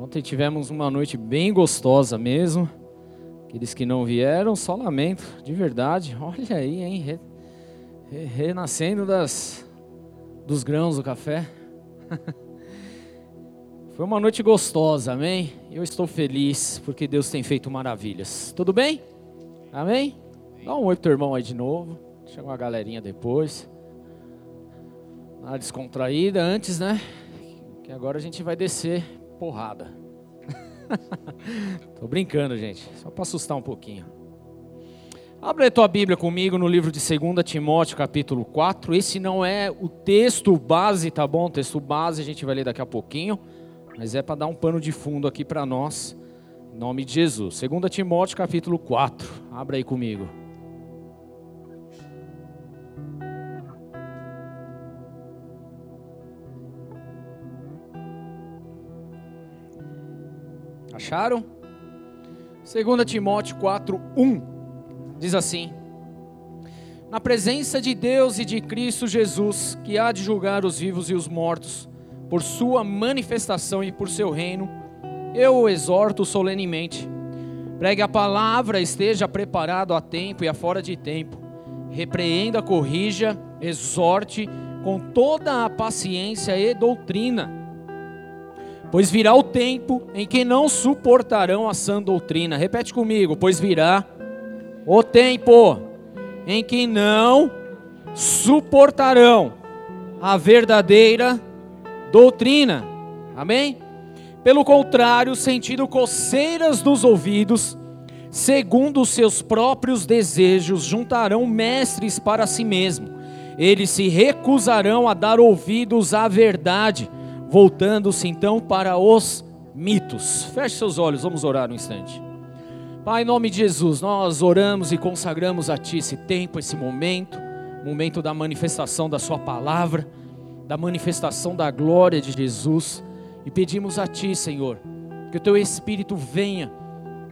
Ontem tivemos uma noite bem gostosa mesmo. Aqueles que não vieram, só lamento, de verdade. Olha aí, hein? Re, re, renascendo das, dos grãos do café. Foi uma noite gostosa, amém? Eu estou feliz porque Deus tem feito maravilhas. Tudo bem? Amém? Dá um oi pro teu irmão aí de novo. Chega a galerinha depois. Uma descontraída antes, né? Que agora a gente vai descer porrada. Tô brincando, gente. Só para assustar um pouquinho. Abre a tua Bíblia comigo no livro de 2 Timóteo, capítulo 4. Esse não é o texto base, tá bom? O texto base a gente vai ler daqui a pouquinho. Mas é para dar um pano de fundo aqui para nós. Em nome de Jesus. 2 Timóteo, capítulo 4. Abra aí comigo. Acharam? 2 Timóteo 4, 1 diz assim: Na presença de Deus e de Cristo Jesus, que há de julgar os vivos e os mortos, por sua manifestação e por seu reino, eu o exorto solenemente. Pregue a palavra, esteja preparado a tempo e a fora de tempo. Repreenda, corrija, exorte com toda a paciência e doutrina Pois virá o tempo em que não suportarão a sã doutrina. Repete comigo, pois virá o tempo em que não suportarão a verdadeira doutrina. Amém? Pelo contrário, sentindo coceiras dos ouvidos, segundo os seus próprios desejos, juntarão mestres para si mesmo. Eles se recusarão a dar ouvidos à verdade voltando-se então para os mitos. Feche seus olhos, vamos orar um instante. Pai, em nome de Jesus, nós oramos e consagramos a Ti esse tempo, esse momento, momento da manifestação da Sua palavra, da manifestação da glória de Jesus, e pedimos a Ti, Senhor, que o Teu Espírito venha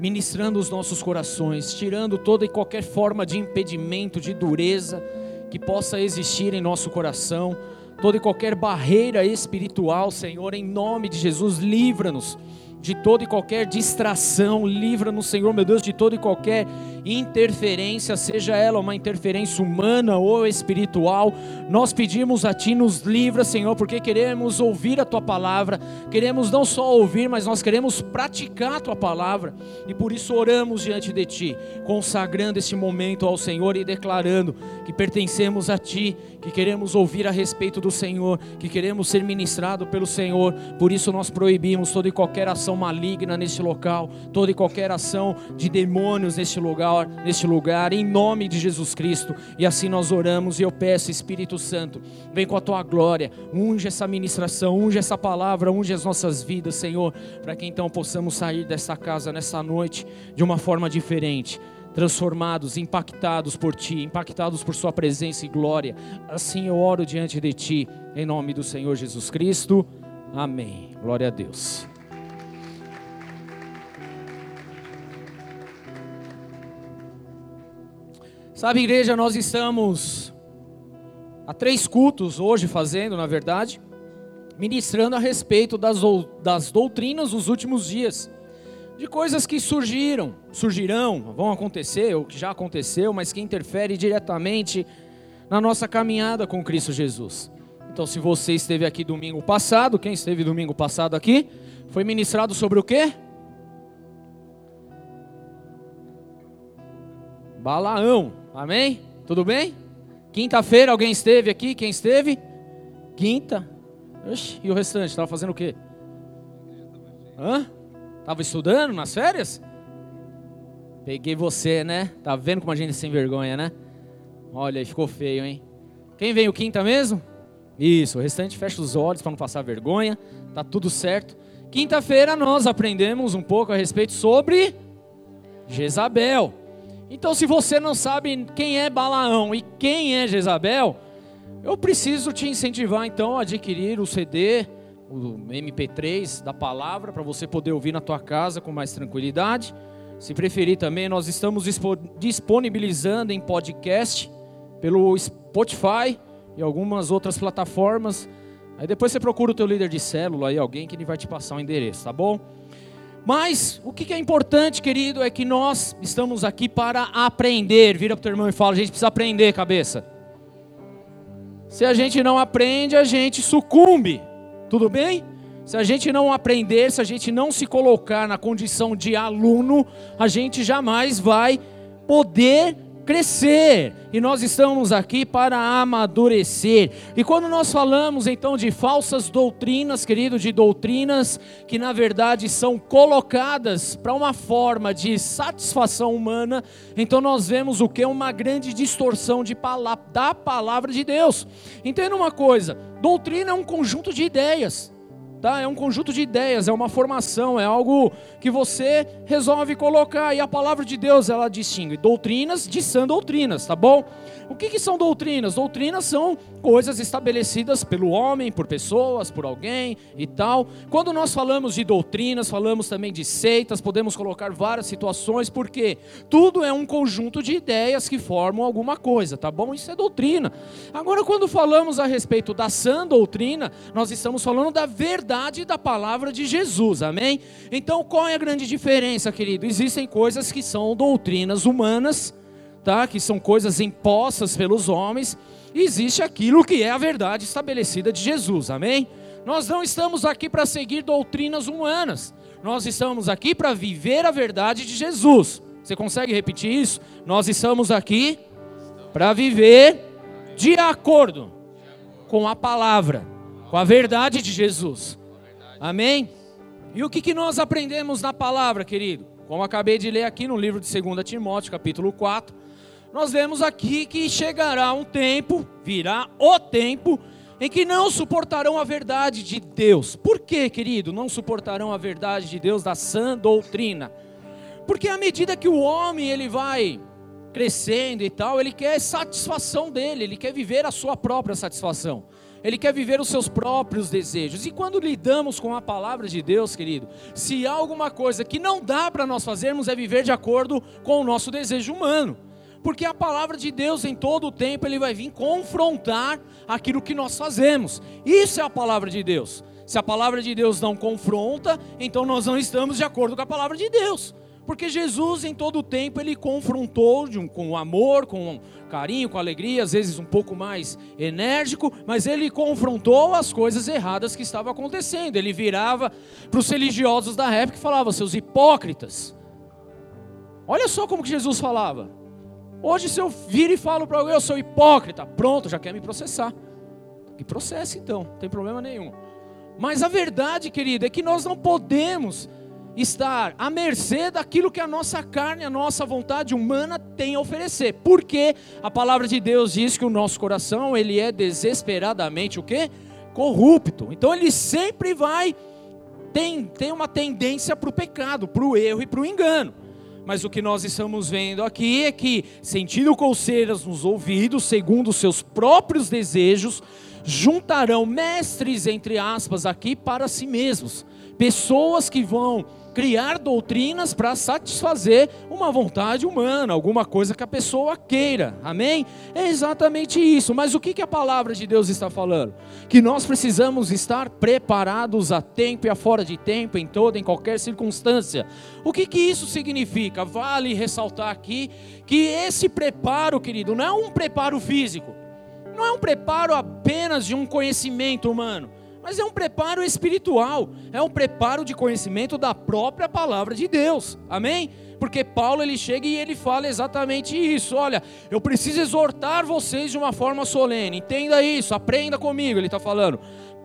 ministrando os nossos corações, tirando toda e qualquer forma de impedimento, de dureza que possa existir em nosso coração toda e qualquer barreira espiritual, Senhor, em nome de Jesus, livra-nos de toda e qualquer distração, livra-nos, Senhor, meu Deus, de toda e qualquer interferência, seja ela uma interferência humana ou espiritual. Nós pedimos a Ti, nos livra, Senhor, porque queremos ouvir a Tua palavra, queremos não só ouvir, mas nós queremos praticar a Tua palavra, e por isso oramos diante de Ti, consagrando esse momento ao Senhor e declarando que pertencemos a Ti, que queremos ouvir a respeito do Senhor, que queremos ser ministrado pelo Senhor, por isso nós proibimos toda e qualquer ação maligna neste local, toda e qualquer ação de demônios neste lugar, neste lugar, em nome de Jesus Cristo. E assim nós oramos e eu peço, Espírito Santo, vem com a tua glória, unge essa ministração, unge essa palavra, unge as nossas vidas, Senhor, para que então possamos sair dessa casa nessa noite de uma forma diferente transformados, impactados por Ti, impactados por Sua presença e glória. Assim eu oro diante de Ti, em nome do Senhor Jesus Cristo. Amém. Glória a Deus. Sabe, igreja, nós estamos há três cultos hoje fazendo, na verdade, ministrando a respeito das, das doutrinas dos últimos dias, de coisas que surgiram, surgirão, vão acontecer, ou que já aconteceu, mas que interfere diretamente na nossa caminhada com Cristo Jesus. Então, se você esteve aqui domingo passado, quem esteve domingo passado aqui, foi ministrado sobre o quê? Balaão. Amém? Tudo bem? Quinta-feira alguém esteve aqui? Quem esteve? Quinta. Oxi, e o restante? Estava fazendo o quê? Hã? Estava estudando nas férias? Peguei você, né? Tá vendo como a gente é sem vergonha, né? Olha, ficou feio, hein? Quem veio quinta mesmo? Isso, o restante fecha os olhos para não passar vergonha. Tá tudo certo. Quinta-feira nós aprendemos um pouco a respeito sobre Jezabel. Então, se você não sabe quem é Balaão e quem é Jezabel, eu preciso te incentivar então a adquirir o CD, o MP3 da palavra, para você poder ouvir na tua casa com mais tranquilidade. Se preferir também, nós estamos disponibilizando em podcast pelo Spotify e algumas outras plataformas Aí depois você procura o teu líder de célula aí, alguém que ele vai te passar o endereço, tá bom? Mas o que é importante, querido, é que nós estamos aqui para aprender. Vira para o teu irmão e fala: a gente precisa aprender, cabeça. Se a gente não aprende, a gente sucumbe. Tudo bem? Se a gente não aprender, se a gente não se colocar na condição de aluno, a gente jamais vai poder crescer. E nós estamos aqui para amadurecer. E quando nós falamos então de falsas doutrinas, querido, de doutrinas que na verdade são colocadas para uma forma de satisfação humana, então nós vemos o que? Uma grande distorção de palavra, da palavra de Deus. Entenda uma coisa: doutrina é um conjunto de ideias. Tá? É um conjunto de ideias, é uma formação, é algo que você resolve colocar. E a palavra de Deus, ela distingue doutrinas de sã doutrinas, tá bom? O que, que, são doutrinas? Doutrinas são coisas estabelecidas pelo homem, por pessoas, por alguém e tal. Quando nós falamos de doutrinas, falamos também de seitas, podemos colocar várias situações, porque tudo é um conjunto de ideias que formam alguma coisa, tá bom? Isso é doutrina. Agora, quando falamos a respeito da sã doutrina, nós estamos falando da verdade da palavra de Jesus, amém? Então, qual é a grande diferença, querido? Existem coisas que são doutrinas humanas tá? que são coisas impostas pelos homens, e existe aquilo que é a verdade estabelecida de Jesus, amém? Nós não estamos aqui para seguir doutrinas humanas, nós estamos aqui para viver a verdade de Jesus. Você consegue repetir isso? Nós estamos aqui para viver de acordo com a palavra, com a verdade de Jesus. Amém? E o que, que nós aprendemos na palavra, querido? Como acabei de ler aqui no livro de 2 Timóteo, capítulo 4, nós vemos aqui que chegará um tempo, virá o tempo, em que não suportarão a verdade de Deus. Por que, querido, não suportarão a verdade de Deus da sã doutrina? Porque à medida que o homem ele vai crescendo e tal, ele quer satisfação dele, ele quer viver a sua própria satisfação. Ele quer viver os seus próprios desejos. E quando lidamos com a palavra de Deus, querido, se há alguma coisa que não dá para nós fazermos é viver de acordo com o nosso desejo humano porque a palavra de Deus em todo o tempo ele vai vir confrontar aquilo que nós fazemos. Isso é a palavra de Deus. Se a palavra de Deus não confronta, então nós não estamos de acordo com a palavra de Deus. Porque Jesus em todo o tempo ele confrontou com amor, com carinho, com alegria, às vezes um pouco mais enérgico, mas ele confrontou as coisas erradas que estavam acontecendo. Ele virava para os religiosos da época e falava: "Seus hipócritas". Olha só como que Jesus falava. Hoje, se eu vir e falo para alguém, eu sou hipócrita, pronto, já quer me processar. Que processe então, não tem problema nenhum. Mas a verdade, querida, é que nós não podemos estar à mercê daquilo que a nossa carne, a nossa vontade humana tem a oferecer. Porque a palavra de Deus diz que o nosso coração, ele é desesperadamente o quê? Corrupto. Então ele sempre vai tem, tem uma tendência para o pecado, para o erro e para o engano. Mas o que nós estamos vendo aqui é que, sentindo coceiras nos ouvidos, segundo os seus próprios desejos, juntarão mestres, entre aspas, aqui para si mesmos. Pessoas que vão criar doutrinas para satisfazer uma vontade humana, alguma coisa que a pessoa queira. Amém? É exatamente isso. Mas o que, a palavra de Deus está falando? Que nós precisamos estar preparados a tempo e a fora de tempo, em toda, em qualquer circunstância. O que, que isso significa? Vale ressaltar aqui que esse preparo, querido, não é um preparo físico. Não é um preparo apenas de um conhecimento humano mas é um preparo espiritual, é um preparo de conhecimento da própria palavra de Deus. Amém? Porque Paulo ele chega e ele fala exatamente isso. Olha, eu preciso exortar vocês de uma forma solene. Entenda isso, aprenda comigo. Ele está falando.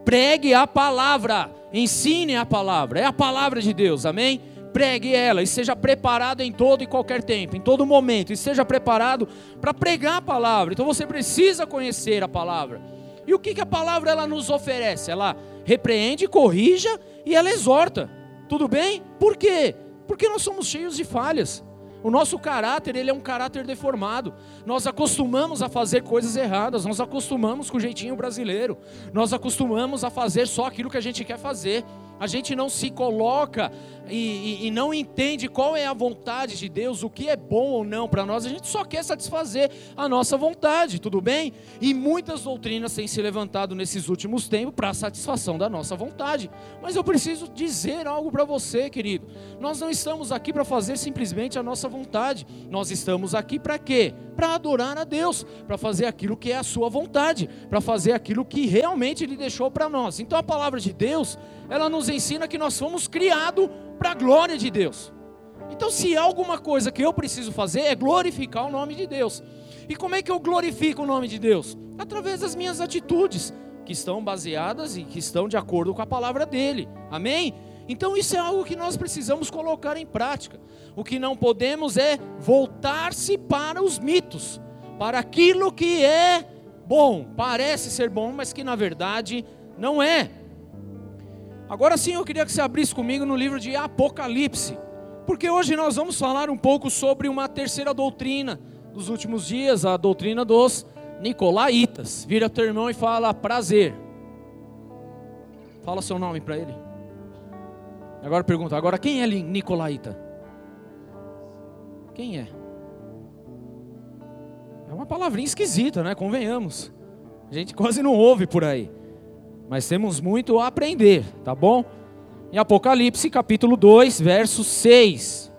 Pregue a palavra, ensine a palavra. É a palavra de Deus. Amém? pregue ela e seja preparado em todo e qualquer tempo, em todo momento, e seja preparado para pregar a palavra. Então você precisa conhecer a palavra. E o que, que a palavra ela nos oferece? Ela repreende, corrija e ela exorta. Tudo bem? Por quê? Porque nós somos cheios de falhas. O nosso caráter, ele é um caráter deformado. Nós acostumamos a fazer coisas erradas, nós acostumamos com o jeitinho brasileiro. Nós acostumamos a fazer só aquilo que a gente quer fazer. A gente não se coloca e, e, e, não entende qual é a vontade de Deus, o que é bom ou não para nós, a gente só quer satisfazer a nossa vontade, tudo bem? E muitas doutrinas têm se levantado nesses últimos tempos para a satisfação da nossa vontade. Mas eu preciso dizer algo para você, querido. Nós não estamos aqui para fazer simplesmente a nossa vontade, nós estamos aqui para quê? Para adorar a Deus, para fazer aquilo que é a sua vontade, para fazer aquilo que realmente Ele deixou para nós. Então a palavra de Deus, ela nos ensina que nós fomos criados para a glória de Deus. Então, se há alguma coisa que eu preciso fazer, é glorificar o nome de Deus. E como é que eu glorifico o nome de Deus? Através das minhas atitudes, que estão baseadas e que estão de acordo com a palavra dele. Amém? Então, isso é algo que nós precisamos colocar em prática. O que não podemos é voltar-se para os mitos, para aquilo que é bom, parece ser bom, mas que na verdade não é. Agora sim, eu queria que você abrisse comigo no livro de Apocalipse, porque hoje nós vamos falar um pouco sobre uma terceira doutrina dos últimos dias, a doutrina dos Nicolaitas. Vira teu irmão e fala prazer. Fala seu nome para ele. Agora pergunta, agora quem é Nicolaita? Quem é? É uma palavrinha esquisita, né? Convenhamos. A gente quase não ouve por aí mas temos muito a aprender, tá bom? Em Apocalipse, capítulo 2, verso 6.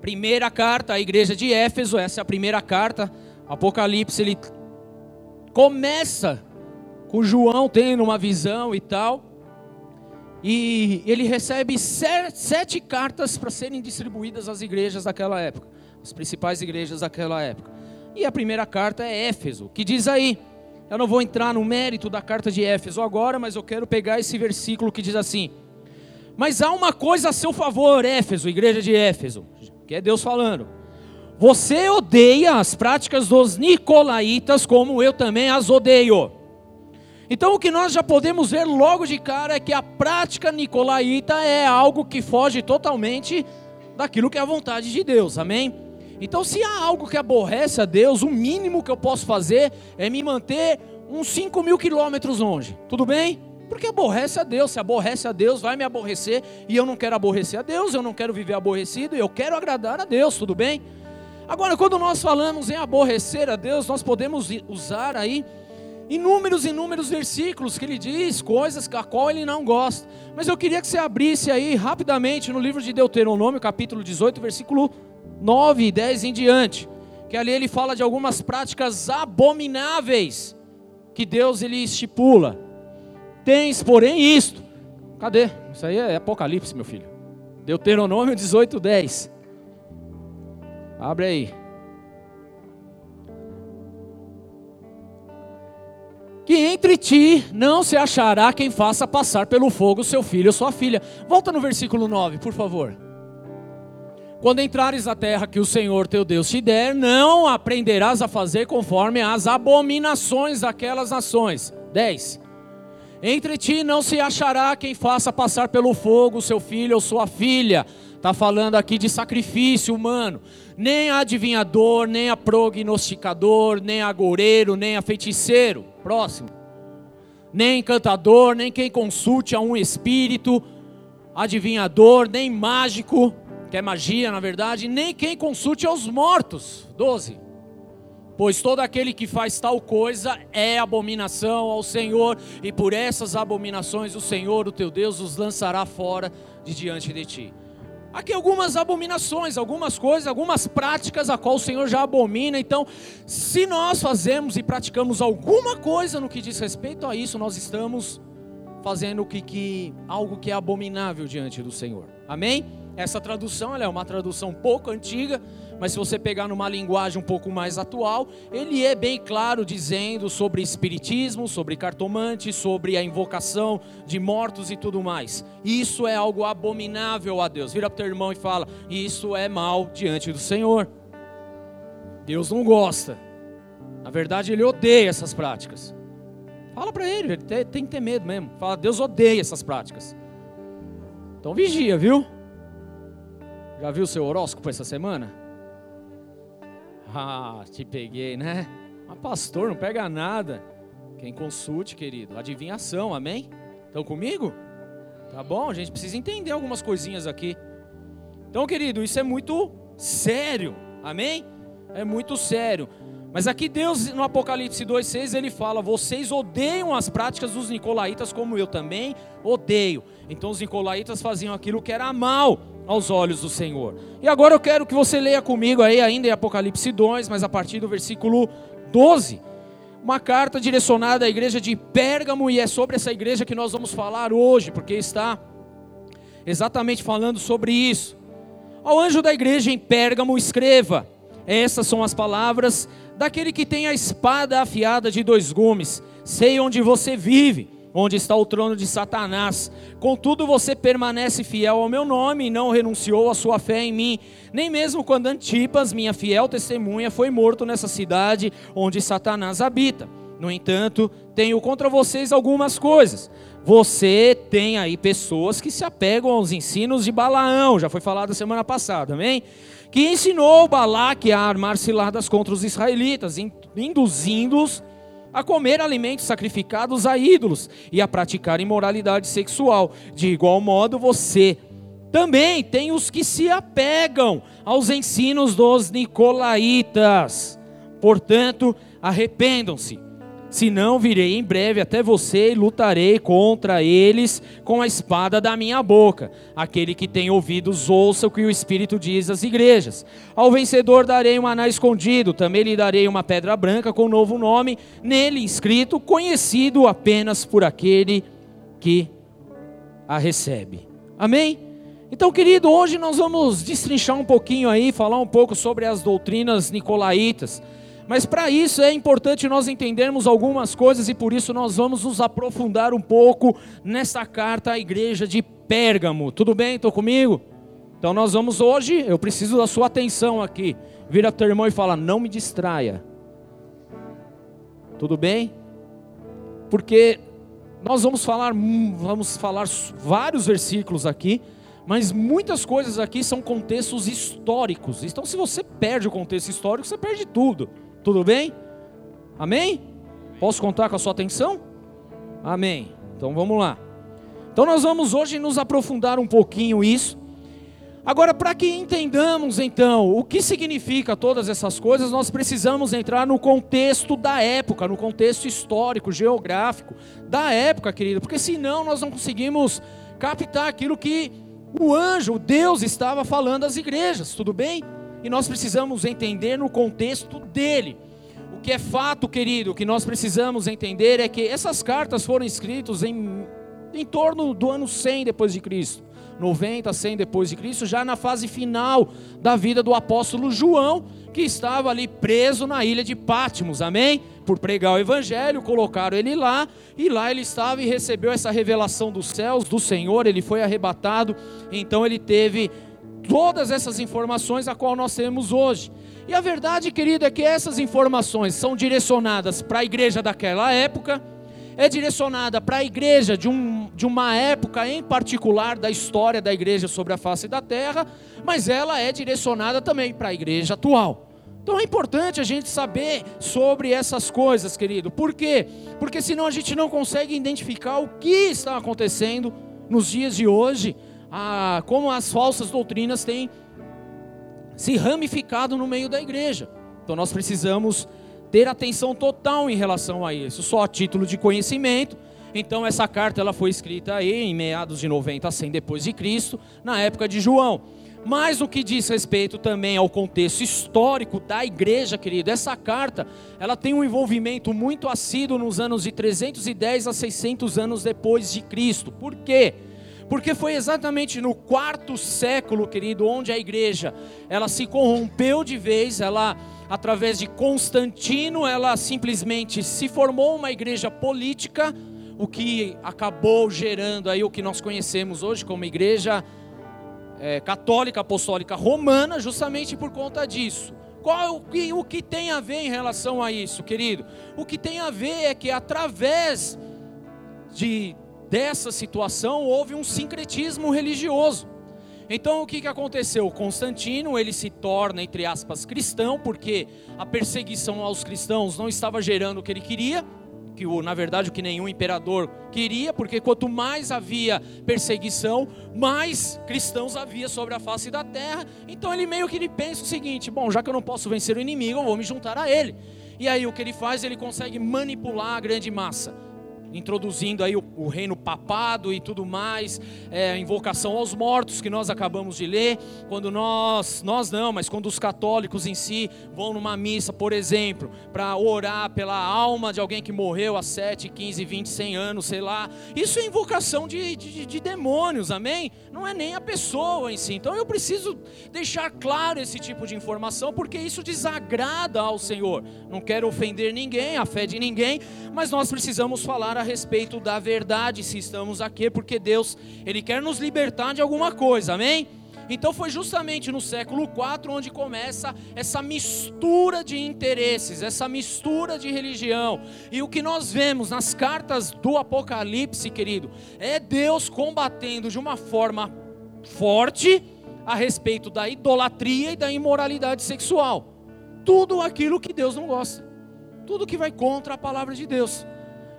Primeira carta à igreja de Éfeso, essa é a primeira carta. Apocalipse, ele começa com João tendo uma visão e tal. E ele recebe sete cartas para serem distribuídas às igrejas daquela época, as principais igrejas daquela época. E a primeira carta é Éfeso, que diz aí. Eu não vou entrar no mérito da carta de Éfeso agora, mas eu quero pegar esse versículo que diz assim: Mas há uma coisa a seu favor, Éfeso, igreja de Éfeso, que é Deus falando. Você odeia as práticas dos nicolaítas, como eu também as odeio. Então, o que nós já podemos ver logo de cara é que a prática nicolaíta é algo que foge totalmente daquilo que é a vontade de Deus, amém? Então, se há algo que aborrece a Deus, o mínimo que eu posso fazer é me manter uns 5 mil quilômetros longe. Tudo bem? Porque aborrece a Deus. Se aborrece a Deus, vai me aborrecer. E eu não quero aborrecer a Deus, eu não quero viver aborrecido, eu quero agradar a Deus. Tudo bem? Agora, quando nós falamos em aborrecer a Deus, nós podemos usar aí inúmeros, inúmeros versículos que ele diz coisas a qual ele não gosta. Mas eu queria que você abrisse aí rapidamente no livro de Deuteronômio, capítulo 18, versículo 9 e 10 em diante, que ali ele fala de algumas práticas abomináveis que Deus ele estipula. Tens, porém, isto. Cadê? Isso aí é Apocalipse, meu filho. Deuteronômio 18, 10. Abre aí. que entre ti não se achará quem faça passar pelo fogo seu filho ou sua filha. Volta no versículo 9, por favor. Quando entrares na terra que o Senhor teu Deus te der, não aprenderás a fazer conforme as abominações daquelas nações. 10. Entre ti não se achará quem faça passar pelo fogo seu filho ou sua filha. Está falando aqui de sacrifício humano. Nem a adivinhador, nem a prognosticador, nem agoureiro, nem a feiticeiro. Próximo. Nem encantador, nem quem consulte a um espírito, adivinhador, nem mágico é magia na verdade, nem quem consulte aos mortos. 12. Pois todo aquele que faz tal coisa é abominação ao Senhor, e por essas abominações o Senhor, o teu Deus, os lançará fora de diante de ti. Aqui algumas abominações, algumas coisas, algumas práticas a qual o Senhor já abomina. Então, se nós fazemos e praticamos alguma coisa no que diz respeito a isso, nós estamos fazendo que, que algo que é abominável diante do Senhor. Amém? Essa tradução é uma tradução pouco antiga, mas se você pegar numa linguagem um pouco mais atual, ele é bem claro dizendo sobre espiritismo, sobre cartomante, sobre a invocação de mortos e tudo mais. Isso é algo abominável a Deus. Vira para o teu irmão e fala: Isso é mal diante do Senhor. Deus não gosta. Na verdade, ele odeia essas práticas. Fala para ele, ele tem que ter medo mesmo. Fala: Deus odeia essas práticas. Então vigia, viu? Já viu seu horóscopo essa semana? Ah, te peguei, né? Mas pastor, não pega nada. Quem consulte, querido, adivinhação, amém? Estão comigo? Tá bom? A gente precisa entender algumas coisinhas aqui. Então, querido, isso é muito sério, amém? É muito sério. Mas aqui Deus, no Apocalipse 2,6, ele fala: Vocês odeiam as práticas dos nicolaítas, como eu também odeio. Então os nicolaítas faziam aquilo que era mal aos olhos do Senhor. E agora eu quero que você leia comigo aí, ainda em Apocalipse 2, mas a partir do versículo 12. Uma carta direcionada à igreja de Pérgamo, e é sobre essa igreja que nós vamos falar hoje, porque está exatamente falando sobre isso. Ao anjo da igreja em Pérgamo, escreva: Essas são as palavras daquele que tem a espada afiada de dois gumes. Sei onde você vive, onde está o trono de Satanás. Contudo, você permanece fiel ao meu nome e não renunciou à sua fé em mim, nem mesmo quando Antipas, minha fiel testemunha, foi morto nessa cidade onde Satanás habita. No entanto, tenho contra vocês algumas coisas. Você tem aí pessoas que se apegam aos ensinos de Balaão, já foi falado semana passada, amém? que ensinou Balaque a armar ciladas contra os israelitas, induzindo-os a comer alimentos sacrificados a ídolos e a praticar imoralidade sexual. De igual modo, você também tem os que se apegam aos ensinos dos nicolaítas. Portanto, arrependam-se Senão virei em breve até você e lutarei contra eles com a espada da minha boca. Aquele que tem ouvidos, ouça o que o Espírito diz às igrejas. Ao vencedor darei um anel escondido, também lhe darei uma pedra branca com um novo nome, nele escrito, conhecido apenas por aquele que a recebe. Amém? Então, querido, hoje nós vamos destrinchar um pouquinho aí, falar um pouco sobre as doutrinas nicolaítas. Mas para isso é importante nós entendermos algumas coisas e por isso nós vamos nos aprofundar um pouco nessa carta à igreja de Pérgamo. Tudo bem? Estou comigo? Então nós vamos hoje, eu preciso da sua atenção aqui. Vira teu irmão e fala: "Não me distraia". Tudo bem? Porque nós vamos falar vamos falar vários versículos aqui, mas muitas coisas aqui são contextos históricos. Então se você perde o contexto histórico, você perde tudo. Tudo bem? Amém? Posso contar com a sua atenção? Amém. Então vamos lá. Então nós vamos hoje nos aprofundar um pouquinho isso. Agora, para que entendamos então o que significa todas essas coisas, nós precisamos entrar no contexto da época, no contexto histórico, geográfico da época, querido, porque senão nós não conseguimos captar aquilo que o anjo, o Deus estava falando às igrejas, tudo bem? E nós precisamos entender no contexto dele. O que é fato, querido, que nós precisamos entender é que essas cartas foram escritas em, em torno do ano 100 depois de Cristo. 90, 100 depois de Cristo, já na fase final da vida do apóstolo João, que estava ali preso na ilha de Patmos, amém? Por pregar o evangelho, colocaram ele lá, e lá ele estava e recebeu essa revelação dos céus, do Senhor, ele foi arrebatado, então ele teve todas essas informações a qual nós temos hoje. E a verdade, querido, é que essas informações são direcionadas para a igreja daquela época, é direcionada para a igreja de, um, de uma época em particular da história da igreja sobre a face da terra, mas ela é direcionada também para a igreja atual. Então é importante a gente saber sobre essas coisas, querido. Por quê? Porque senão a gente não consegue identificar o que está acontecendo nos dias de hoje a, como as falsas doutrinas têm se ramificado no meio da igreja. Então nós precisamos ter atenção total em relação a isso, só a título de conhecimento. Então essa carta ela foi escrita aí em meados de 90 a 100 depois de Cristo, na época de João. Mas o que diz respeito também ao contexto histórico da igreja, querido, essa carta, ela tem um envolvimento muito assíduo nos anos de 310 a 600 anos depois de Cristo. Por quê? Porque foi exatamente no quarto século, querido, onde a igreja ela se corrompeu de vez, ela através de Constantino, ela simplesmente se formou uma igreja política, o que acabou gerando aí o que nós conhecemos hoje como igreja é, católica apostólica romana, justamente por conta disso. Qual o que, o que tem a ver em relação a isso, querido? O que tem a ver é que através de dessa situação houve um sincretismo religioso. Então o que, que aconteceu? Constantino ele se torna entre aspas cristão porque a perseguição aos cristãos não estava gerando o que ele queria, que o, na verdade o que nenhum imperador queria, porque quanto mais havia perseguição, mais cristãos havia sobre a face da terra. Então ele meio que ele pensa o seguinte: bom, já que eu não posso vencer o inimigo, eu vou me juntar a ele. E aí o que ele faz? Ele consegue manipular a grande massa introduzindo aí o, o, reino papado e tudo mais, é, a invocação aos mortos que nós acabamos de ler, quando nós, nós não, mas quando os católicos em si vão numa missa, por exemplo, para orar pela alma de alguém que morreu há 7, 15, 20, 100 anos, sei lá, isso é invocação de, de, de demônios, amém? Não é nem a pessoa em si, então eu preciso deixar claro esse tipo de informação, porque isso desagrada ao Senhor, não quero ofender ninguém, a fé de ninguém, mas nós precisamos falar a respeito da verdade se estamos aqui, porque Deus, Ele quer nos libertar de alguma coisa, amém? Então foi justamente no século IV onde começa essa mistura de interesses, essa mistura de religião. E o que nós vemos nas cartas do Apocalipse, querido, é Deus combatendo de uma forma forte a respeito da idolatria e da imoralidade sexual. Tudo aquilo que Deus não gosta. Tudo que vai contra a palavra de Deus.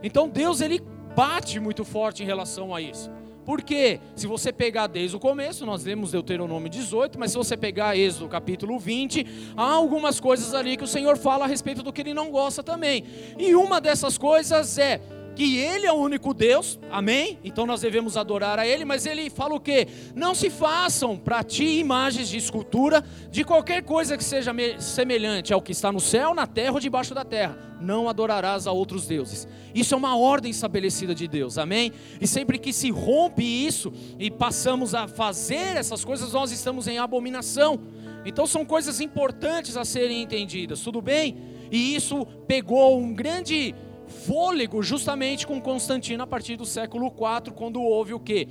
Então Deus ele bate muito forte em relação a isso. Porque se você pegar desde o começo, nós lemos Deuteronômio 18, mas se você pegar Êxodo capítulo 20, há algumas coisas ali que o Senhor fala a respeito do que ele não gosta também. E uma dessas coisas é que Ele é o único Deus, amém? Então nós devemos adorar a Ele, mas Ele fala o que? Não se façam para ti imagens de escultura de qualquer coisa que seja semelhante ao que está no céu, na terra ou debaixo da terra. Não adorarás a outros deuses. Isso é uma ordem estabelecida de Deus, amém? E sempre que se rompe isso e passamos a fazer essas coisas, nós estamos em abominação. Então são coisas importantes a serem entendidas, tudo bem? E isso pegou um grande fôlego justamente com Constantino a partir do século IV, quando houve o que?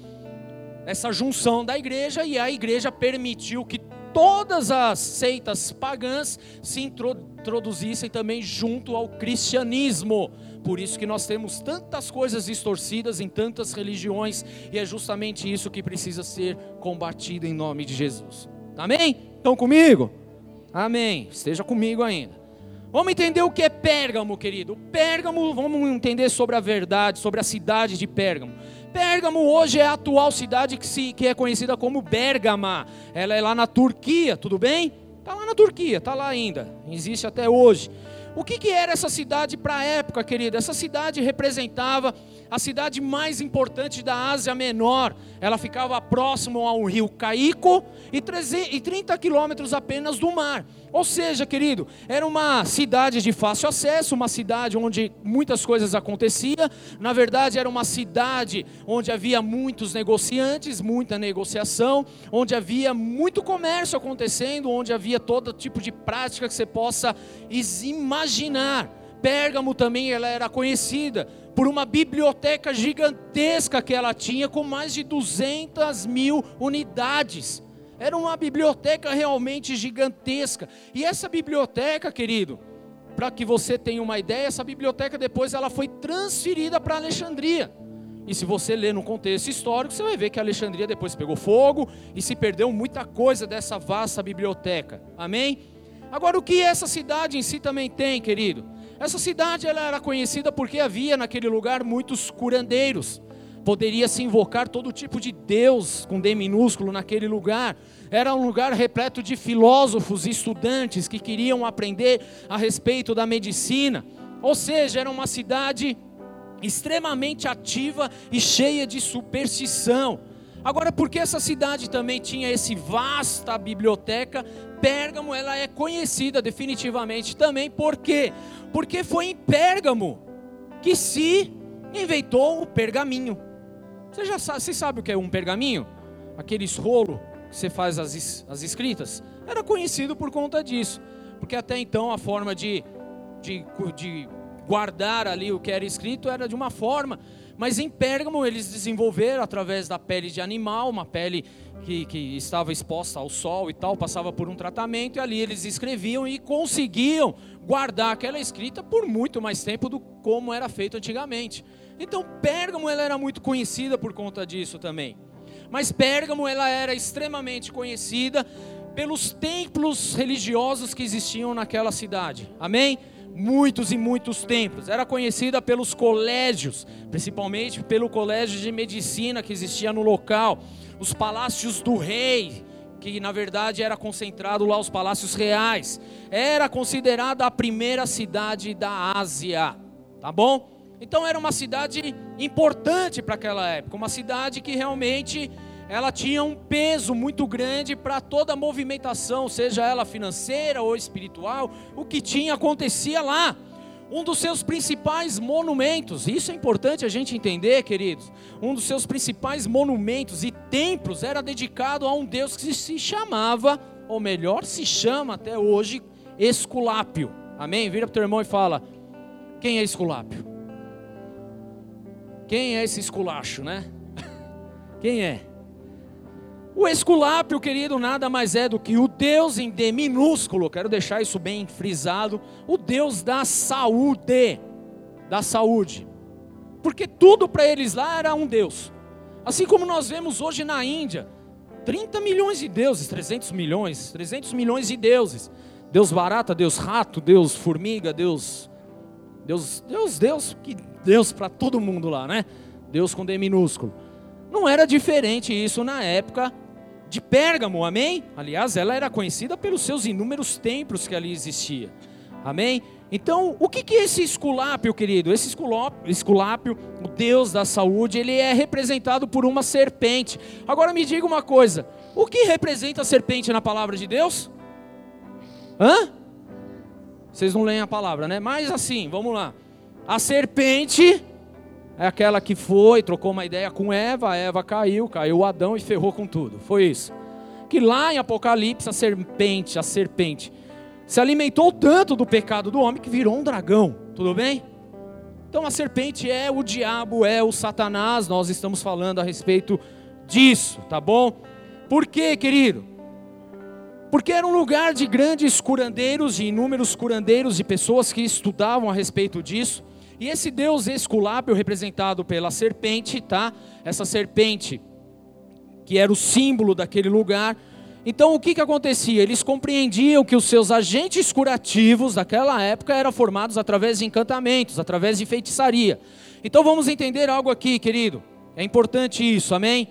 Essa junção da igreja e a igreja permitiu que todas as seitas pagãs se introduzissem também junto ao cristianismo. Por isso que nós temos tantas coisas distorcidas em tantas religiões e é justamente isso que precisa ser combatido em nome de Jesus. Amém? Estão comigo? Amém. Esteja comigo ainda. Vamos entender o que é Pérgamo, querido. Pérgamo, vamos entender sobre a verdade, sobre a cidade de Pérgamo. Pérgamo hoje é a atual cidade que, se, que é conhecida como Bergama. Ela é lá na Turquia, tudo bem? Está lá na Turquia, está lá ainda. Existe até hoje. O que, que era essa cidade para a época, querido? Essa cidade representava a cidade mais importante da Ásia Menor. Ela ficava próximo ao rio Caico e 30 quilômetros apenas do mar. Ou seja, querido, era uma cidade de fácil acesso, uma cidade onde muitas coisas aconteciam. Na verdade, era uma cidade onde havia muitos negociantes, muita negociação, onde havia muito comércio acontecendo, onde havia todo tipo de prática que você possa imaginar. Pérgamo também ela era conhecida por uma biblioteca gigantesca que ela tinha, com mais de 200 mil unidades. Era uma biblioteca realmente gigantesca. E essa biblioteca, querido, para que você tenha uma ideia, essa biblioteca depois ela foi transferida para Alexandria. E se você ler no contexto histórico, você vai ver que Alexandria depois pegou fogo e se perdeu muita coisa dessa vasta biblioteca. Amém? Agora, o que essa cidade em si também tem, querido? Essa cidade ela era conhecida porque havia naquele lugar muitos curandeiros. Poderia se invocar todo tipo de Deus com D minúsculo naquele lugar. Era um lugar repleto de filósofos e estudantes que queriam aprender a respeito da medicina. Ou seja, era uma cidade extremamente ativa e cheia de superstição. Agora, porque essa cidade também tinha esse vasta biblioteca, Pérgamo ela é conhecida definitivamente também por quê? Porque foi em Pérgamo que se inventou o pergaminho. Você já sabe, você sabe o que é um pergaminho? Aqueles rolo que você faz as, as escritas. Era conhecido por conta disso, porque até então a forma de, de, de guardar ali o que era escrito era de uma forma mas em Pérgamo eles desenvolveram através da pele de animal, uma pele que, que estava exposta ao sol e tal, passava por um tratamento, e ali eles escreviam e conseguiam guardar aquela escrita por muito mais tempo do como era feito antigamente. Então Pérgamo ela era muito conhecida por conta disso também. Mas Pérgamo ela era extremamente conhecida pelos templos religiosos que existiam naquela cidade. Amém? muitos e muitos templos. Era conhecida pelos colégios, principalmente pelo colégio de medicina que existia no local, os palácios do rei, que na verdade era concentrado lá os palácios reais. Era considerada a primeira cidade da Ásia, tá bom? Então era uma cidade importante para aquela época, uma cidade que realmente ela tinha um peso muito grande para toda a movimentação, seja ela financeira ou espiritual, o que tinha acontecia lá. Um dos seus principais monumentos, isso é importante a gente entender, queridos. Um dos seus principais monumentos e templos era dedicado a um Deus que se chamava, ou melhor, se chama até hoje, Esculápio. Amém? Vira para o teu irmão e fala: Quem é Esculápio? Quem é esse esculacho, né? Quem é? O Esculápio, querido, nada mais é do que o Deus em D minúsculo, quero deixar isso bem frisado, o Deus da saúde, da saúde. Porque tudo para eles lá era um Deus. Assim como nós vemos hoje na Índia, 30 milhões de deuses, 300 milhões, 300 milhões de deuses. Deus barata, Deus rato, Deus formiga, Deus Deus, Deus, Deus, que Deus para todo mundo lá, né? Deus com D minúsculo. Não era diferente isso na época de Pérgamo, amém? Aliás, ela era conhecida pelos seus inúmeros templos que ali existia, amém? Então, o que é esse esculápio, querido? Esse esculápio, o Deus da saúde, ele é representado por uma serpente. Agora me diga uma coisa: o que representa a serpente na palavra de Deus? Hã? Vocês não leem a palavra, né? Mas assim, vamos lá. A serpente é aquela que foi, trocou uma ideia com Eva, Eva caiu, caiu Adão e ferrou com tudo. Foi isso. Que lá em Apocalipse a serpente, a serpente, se alimentou tanto do pecado do homem que virou um dragão. Tudo bem? Então a serpente é o diabo, é o Satanás. Nós estamos falando a respeito disso, tá bom? Por quê, querido? Porque era um lugar de grandes curandeiros, de inúmeros curandeiros e pessoas que estudavam a respeito disso. E esse deus Esculápio, representado pela serpente, tá? Essa serpente, que era o símbolo daquele lugar. Então, o que, que acontecia? Eles compreendiam que os seus agentes curativos daquela época eram formados através de encantamentos, através de feitiçaria. Então, vamos entender algo aqui, querido. É importante isso, amém?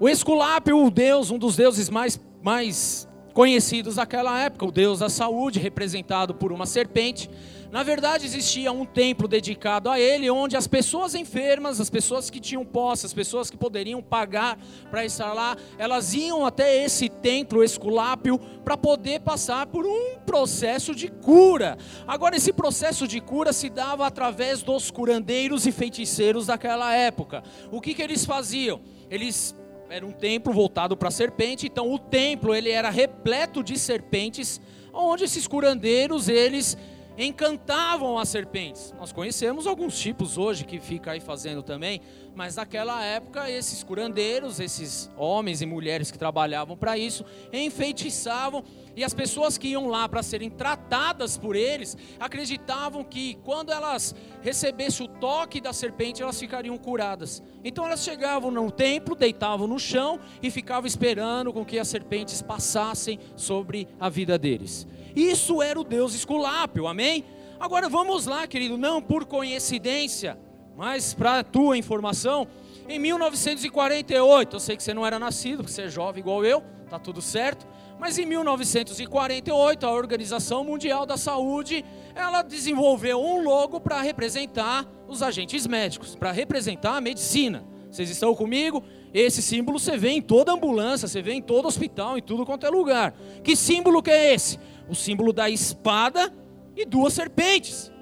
O Esculápio, o deus, um dos deuses mais, mais conhecidos daquela época, o deus da saúde, representado por uma serpente. Na verdade, existia um templo dedicado a ele, onde as pessoas enfermas, as pessoas que tinham posse, as pessoas que poderiam pagar para estar lá, elas iam até esse templo esculápio para poder passar por um processo de cura. Agora, esse processo de cura se dava através dos curandeiros e feiticeiros daquela época. O que, que eles faziam? Eles era um templo voltado para a serpente, então o templo ele era repleto de serpentes, onde esses curandeiros eles encantavam as serpentes. Nós conhecemos alguns tipos hoje que fica aí fazendo também, mas naquela época esses curandeiros, esses homens e mulheres que trabalhavam para isso, enfeitiçavam e as pessoas que iam lá para serem tratadas por eles acreditavam que quando elas recebessem o toque da serpente elas ficariam curadas. Então elas chegavam no templo, deitavam no chão e ficavam esperando com que as serpentes passassem sobre a vida deles. Isso era o Deus Esculápio, amém? Agora vamos lá, querido, não por coincidência, mas para a tua informação, em 1948, eu sei que você não era nascido, porque você é jovem igual eu, tá tudo certo, mas em 1948 a Organização Mundial da Saúde, ela desenvolveu um logo para representar os agentes médicos, para representar a medicina. Vocês estão comigo? Esse símbolo você vê em toda ambulância, você vê em todo hospital, em tudo quanto é lugar. Que símbolo que é esse? O símbolo da espada e duas serpentes.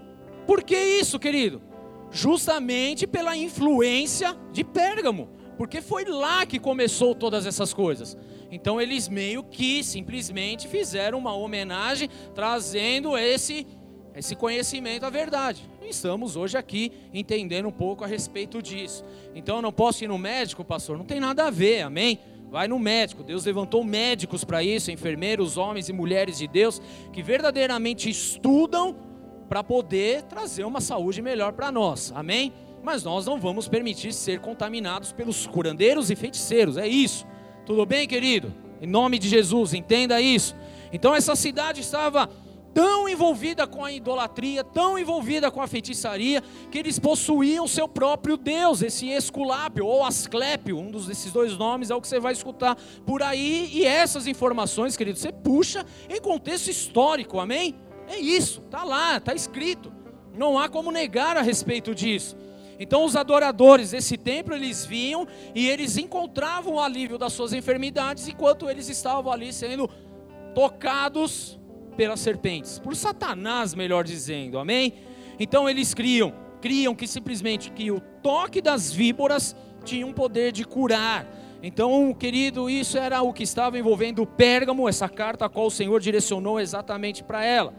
Por que isso, querido? Justamente pela influência de Pérgamo, porque foi lá que começou todas essas coisas. Então eles meio que simplesmente fizeram uma homenagem trazendo esse esse conhecimento à verdade. Estamos hoje aqui entendendo um pouco a respeito disso. Então eu não posso ir no médico, pastor, não tem nada a ver, amém? Vai no médico. Deus levantou médicos para isso, enfermeiros, homens e mulheres de Deus, que verdadeiramente estudam para poder trazer uma saúde melhor para nós. Amém? Mas nós não vamos permitir ser contaminados pelos curandeiros e feiticeiros. É isso. Tudo bem, querido? Em nome de Jesus, entenda isso. Então essa cidade estava tão envolvida com a idolatria, tão envolvida com a feitiçaria, que eles possuíam seu próprio Deus, esse Esculápio ou Asclépio, um desses dois nomes é o que você vai escutar por aí, e essas informações, querido, você puxa em contexto histórico, amém? É isso, está lá, está escrito, não há como negar a respeito disso. Então os adoradores desse templo, eles vinham e eles encontravam o alívio das suas enfermidades enquanto eles estavam ali sendo tocados pelas serpentes, por Satanás, melhor dizendo. Amém? Então eles criam, criam que simplesmente que o toque das víboras tinha um poder de curar. Então, querido, isso era o que estava envolvendo Pérgamo, essa carta a qual o Senhor direcionou exatamente para ela.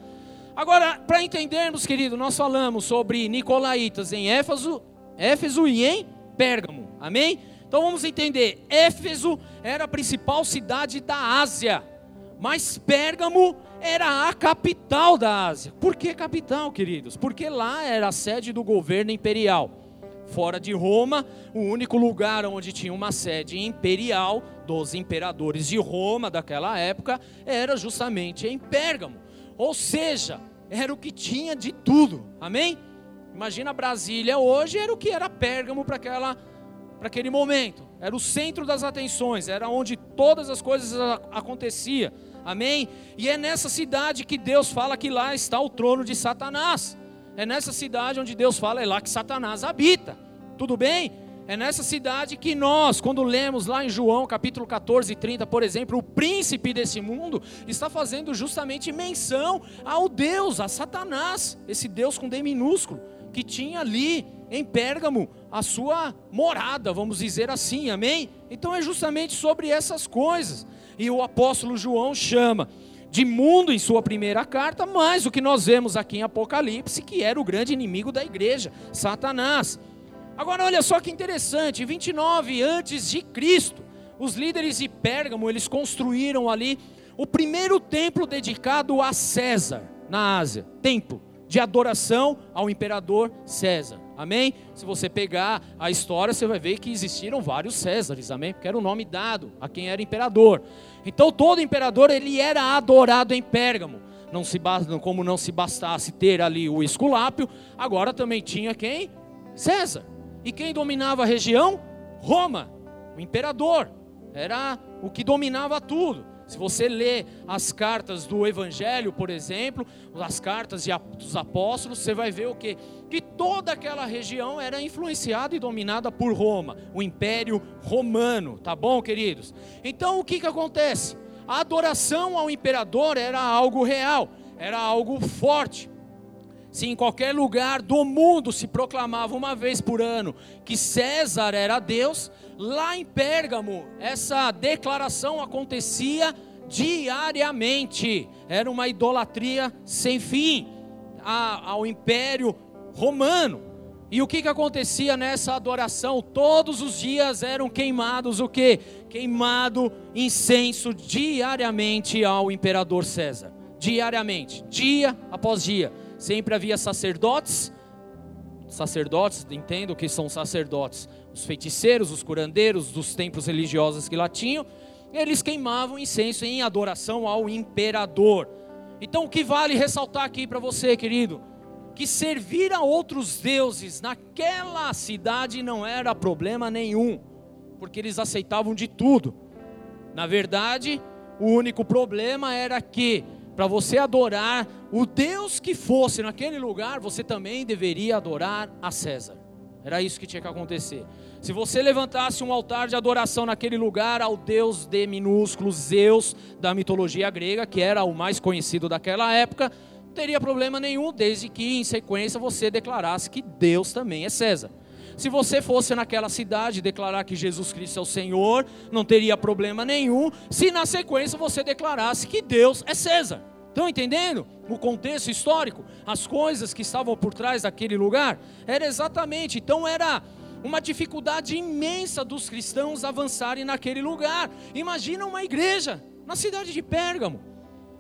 Agora, para entendermos, querido, nós falamos sobre Nicolaitas em Éfeso, Éfeso e em Pérgamo. Amém? Então vamos entender. Éfeso era a principal cidade da Ásia, mas Pérgamo era a capital da Ásia. Por que capital, queridos? Porque lá era a sede do governo imperial. Fora de Roma, o único lugar onde tinha uma sede imperial dos imperadores de Roma daquela época era justamente em Pérgamo. Ou seja, era o que tinha de tudo. Amém? Imagina Brasília hoje era o que era Pérgamo para aquela para aquele momento. Era o centro das atenções, era onde todas as coisas aconteciam. Amém? E é nessa cidade que Deus fala que lá está o trono de Satanás. É nessa cidade onde Deus fala é lá que Satanás habita. Tudo bem? É nessa cidade que nós, quando lemos lá em João capítulo 14 e 30, por exemplo, o príncipe desse mundo está fazendo justamente menção ao Deus, a Satanás, esse Deus com D minúsculo, que tinha ali em Pérgamo a sua morada, vamos dizer assim, amém? Então é justamente sobre essas coisas. E o apóstolo João chama de mundo em sua primeira carta, mas o que nós vemos aqui em Apocalipse, que era o grande inimigo da igreja, Satanás. Agora olha só que interessante, 29 antes de Cristo, os líderes de Pérgamo, eles construíram ali o primeiro templo dedicado a César na Ásia, templo de adoração ao imperador César. Amém? Se você pegar a história, você vai ver que existiram vários Césares, amém? Porque era o nome dado a quem era imperador. Então todo imperador ele era adorado em Pérgamo. Não se como não se bastasse ter ali o Esculápio, agora também tinha quem? César. E quem dominava a região? Roma, o imperador. Era o que dominava tudo. Se você lê as cartas do Evangelho, por exemplo, as cartas dos apóstolos, você vai ver o que? Que toda aquela região era influenciada e dominada por Roma, o Império Romano, tá bom, queridos? Então o que, que acontece? A adoração ao imperador era algo real, era algo forte. Se em qualquer lugar do mundo se proclamava uma vez por ano que César era Deus, lá em Pérgamo essa declaração acontecia diariamente. Era uma idolatria sem fim ao Império Romano. E o que, que acontecia nessa adoração? Todos os dias eram queimados o que? Queimado incenso diariamente ao imperador César. Diariamente, dia após dia sempre havia sacerdotes, sacerdotes, entendo que são sacerdotes, os feiticeiros, os curandeiros dos templos religiosos que lá tinham, eles queimavam incenso em adoração ao imperador. Então o que vale ressaltar aqui para você, querido, que servir a outros deuses naquela cidade não era problema nenhum, porque eles aceitavam de tudo. Na verdade, o único problema era que para você adorar o Deus que fosse naquele lugar, você também deveria adorar a César. Era isso que tinha que acontecer. Se você levantasse um altar de adoração naquele lugar ao Deus de minúsculo Zeus da mitologia grega, que era o mais conhecido daquela época, não teria problema nenhum, desde que em sequência você declarasse que Deus também é César. Se você fosse naquela cidade declarar que Jesus Cristo é o Senhor, não teria problema nenhum, se na sequência você declarasse que Deus é César. Estão entendendo o contexto histórico? As coisas que estavam por trás daquele lugar? Era exatamente, então era uma dificuldade imensa dos cristãos avançarem naquele lugar. Imagina uma igreja na cidade de Pérgamo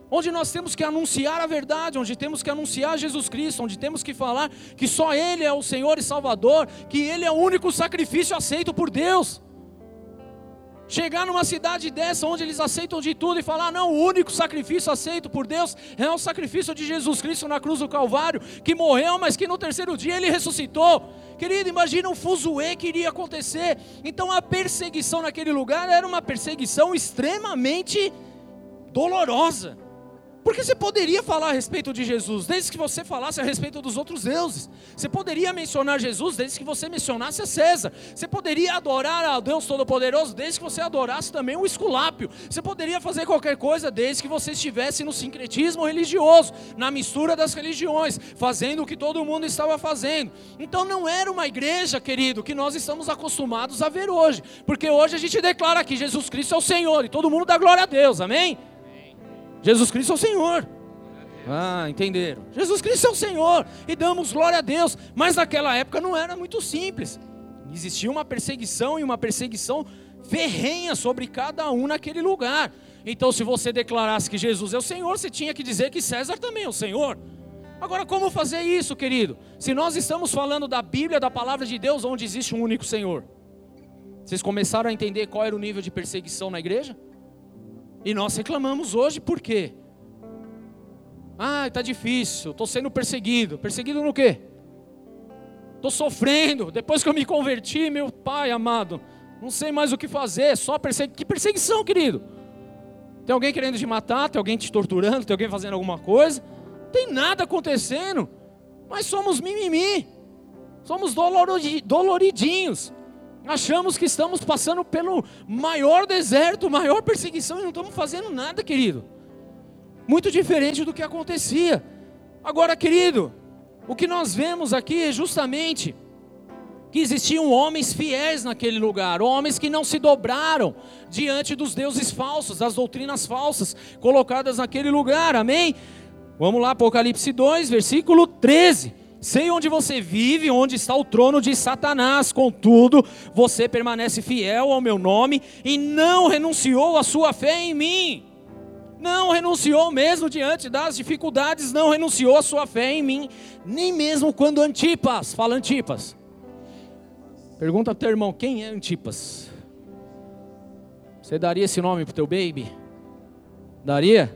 onde nós temos que anunciar a verdade, onde temos que anunciar Jesus Cristo, onde temos que falar que só Ele é o Senhor e Salvador, que Ele é o único sacrifício aceito por Deus. Chegar numa cidade dessa, onde eles aceitam de tudo e falar: não, o único sacrifício aceito por Deus é o sacrifício de Jesus Cristo na cruz do Calvário, que morreu, mas que no terceiro dia ele ressuscitou. Querido, imagina o fuzuê que iria acontecer. Então a perseguição naquele lugar era uma perseguição extremamente dolorosa. Porque você poderia falar a respeito de Jesus, desde que você falasse a respeito dos outros deuses. Você poderia mencionar Jesus, desde que você mencionasse a César. Você poderia adorar a Deus Todo-Poderoso, desde que você adorasse também o Esculápio. Você poderia fazer qualquer coisa, desde que você estivesse no sincretismo religioso, na mistura das religiões, fazendo o que todo mundo estava fazendo. Então não era uma igreja, querido, que nós estamos acostumados a ver hoje. Porque hoje a gente declara que Jesus Cristo é o Senhor e todo mundo dá glória a Deus, amém? Jesus Cristo é o Senhor. Ah, entenderam? Jesus Cristo é o Senhor e damos glória a Deus. Mas naquela época não era muito simples. Existia uma perseguição e uma perseguição ferrenha sobre cada um naquele lugar. Então, se você declarasse que Jesus é o Senhor, você tinha que dizer que César também é o Senhor. Agora, como fazer isso, querido? Se nós estamos falando da Bíblia, da palavra de Deus, onde existe um único Senhor. Vocês começaram a entender qual era o nível de perseguição na igreja? E nós reclamamos hoje por quê? Ah, está difícil, estou sendo perseguido. Perseguido no quê? Estou sofrendo. Depois que eu me converti, meu pai amado, não sei mais o que fazer. Só persegu... Que perseguição, querido? Tem alguém querendo te matar? Tem alguém te torturando? Tem alguém fazendo alguma coisa? Tem nada acontecendo. Mas somos mimimi. Somos doloridinhos. Achamos que estamos passando pelo maior deserto, maior perseguição e não estamos fazendo nada, querido. Muito diferente do que acontecia. Agora, querido, o que nós vemos aqui é justamente que existiam homens fiéis naquele lugar, homens que não se dobraram diante dos deuses falsos, das doutrinas falsas colocadas naquele lugar, amém? Vamos lá, Apocalipse 2, versículo 13. Sei onde você vive, onde está o trono de Satanás, contudo, você permanece fiel ao meu nome e não renunciou à sua fé em mim. Não renunciou mesmo diante das dificuldades, não renunciou à sua fé em mim, nem mesmo quando Antipas, fala Antipas. Pergunta para o teu irmão, quem é Antipas? Você daria esse nome para o teu baby? Daria?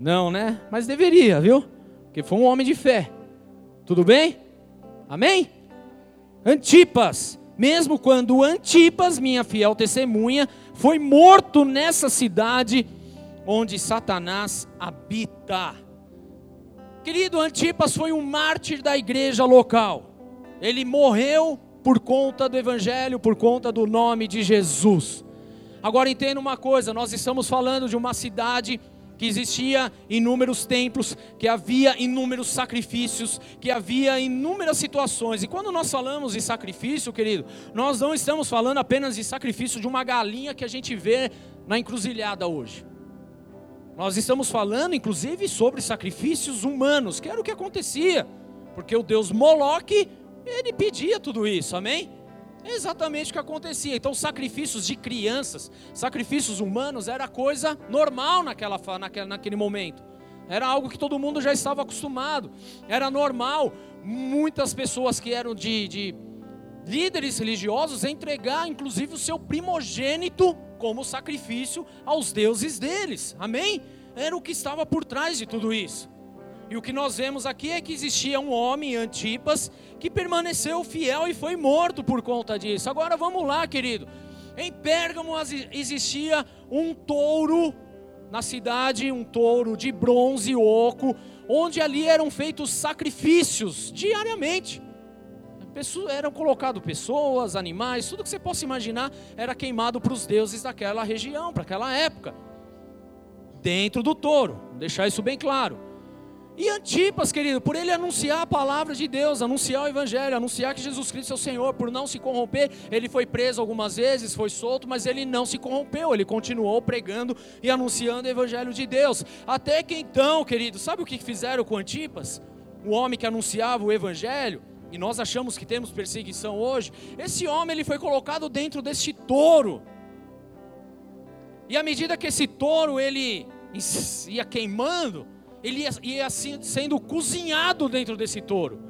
Não, né? Mas deveria, viu? Porque foi um homem de fé. Tudo bem? Amém? Antipas, mesmo quando Antipas, minha fiel testemunha, foi morto nessa cidade onde Satanás habita. Querido, Antipas foi um mártir da igreja local. Ele morreu por conta do evangelho, por conta do nome de Jesus. Agora entenda uma coisa, nós estamos falando de uma cidade que existia inúmeros templos, que havia inúmeros sacrifícios, que havia inúmeras situações. E quando nós falamos de sacrifício, querido, nós não estamos falando apenas de sacrifício de uma galinha que a gente vê na encruzilhada hoje. Nós estamos falando, inclusive, sobre sacrifícios humanos, que era o que acontecia, porque o Deus Moloque, ele pedia tudo isso, amém? Exatamente o que acontecia. Então, sacrifícios de crianças, sacrifícios humanos, era coisa normal naquela, naquele, naquele momento. Era algo que todo mundo já estava acostumado. Era normal muitas pessoas que eram de, de líderes religiosos entregar, inclusive, o seu primogênito como sacrifício aos deuses deles. Amém? Era o que estava por trás de tudo isso. E o que nós vemos aqui é que existia um homem, Antipas, que permaneceu fiel e foi morto por conta disso. Agora vamos lá, querido. Em Pérgamo existia um touro na cidade, um touro de bronze oco, onde ali eram feitos sacrifícios diariamente. Pessoas, eram colocados pessoas, animais, tudo que você possa imaginar era queimado para os deuses daquela região, para aquela época. Dentro do touro, deixar isso bem claro. E Antipas, querido, por ele anunciar a palavra de Deus, anunciar o Evangelho, anunciar que Jesus Cristo é o Senhor, por não se corromper, ele foi preso algumas vezes, foi solto, mas ele não se corrompeu, ele continuou pregando e anunciando o Evangelho de Deus. Até que então, querido, sabe o que fizeram com Antipas? O homem que anunciava o Evangelho, e nós achamos que temos perseguição hoje, esse homem ele foi colocado dentro deste touro. E à medida que esse touro ele ia queimando, ele ia, sendo cozinhado dentro desse touro.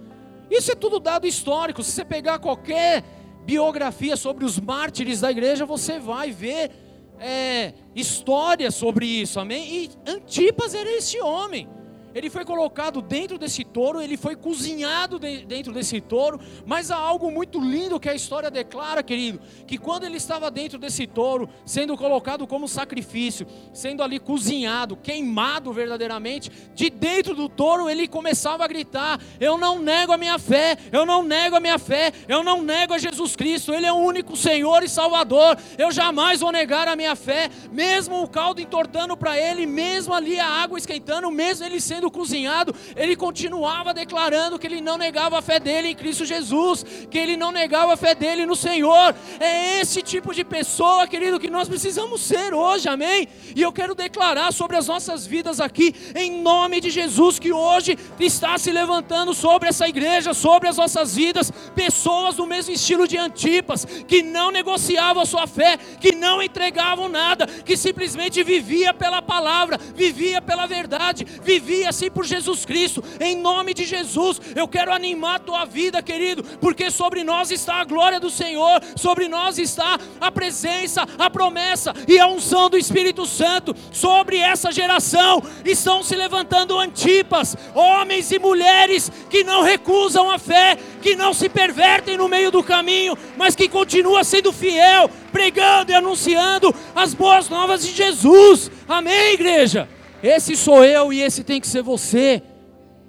Isso é tudo dado histórico. Se você pegar qualquer biografia sobre os mártires da igreja, você vai ver é, histórias sobre isso, amém? E Antipas era esse homem ele foi colocado dentro desse touro, ele foi cozinhado de, dentro desse touro, mas há algo muito lindo que a história declara, querido, que quando ele estava dentro desse touro, sendo colocado como sacrifício, sendo ali cozinhado, queimado verdadeiramente, de dentro do touro ele começava a gritar: Eu não nego a minha fé, eu não nego a minha fé, eu não nego a Jesus Cristo, Ele é o único Senhor e Salvador, eu jamais vou negar a minha fé, mesmo o caldo entortando para ele, mesmo ali a água esquentando, mesmo ele sendo sendo cozinhado, ele continuava declarando que ele não negava a fé dele em Cristo Jesus, que ele não negava a fé dele no Senhor. É esse tipo de pessoa, querido, que nós precisamos ser hoje, amém? E eu quero declarar sobre as nossas vidas aqui, em nome de Jesus, que hoje está se levantando sobre essa igreja, sobre as nossas vidas, pessoas do mesmo estilo de Antipas, que não negociavam a sua fé, que não entregavam nada, que simplesmente vivia pela palavra, vivia pela verdade, vivia assim por Jesus Cristo, em nome de Jesus. Eu quero animar a tua vida, querido, porque sobre nós está a glória do Senhor, sobre nós está a presença, a promessa e a unção do Espírito Santo. Sobre essa geração estão se levantando antipas, homens e mulheres que não recusam a fé, que não se pervertem no meio do caminho, mas que continuam sendo fiel, pregando e anunciando as boas novas de Jesus. Amém, igreja? Esse sou eu e esse tem que ser você.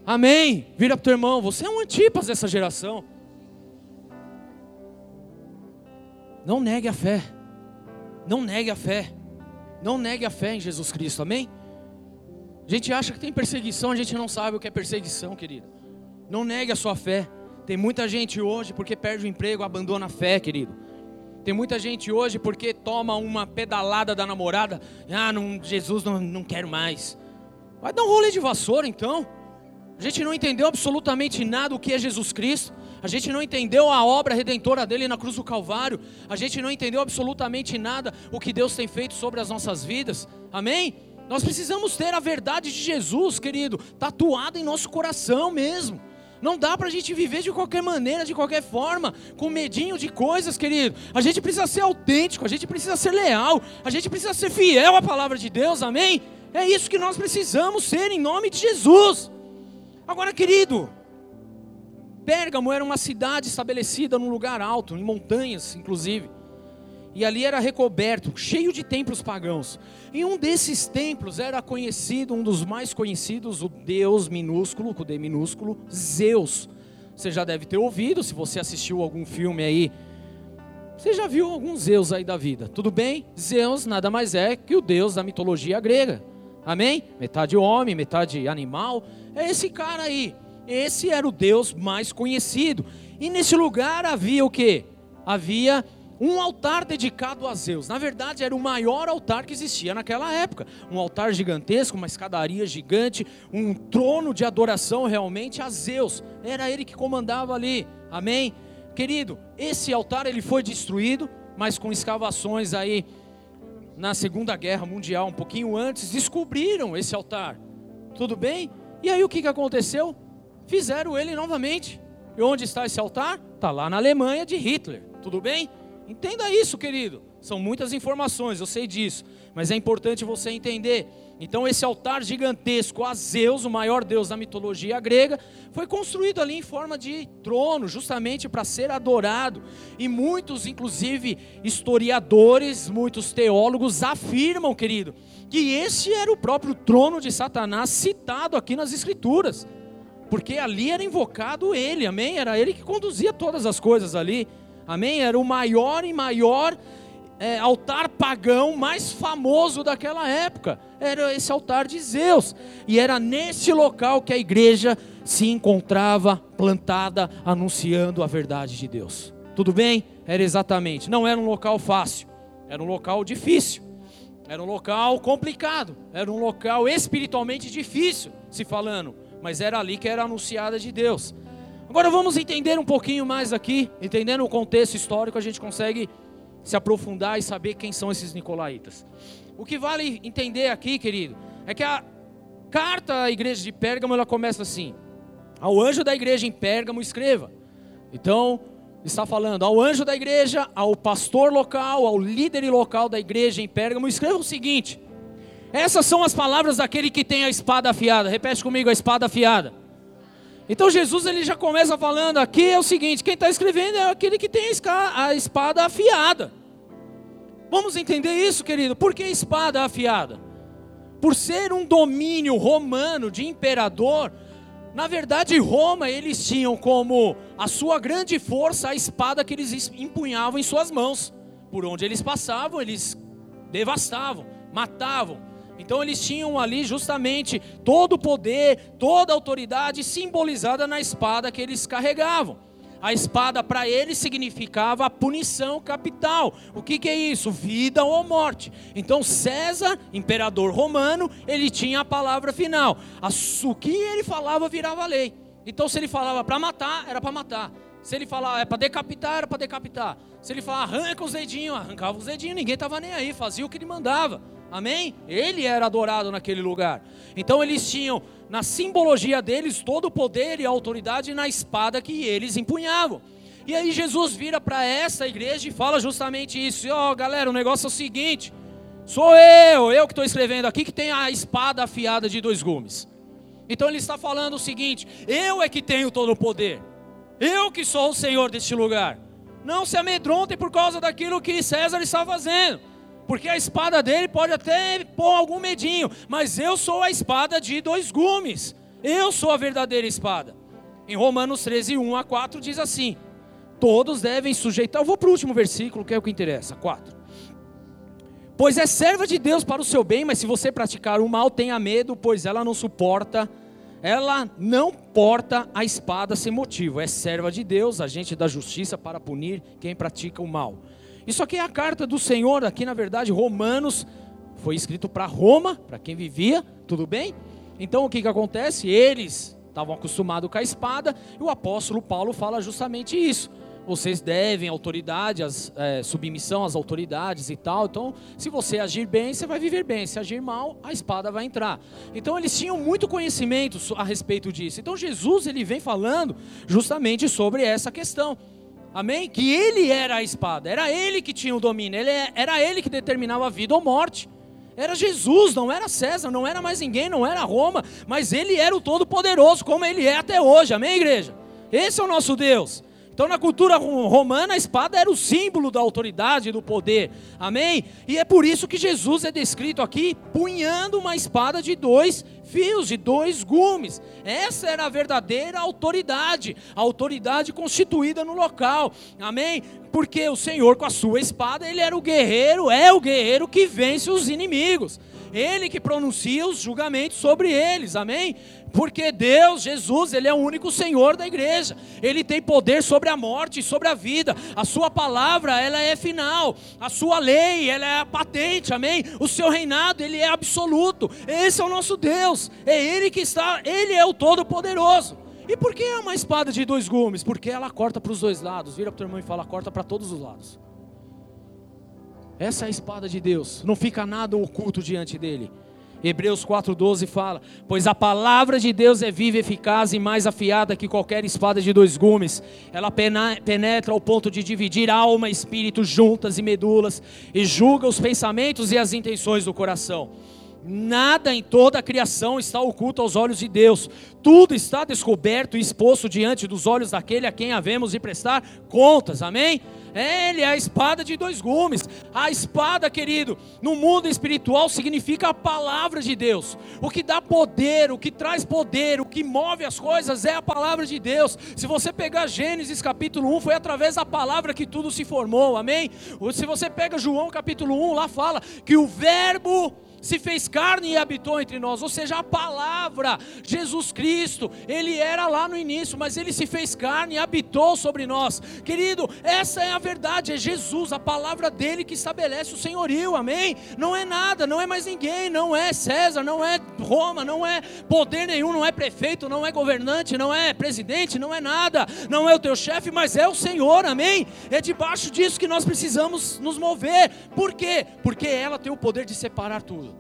Amém? Vira para o teu irmão, você é um antipas dessa geração. Não negue a fé. Não negue a fé. Não negue a fé em Jesus Cristo, amém? A gente acha que tem perseguição, a gente não sabe o que é perseguição, querido. Não negue a sua fé. Tem muita gente hoje porque perde o emprego, abandona a fé, querido. Tem muita gente hoje porque toma uma pedalada da namorada. Ah, não, Jesus não, não quero mais. Vai dar um rolê de vassoura então. A gente não entendeu absolutamente nada o que é Jesus Cristo. A gente não entendeu a obra redentora dele na cruz do Calvário. A gente não entendeu absolutamente nada o que Deus tem feito sobre as nossas vidas. Amém? Nós precisamos ter a verdade de Jesus, querido, tatuada em nosso coração mesmo. Não dá para a gente viver de qualquer maneira, de qualquer forma, com medinho de coisas, querido. A gente precisa ser autêntico, a gente precisa ser leal, a gente precisa ser fiel à palavra de Deus, amém? É isso que nós precisamos ser em nome de Jesus. Agora, querido, Pérgamo era uma cidade estabelecida num lugar alto, em montanhas, inclusive e ali era recoberto, cheio de templos pagãos. E um desses templos era conhecido, um dos mais conhecidos, o deus minúsculo, com D minúsculo, Zeus. Você já deve ter ouvido, se você assistiu algum filme aí, você já viu alguns Zeus aí da vida, tudo bem? Zeus nada mais é que o deus da mitologia grega, amém? Metade homem, metade animal, é esse cara aí. Esse era o deus mais conhecido. E nesse lugar havia o que? Havia um altar dedicado a Zeus. Na verdade, era o maior altar que existia naquela época. Um altar gigantesco, uma escadaria gigante, um trono de adoração realmente a Zeus. Era ele que comandava ali. Amém? Querido, esse altar ele foi destruído, mas com escavações aí na Segunda Guerra Mundial, um pouquinho antes, descobriram esse altar. Tudo bem? E aí o que, que aconteceu? Fizeram ele novamente. E onde está esse altar? Está lá na Alemanha de Hitler. Tudo bem? Entenda isso, querido. São muitas informações, eu sei disso, mas é importante você entender. Então, esse altar gigantesco a Zeus, o maior deus da mitologia grega, foi construído ali em forma de trono, justamente para ser adorado. E muitos, inclusive historiadores, muitos teólogos afirmam, querido, que esse era o próprio trono de Satanás citado aqui nas Escrituras, porque ali era invocado ele, amém? Era ele que conduzia todas as coisas ali. Amém? Era o maior e maior é, altar pagão mais famoso daquela época. Era esse altar de Zeus. E era nesse local que a igreja se encontrava plantada, anunciando a verdade de Deus. Tudo bem? Era exatamente. Não era um local fácil, era um local difícil. Era um local complicado, era um local espiritualmente difícil, se falando, mas era ali que era anunciada de Deus. Agora vamos entender um pouquinho mais aqui, entendendo o contexto histórico, a gente consegue se aprofundar e saber quem são esses nicolaítas. O que vale entender aqui, querido, é que a carta à igreja de Pérgamo ela começa assim: Ao anjo da igreja em Pérgamo escreva. Então, está falando ao anjo da igreja, ao pastor local, ao líder local da igreja em Pérgamo, escreva o seguinte: essas são as palavras daquele que tem a espada afiada. Repete comigo a espada afiada. Então Jesus ele já começa falando aqui é o seguinte: quem está escrevendo é aquele que tem a espada afiada. Vamos entender isso, querido? Por que espada afiada? Por ser um domínio romano de imperador, na verdade, Roma, eles tinham como a sua grande força a espada que eles empunhavam em suas mãos. Por onde eles passavam, eles devastavam, matavam. Então eles tinham ali justamente todo o poder, toda a autoridade simbolizada na espada que eles carregavam. A espada para ele significava a punição capital. O que, que é isso? Vida ou morte. Então César, imperador romano, ele tinha a palavra final. O que ele falava virava lei. Então se ele falava para matar, era para matar. Se ele falava é para decapitar, era para decapitar. Se ele falava arranca os dedinhos, arrancava os dedinhos, ninguém estava nem aí, fazia o que ele mandava. Amém? Ele era adorado naquele lugar. Então eles tinham na simbologia deles todo o poder e autoridade na espada que eles empunhavam. E aí Jesus vira para essa igreja e fala justamente isso. Ó, oh, galera, o negócio é o seguinte: sou eu, eu que estou escrevendo aqui, que tem a espada afiada de dois gumes. Então ele está falando o seguinte: eu é que tenho todo o poder, eu que sou o Senhor deste lugar. Não se amedrontem por causa daquilo que César está fazendo. Porque a espada dele pode até pôr algum medinho, mas eu sou a espada de dois gumes. Eu sou a verdadeira espada. Em Romanos 13, 1 a 4 diz assim: Todos devem sujeitar. Eu vou para o último versículo, que é o que interessa. 4. Pois é serva de Deus para o seu bem, mas se você praticar o mal, tenha medo, pois ela não suporta, ela não porta a espada sem motivo. É serva de Deus, agente da justiça para punir quem pratica o mal. Isso aqui é a carta do Senhor, aqui na verdade, Romanos, foi escrito para Roma, para quem vivia, tudo bem? Então o que, que acontece? Eles estavam acostumados com a espada, e o apóstolo Paulo fala justamente isso. Vocês devem autoridade, as, é, submissão às autoridades e tal. Então, se você agir bem, você vai viver bem. Se agir mal, a espada vai entrar. Então, eles tinham muito conhecimento a respeito disso. Então, Jesus ele vem falando justamente sobre essa questão. Amém? Que ele era a espada, era ele que tinha o domínio, ele, é, era ele que determinava a vida ou morte. Era Jesus, não era César, não era mais ninguém, não era Roma, mas ele era o Todo-Poderoso, como ele é até hoje. Amém, igreja? Esse é o nosso Deus. Então, na cultura romana, a espada era o símbolo da autoridade, do poder. Amém? E é por isso que Jesus é descrito aqui punhando uma espada de dois fios, de dois gumes. Essa era a verdadeira autoridade, a autoridade constituída no local. Amém? Porque o Senhor, com a sua espada, ele era o guerreiro, é o guerreiro que vence os inimigos. Ele que pronuncia os julgamentos sobre eles, amém? Porque Deus, Jesus, Ele é o único Senhor da igreja. Ele tem poder sobre a morte e sobre a vida. A sua palavra, ela é final. A sua lei, ela é patente, amém? O seu reinado, ele é absoluto. Esse é o nosso Deus. É Ele que está, Ele é o Todo-Poderoso. E por que é uma espada de dois gumes? Porque ela corta para os dois lados. Vira para o teu irmão e fala, corta para todos os lados. Essa é a espada de Deus. Não fica nada oculto diante dele. Hebreus 4,12 fala: Pois a palavra de Deus é viva, eficaz e mais afiada que qualquer espada de dois gumes. Ela penetra ao ponto de dividir alma e espírito juntas e medulas, e julga os pensamentos e as intenções do coração. Nada em toda a criação está oculto aos olhos de Deus. Tudo está descoberto e exposto diante dos olhos daquele a quem havemos de prestar contas. Amém? Ele é a espada de dois gumes. A espada, querido, no mundo espiritual significa a palavra de Deus. O que dá poder, o que traz poder, o que move as coisas é a palavra de Deus. Se você pegar Gênesis capítulo 1, foi através da palavra que tudo se formou. Amém? Se você pega João capítulo 1, lá fala que o verbo se fez carne e habitou entre nós, ou seja, a palavra, Jesus Cristo, ele era lá no início, mas ele se fez carne e habitou sobre nós. Querido, essa é a verdade, é Jesus, a palavra dele que estabelece o senhorio, amém? Não é nada, não é mais ninguém, não é César, não é Roma, não é poder nenhum, não é prefeito, não é governante, não é presidente, não é nada, não é o teu chefe, mas é o Senhor, amém? É debaixo disso que nós precisamos nos mover, por quê? Porque ela tem o poder de separar tudo.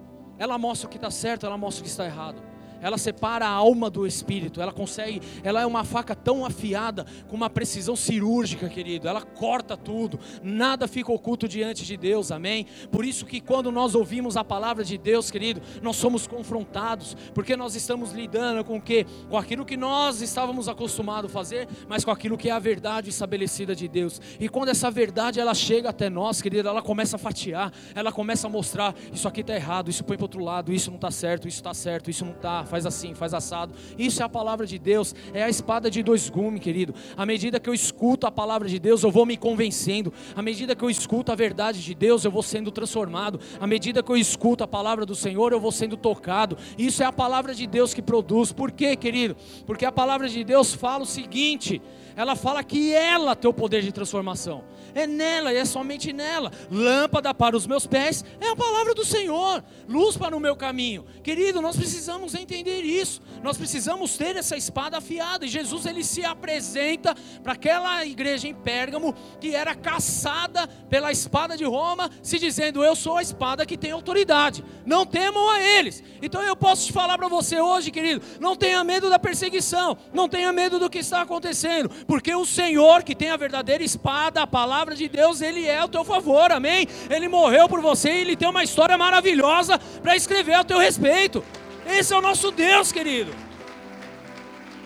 Ela mostra o que está certo, ela mostra o que está errado. Ela separa a alma do espírito. Ela consegue, ela é uma faca tão afiada, com uma precisão cirúrgica, querido. Ela corta tudo. Nada fica oculto diante de Deus. Amém. Por isso que quando nós ouvimos a palavra de Deus, querido, nós somos confrontados, porque nós estamos lidando com o quê? Com aquilo que nós estávamos acostumados a fazer, mas com aquilo que é a verdade estabelecida de Deus. E quando essa verdade ela chega até nós, querido, ela começa a fatiar, ela começa a mostrar, isso aqui está errado, isso põe para outro lado, isso não está certo, isso está certo, isso não está faz assim, faz assado. Isso é a palavra de Deus, é a espada de dois gumes, querido. À medida que eu escuto a palavra de Deus, eu vou me convencendo. À medida que eu escuto a verdade de Deus, eu vou sendo transformado. À medida que eu escuto a palavra do Senhor, eu vou sendo tocado. Isso é a palavra de Deus que produz. Por quê, querido? Porque a palavra de Deus fala o seguinte: ela fala que ela tem o poder de transformação é nela e é somente nela. Lâmpada para os meus pés é a palavra do Senhor, luz para o meu caminho. Querido, nós precisamos entender isso. Nós precisamos ter essa espada afiada. E Jesus ele se apresenta para aquela igreja em Pérgamo que era caçada pela espada de Roma, se dizendo: "Eu sou a espada que tem autoridade. Não temam a eles". Então eu posso te falar para você hoje, querido, não tenha medo da perseguição, não tenha medo do que está acontecendo, porque o Senhor que tem a verdadeira espada, a palavra de Deus, Ele é o teu favor, amém? Ele morreu por você e Ele tem uma história maravilhosa para escrever a teu respeito. Esse é o nosso Deus, querido.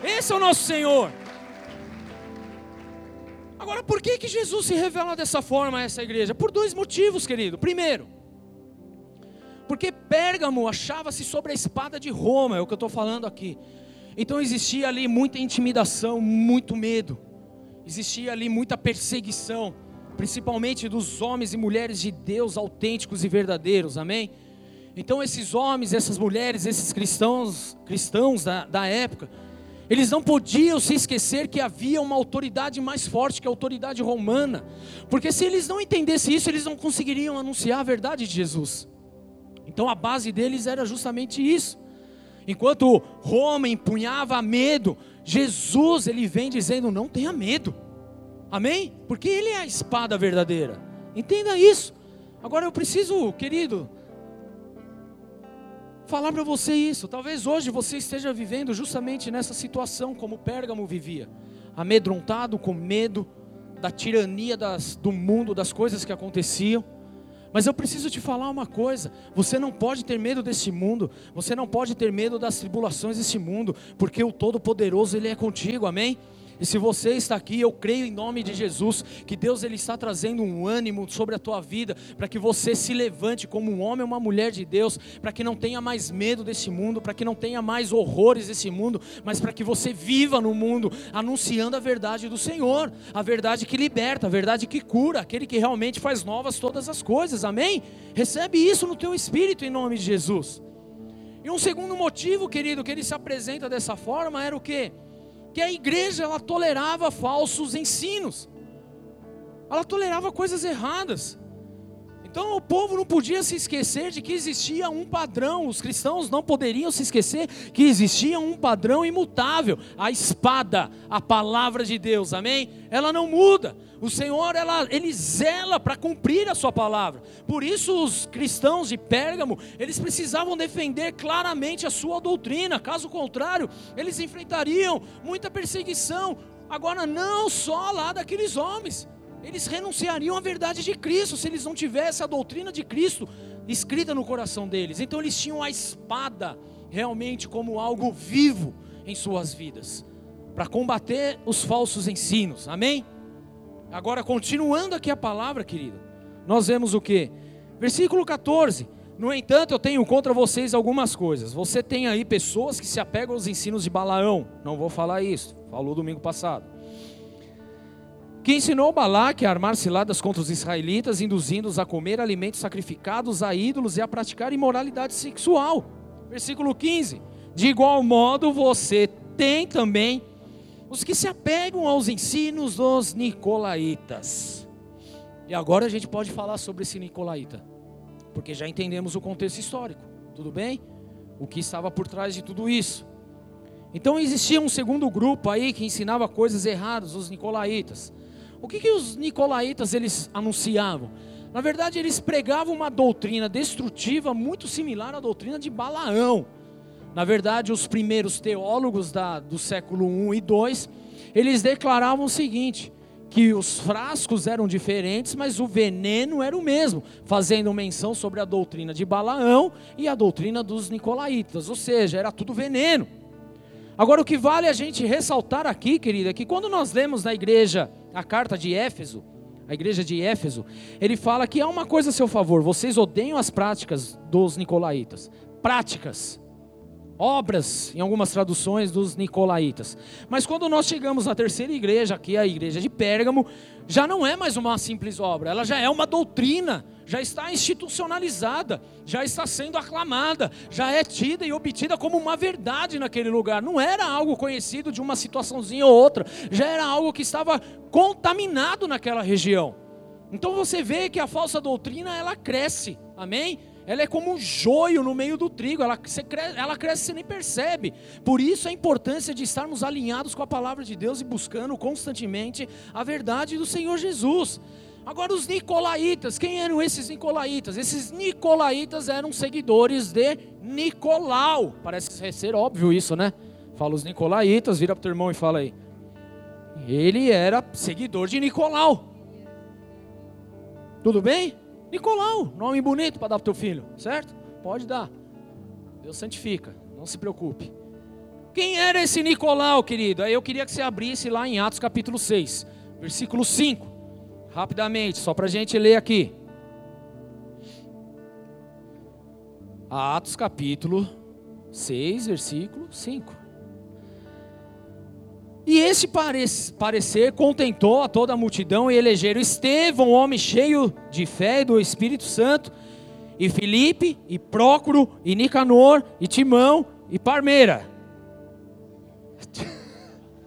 Esse é o nosso Senhor. Agora, por que, que Jesus se revela dessa forma a essa igreja? Por dois motivos, querido. Primeiro, porque Pérgamo achava-se sobre a espada de Roma, é o que eu estou falando aqui. Então existia ali muita intimidação, muito medo, existia ali muita perseguição principalmente dos homens e mulheres de Deus autênticos e verdadeiros, amém? Então esses homens, essas mulheres, esses cristãos, cristãos da, da época, eles não podiam se esquecer que havia uma autoridade mais forte que a autoridade romana, porque se eles não entendessem isso, eles não conseguiriam anunciar a verdade de Jesus. Então a base deles era justamente isso. Enquanto Roma empunhava medo, Jesus ele vem dizendo: não tenha medo. Amém? Porque Ele é a espada verdadeira. Entenda isso. Agora eu preciso, querido, falar para você isso. Talvez hoje você esteja vivendo justamente nessa situação como Pérgamo vivia, amedrontado com medo da tirania das, do mundo, das coisas que aconteciam. Mas eu preciso te falar uma coisa: você não pode ter medo desse mundo, você não pode ter medo das tribulações desse mundo, porque o Todo-Poderoso Ele é contigo, amém? E se você está aqui, eu creio em nome de Jesus que Deus ele está trazendo um ânimo sobre a tua vida, para que você se levante como um homem ou uma mulher de Deus, para que não tenha mais medo desse mundo, para que não tenha mais horrores desse mundo, mas para que você viva no mundo anunciando a verdade do Senhor, a verdade que liberta, a verdade que cura, aquele que realmente faz novas todas as coisas. Amém? Recebe isso no teu espírito em nome de Jesus. E um segundo motivo, querido, que ele se apresenta dessa forma era o que? Que a igreja ela tolerava falsos ensinos. Ela tolerava coisas erradas. Então o povo não podia se esquecer de que existia um padrão, os cristãos não poderiam se esquecer que existia um padrão imutável, a espada, a palavra de Deus, amém? Ela não muda. O Senhor, ela, ele zela para cumprir a sua palavra. Por isso os cristãos de Pérgamo, eles precisavam defender claramente a sua doutrina. Caso contrário, eles enfrentariam muita perseguição. Agora não só lá daqueles homens, eles renunciariam à verdade de Cristo se eles não tivessem a doutrina de Cristo escrita no coração deles. Então eles tinham a espada realmente como algo vivo em suas vidas para combater os falsos ensinos. Amém? Agora continuando aqui a palavra, querido. Nós vemos o que? Versículo 14. No entanto, eu tenho contra vocês algumas coisas. Você tem aí pessoas que se apegam aos ensinos de Balaão. Não vou falar isso. Falou domingo passado que ensinou Balaque a armar ciladas contra os israelitas, induzindo-os a comer alimentos sacrificados a ídolos e a praticar imoralidade sexual. Versículo 15: De igual modo você tem também os que se apegam aos ensinos dos nicolaítas. E agora a gente pode falar sobre esse nicolaíta, porque já entendemos o contexto histórico, tudo bem? O que estava por trás de tudo isso. Então existia um segundo grupo aí que ensinava coisas erradas, os nicolaítas. O que, que os nicolaítas eles anunciavam? Na verdade, eles pregavam uma doutrina destrutiva muito similar à doutrina de Balaão. Na verdade, os primeiros teólogos da, do século I e II, eles declaravam o seguinte: que os frascos eram diferentes, mas o veneno era o mesmo, fazendo menção sobre a doutrina de Balaão e a doutrina dos nicolaítas, ou seja, era tudo veneno. Agora, o que vale a gente ressaltar aqui, querida, é que quando nós lemos na igreja a carta de Éfeso, a igreja de Éfeso, ele fala que há uma coisa a seu favor: vocês odeiam as práticas dos nicolaítas. Práticas obras, em algumas traduções, dos nicolaítas. Mas quando nós chegamos à terceira igreja, aqui a igreja de Pérgamo, já não é mais uma simples obra, ela já é uma doutrina, já está institucionalizada, já está sendo aclamada, já é tida e obtida como uma verdade naquele lugar. Não era algo conhecido de uma situaçãozinha ou outra, já era algo que estava contaminado naquela região. Então você vê que a falsa doutrina ela cresce, amém? Ela é como um joio no meio do trigo, ela, cresce, ela cresce e você nem percebe. Por isso a importância de estarmos alinhados com a palavra de Deus e buscando constantemente a verdade do Senhor Jesus. Agora, os nicolaítas, quem eram esses nicolaítas? Esses nicolaítas eram seguidores de Nicolau. Parece ser óbvio isso, né? Fala os nicolaítas, vira para o teu irmão e fala aí. Ele era seguidor de Nicolau. Tudo bem? Nicolau, nome bonito para dar para teu filho, certo? Pode dar. Deus santifica, não se preocupe. Quem era esse Nicolau, querido? Aí eu queria que você abrisse lá em Atos capítulo 6, versículo 5. Rapidamente, só para a gente ler aqui. Atos capítulo 6, versículo 5. E esse parecer contentou a toda a multidão e elegeram Estevão, homem cheio de fé e do Espírito Santo, e Filipe, e Prócoro, e Nicanor, e Timão, e Parmeira.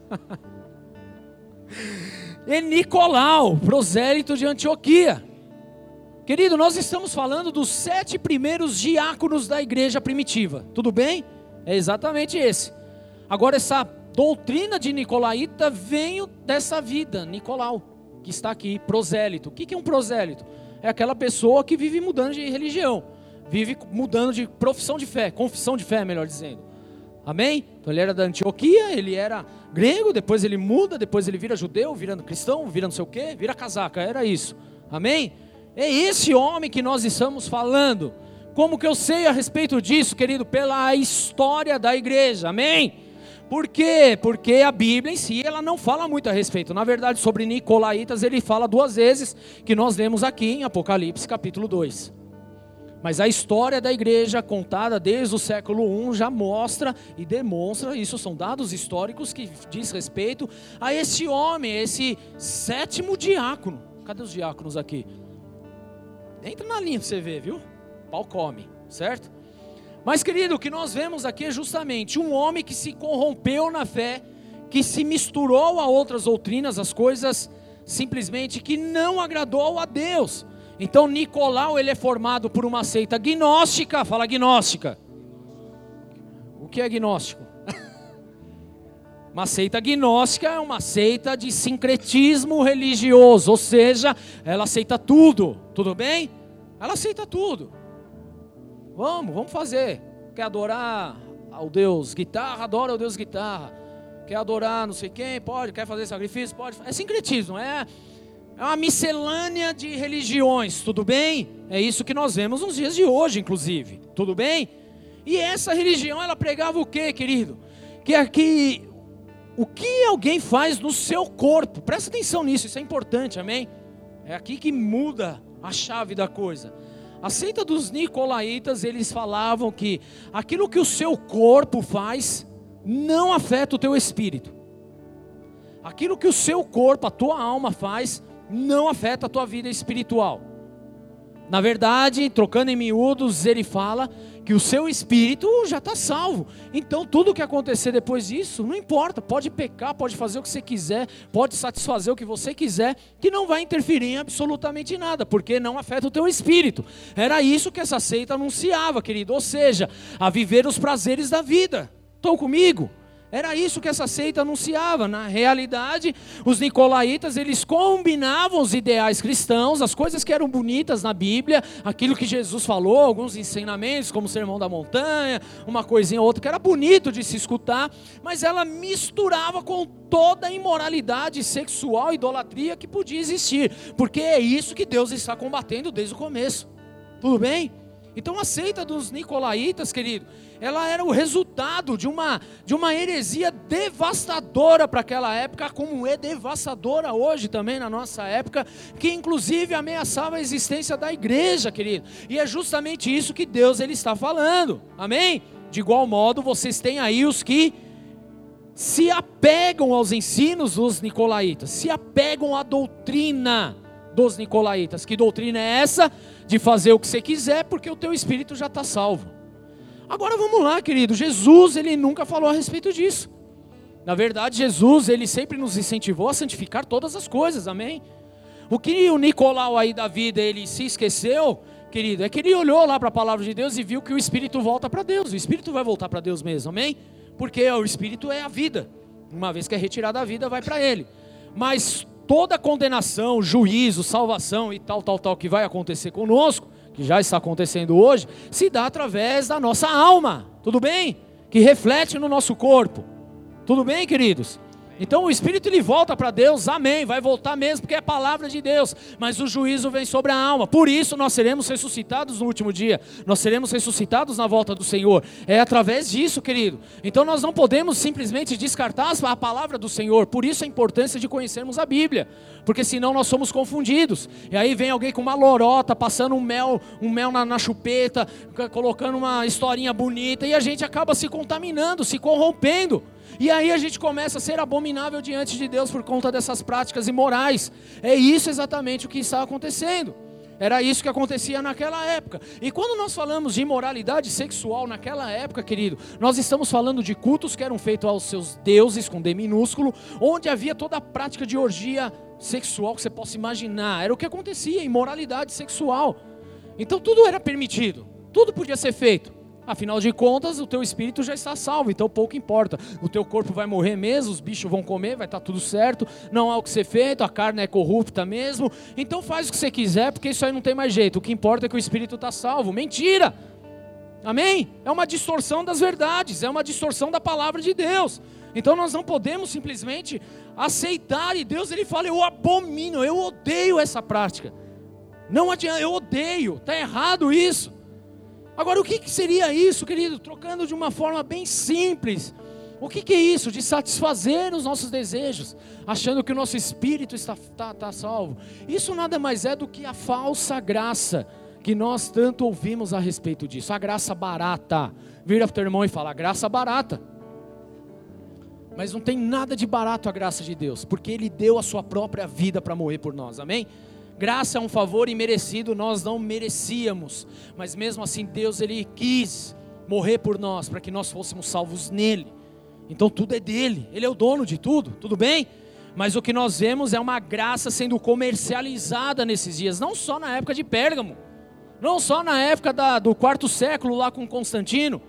e Nicolau, prosélito de Antioquia. Querido, nós estamos falando dos sete primeiros diáconos da igreja primitiva, tudo bem? É exatamente esse. Agora, essa doutrina de Nicolaíta veio dessa vida, Nicolau, que está aqui, prosélito. O que é um prosélito? É aquela pessoa que vive mudando de religião, vive mudando de profissão de fé, confissão de fé, melhor dizendo. Amém? Então ele era da Antioquia, ele era grego, depois ele muda, depois ele vira judeu, virando cristão, vira não sei o quê, vira casaca, era isso. Amém? É esse homem que nós estamos falando. Como que eu sei a respeito disso, querido? Pela história da igreja. Amém? Por quê? Porque a Bíblia em si ela não fala muito a respeito. Na verdade, sobre Nicolaitas ele fala duas vezes, que nós lemos aqui em Apocalipse capítulo 2. Mas a história da igreja contada desde o século I já mostra e demonstra, isso são dados históricos que diz respeito a esse homem, esse sétimo diácono. Cadê os diáconos aqui? Entra na linha para você ver, viu? Pau come, certo? Mas, querido, o que nós vemos aqui é justamente um homem que se corrompeu na fé, que se misturou a outras doutrinas, as coisas simplesmente que não agradou a Deus. Então, Nicolau ele é formado por uma seita gnóstica, fala gnóstica. O que é gnóstico? Uma seita gnóstica é uma seita de sincretismo religioso, ou seja, ela aceita tudo, tudo bem? Ela aceita tudo. Vamos, vamos fazer. Quer adorar ao Deus guitarra? Adora ao Deus guitarra. Quer adorar não sei quem? Pode. Quer fazer sacrifício? Pode. É sincretismo, é, é uma miscelânea de religiões, tudo bem? É isso que nós vemos nos dias de hoje, inclusive. Tudo bem? E essa religião, ela pregava o que, querido? Que aqui, o que alguém faz no seu corpo, presta atenção nisso, isso é importante, amém? É aqui que muda a chave da coisa. A seita dos nicolaítas, eles falavam que aquilo que o seu corpo faz não afeta o teu espírito. Aquilo que o seu corpo, a tua alma faz, não afeta a tua vida espiritual. Na verdade, trocando em miúdos, ele fala que o seu espírito já está salvo. Então, tudo o que acontecer depois disso, não importa. Pode pecar, pode fazer o que você quiser, pode satisfazer o que você quiser, que não vai interferir em absolutamente nada, porque não afeta o teu espírito. Era isso que essa seita anunciava, querido. Ou seja, a viver os prazeres da vida. Estão comigo? Era isso que essa seita anunciava. Na realidade, os nicolaítas, eles combinavam os ideais cristãos, as coisas que eram bonitas na Bíblia, aquilo que Jesus falou, alguns ensinamentos, como o Sermão da Montanha, uma coisinha ou outra que era bonito de se escutar, mas ela misturava com toda a imoralidade sexual, idolatria que podia existir, porque é isso que Deus está combatendo desde o começo. Tudo bem? Então a seita dos nicolaítas, querido, ela era o resultado de uma, de uma heresia devastadora para aquela época, como é devastadora hoje também na nossa época, que inclusive ameaçava a existência da igreja, querido. E é justamente isso que Deus ele está falando. Amém? De igual modo, vocês têm aí os que se apegam aos ensinos dos nicolaítas, se apegam à doutrina dos nicolaítas. Que doutrina é essa? De fazer o que você quiser, porque o teu espírito já está salvo. Agora vamos lá, querido. Jesus, ele nunca falou a respeito disso. Na verdade, Jesus, ele sempre nos incentivou a santificar todas as coisas, amém? O que o Nicolau aí da vida, ele se esqueceu, querido, é que ele olhou lá para a palavra de Deus e viu que o Espírito volta para Deus. O Espírito vai voltar para Deus mesmo, amém? Porque o Espírito é a vida. Uma vez que é retirada a vida, vai para Ele. Mas toda condenação, juízo, salvação e tal, tal, tal que vai acontecer conosco, que já está acontecendo hoje, se dá através da nossa alma, tudo bem? Que reflete no nosso corpo, tudo bem, queridos? Então o espírito ele volta para Deus, amém, vai voltar mesmo, porque é a palavra de Deus, mas o juízo vem sobre a alma, por isso nós seremos ressuscitados no último dia, nós seremos ressuscitados na volta do Senhor, é através disso, querido. Então nós não podemos simplesmente descartar a palavra do Senhor, por isso a importância de conhecermos a Bíblia, porque senão nós somos confundidos. E aí vem alguém com uma lorota, passando um mel, um mel na, na chupeta, colocando uma historinha bonita, e a gente acaba se contaminando, se corrompendo. E aí a gente começa a ser abominável diante de Deus por conta dessas práticas imorais. É isso exatamente o que está acontecendo. Era isso que acontecia naquela época. E quando nós falamos de imoralidade sexual naquela época, querido, nós estamos falando de cultos que eram feitos aos seus deuses, com D minúsculo, onde havia toda a prática de orgia sexual que você possa imaginar. Era o que acontecia, imoralidade sexual. Então tudo era permitido, tudo podia ser feito. Afinal de contas, o teu espírito já está salvo, então pouco importa. O teu corpo vai morrer mesmo, os bichos vão comer, vai estar tudo certo, não há o que ser feito, a carne é corrupta mesmo. Então faz o que você quiser, porque isso aí não tem mais jeito. O que importa é que o espírito está salvo. Mentira! Amém? É uma distorção das verdades, é uma distorção da palavra de Deus. Então nós não podemos simplesmente aceitar e Deus ele fala: "Eu abomino, eu odeio essa prática". Não adianta, eu odeio, está errado isso. Agora, o que, seria isso, querido? Trocando de uma forma bem simples. O que, é isso? De satisfazer os nossos desejos, achando que o nosso espírito está, está, está salvo. Isso nada mais é do que a falsa graça que nós tanto ouvimos a respeito disso. A graça barata. Vira para o teu irmão e fala: graça barata. Mas não tem nada de barato a graça de Deus, porque Ele deu a sua própria vida para morrer por nós, amém? Graça é um favor imerecido, nós não merecíamos, mas mesmo assim Deus ele quis morrer por nós para que nós fôssemos salvos nele. Então tudo é dele, ele é o dono de tudo, tudo bem? Mas o que nós vemos é uma graça sendo comercializada nesses dias, não só na época de Pérgamo, não só na época da, do quarto século lá com Constantino,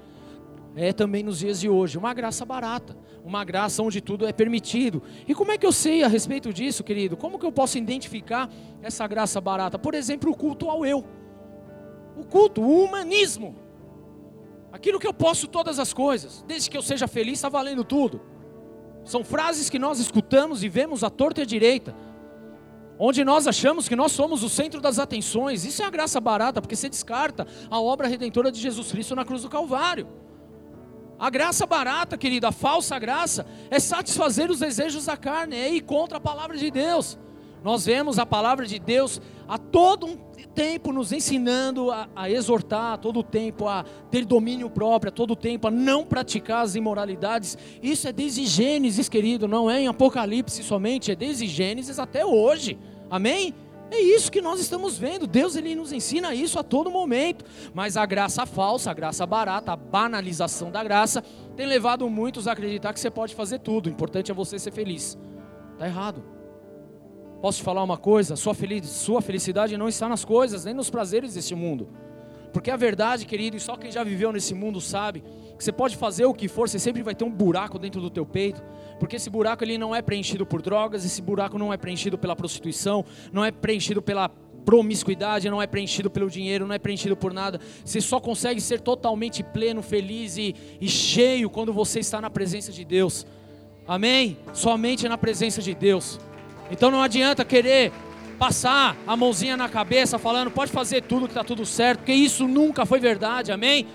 é também nos dias de hoje, uma graça barata uma graça onde tudo é permitido. E como é que eu sei a respeito disso, querido? Como que eu posso identificar essa graça barata? Por exemplo, o culto ao eu. O culto, o humanismo. Aquilo que eu posso todas as coisas, desde que eu seja feliz, está valendo tudo. São frases que nós escutamos e vemos à torta e à direita, onde nós achamos que nós somos o centro das atenções. Isso é a graça barata, porque você descarta a obra redentora de Jesus Cristo na cruz do Calvário. A graça barata, querida, a falsa graça, é satisfazer os desejos da carne, é ir contra a palavra de Deus. Nós vemos a palavra de Deus a todo um tempo nos ensinando a, a exortar, a todo tempo a ter domínio próprio, a todo tempo a não praticar as imoralidades. Isso é desde Gênesis, querido, não é em Apocalipse somente, é desde Gênesis até hoje. Amém? É isso que nós estamos vendo. Deus ele nos ensina isso a todo momento. Mas a graça falsa, a graça barata, a banalização da graça tem levado muitos a acreditar que você pode fazer tudo. O importante é você ser feliz. Está errado. Posso te falar uma coisa? Sua, felicidade não está nas coisas, nem nos prazeres deste mundo. Porque a verdade, querido, e só quem já viveu nesse mundo sabe, você pode fazer o que for, você sempre vai ter um buraco dentro do teu peito, porque esse buraco ele não é preenchido por drogas, esse buraco não é preenchido pela prostituição, não é preenchido pela promiscuidade, não é preenchido pelo dinheiro, não é preenchido por nada. Você só consegue ser totalmente pleno, feliz e, e cheio quando você está na presença de Deus. Amém? Somente na presença de Deus. Então não adianta querer passar a mãozinha na cabeça falando, pode fazer tudo que está tudo certo, porque isso nunca foi verdade, amém?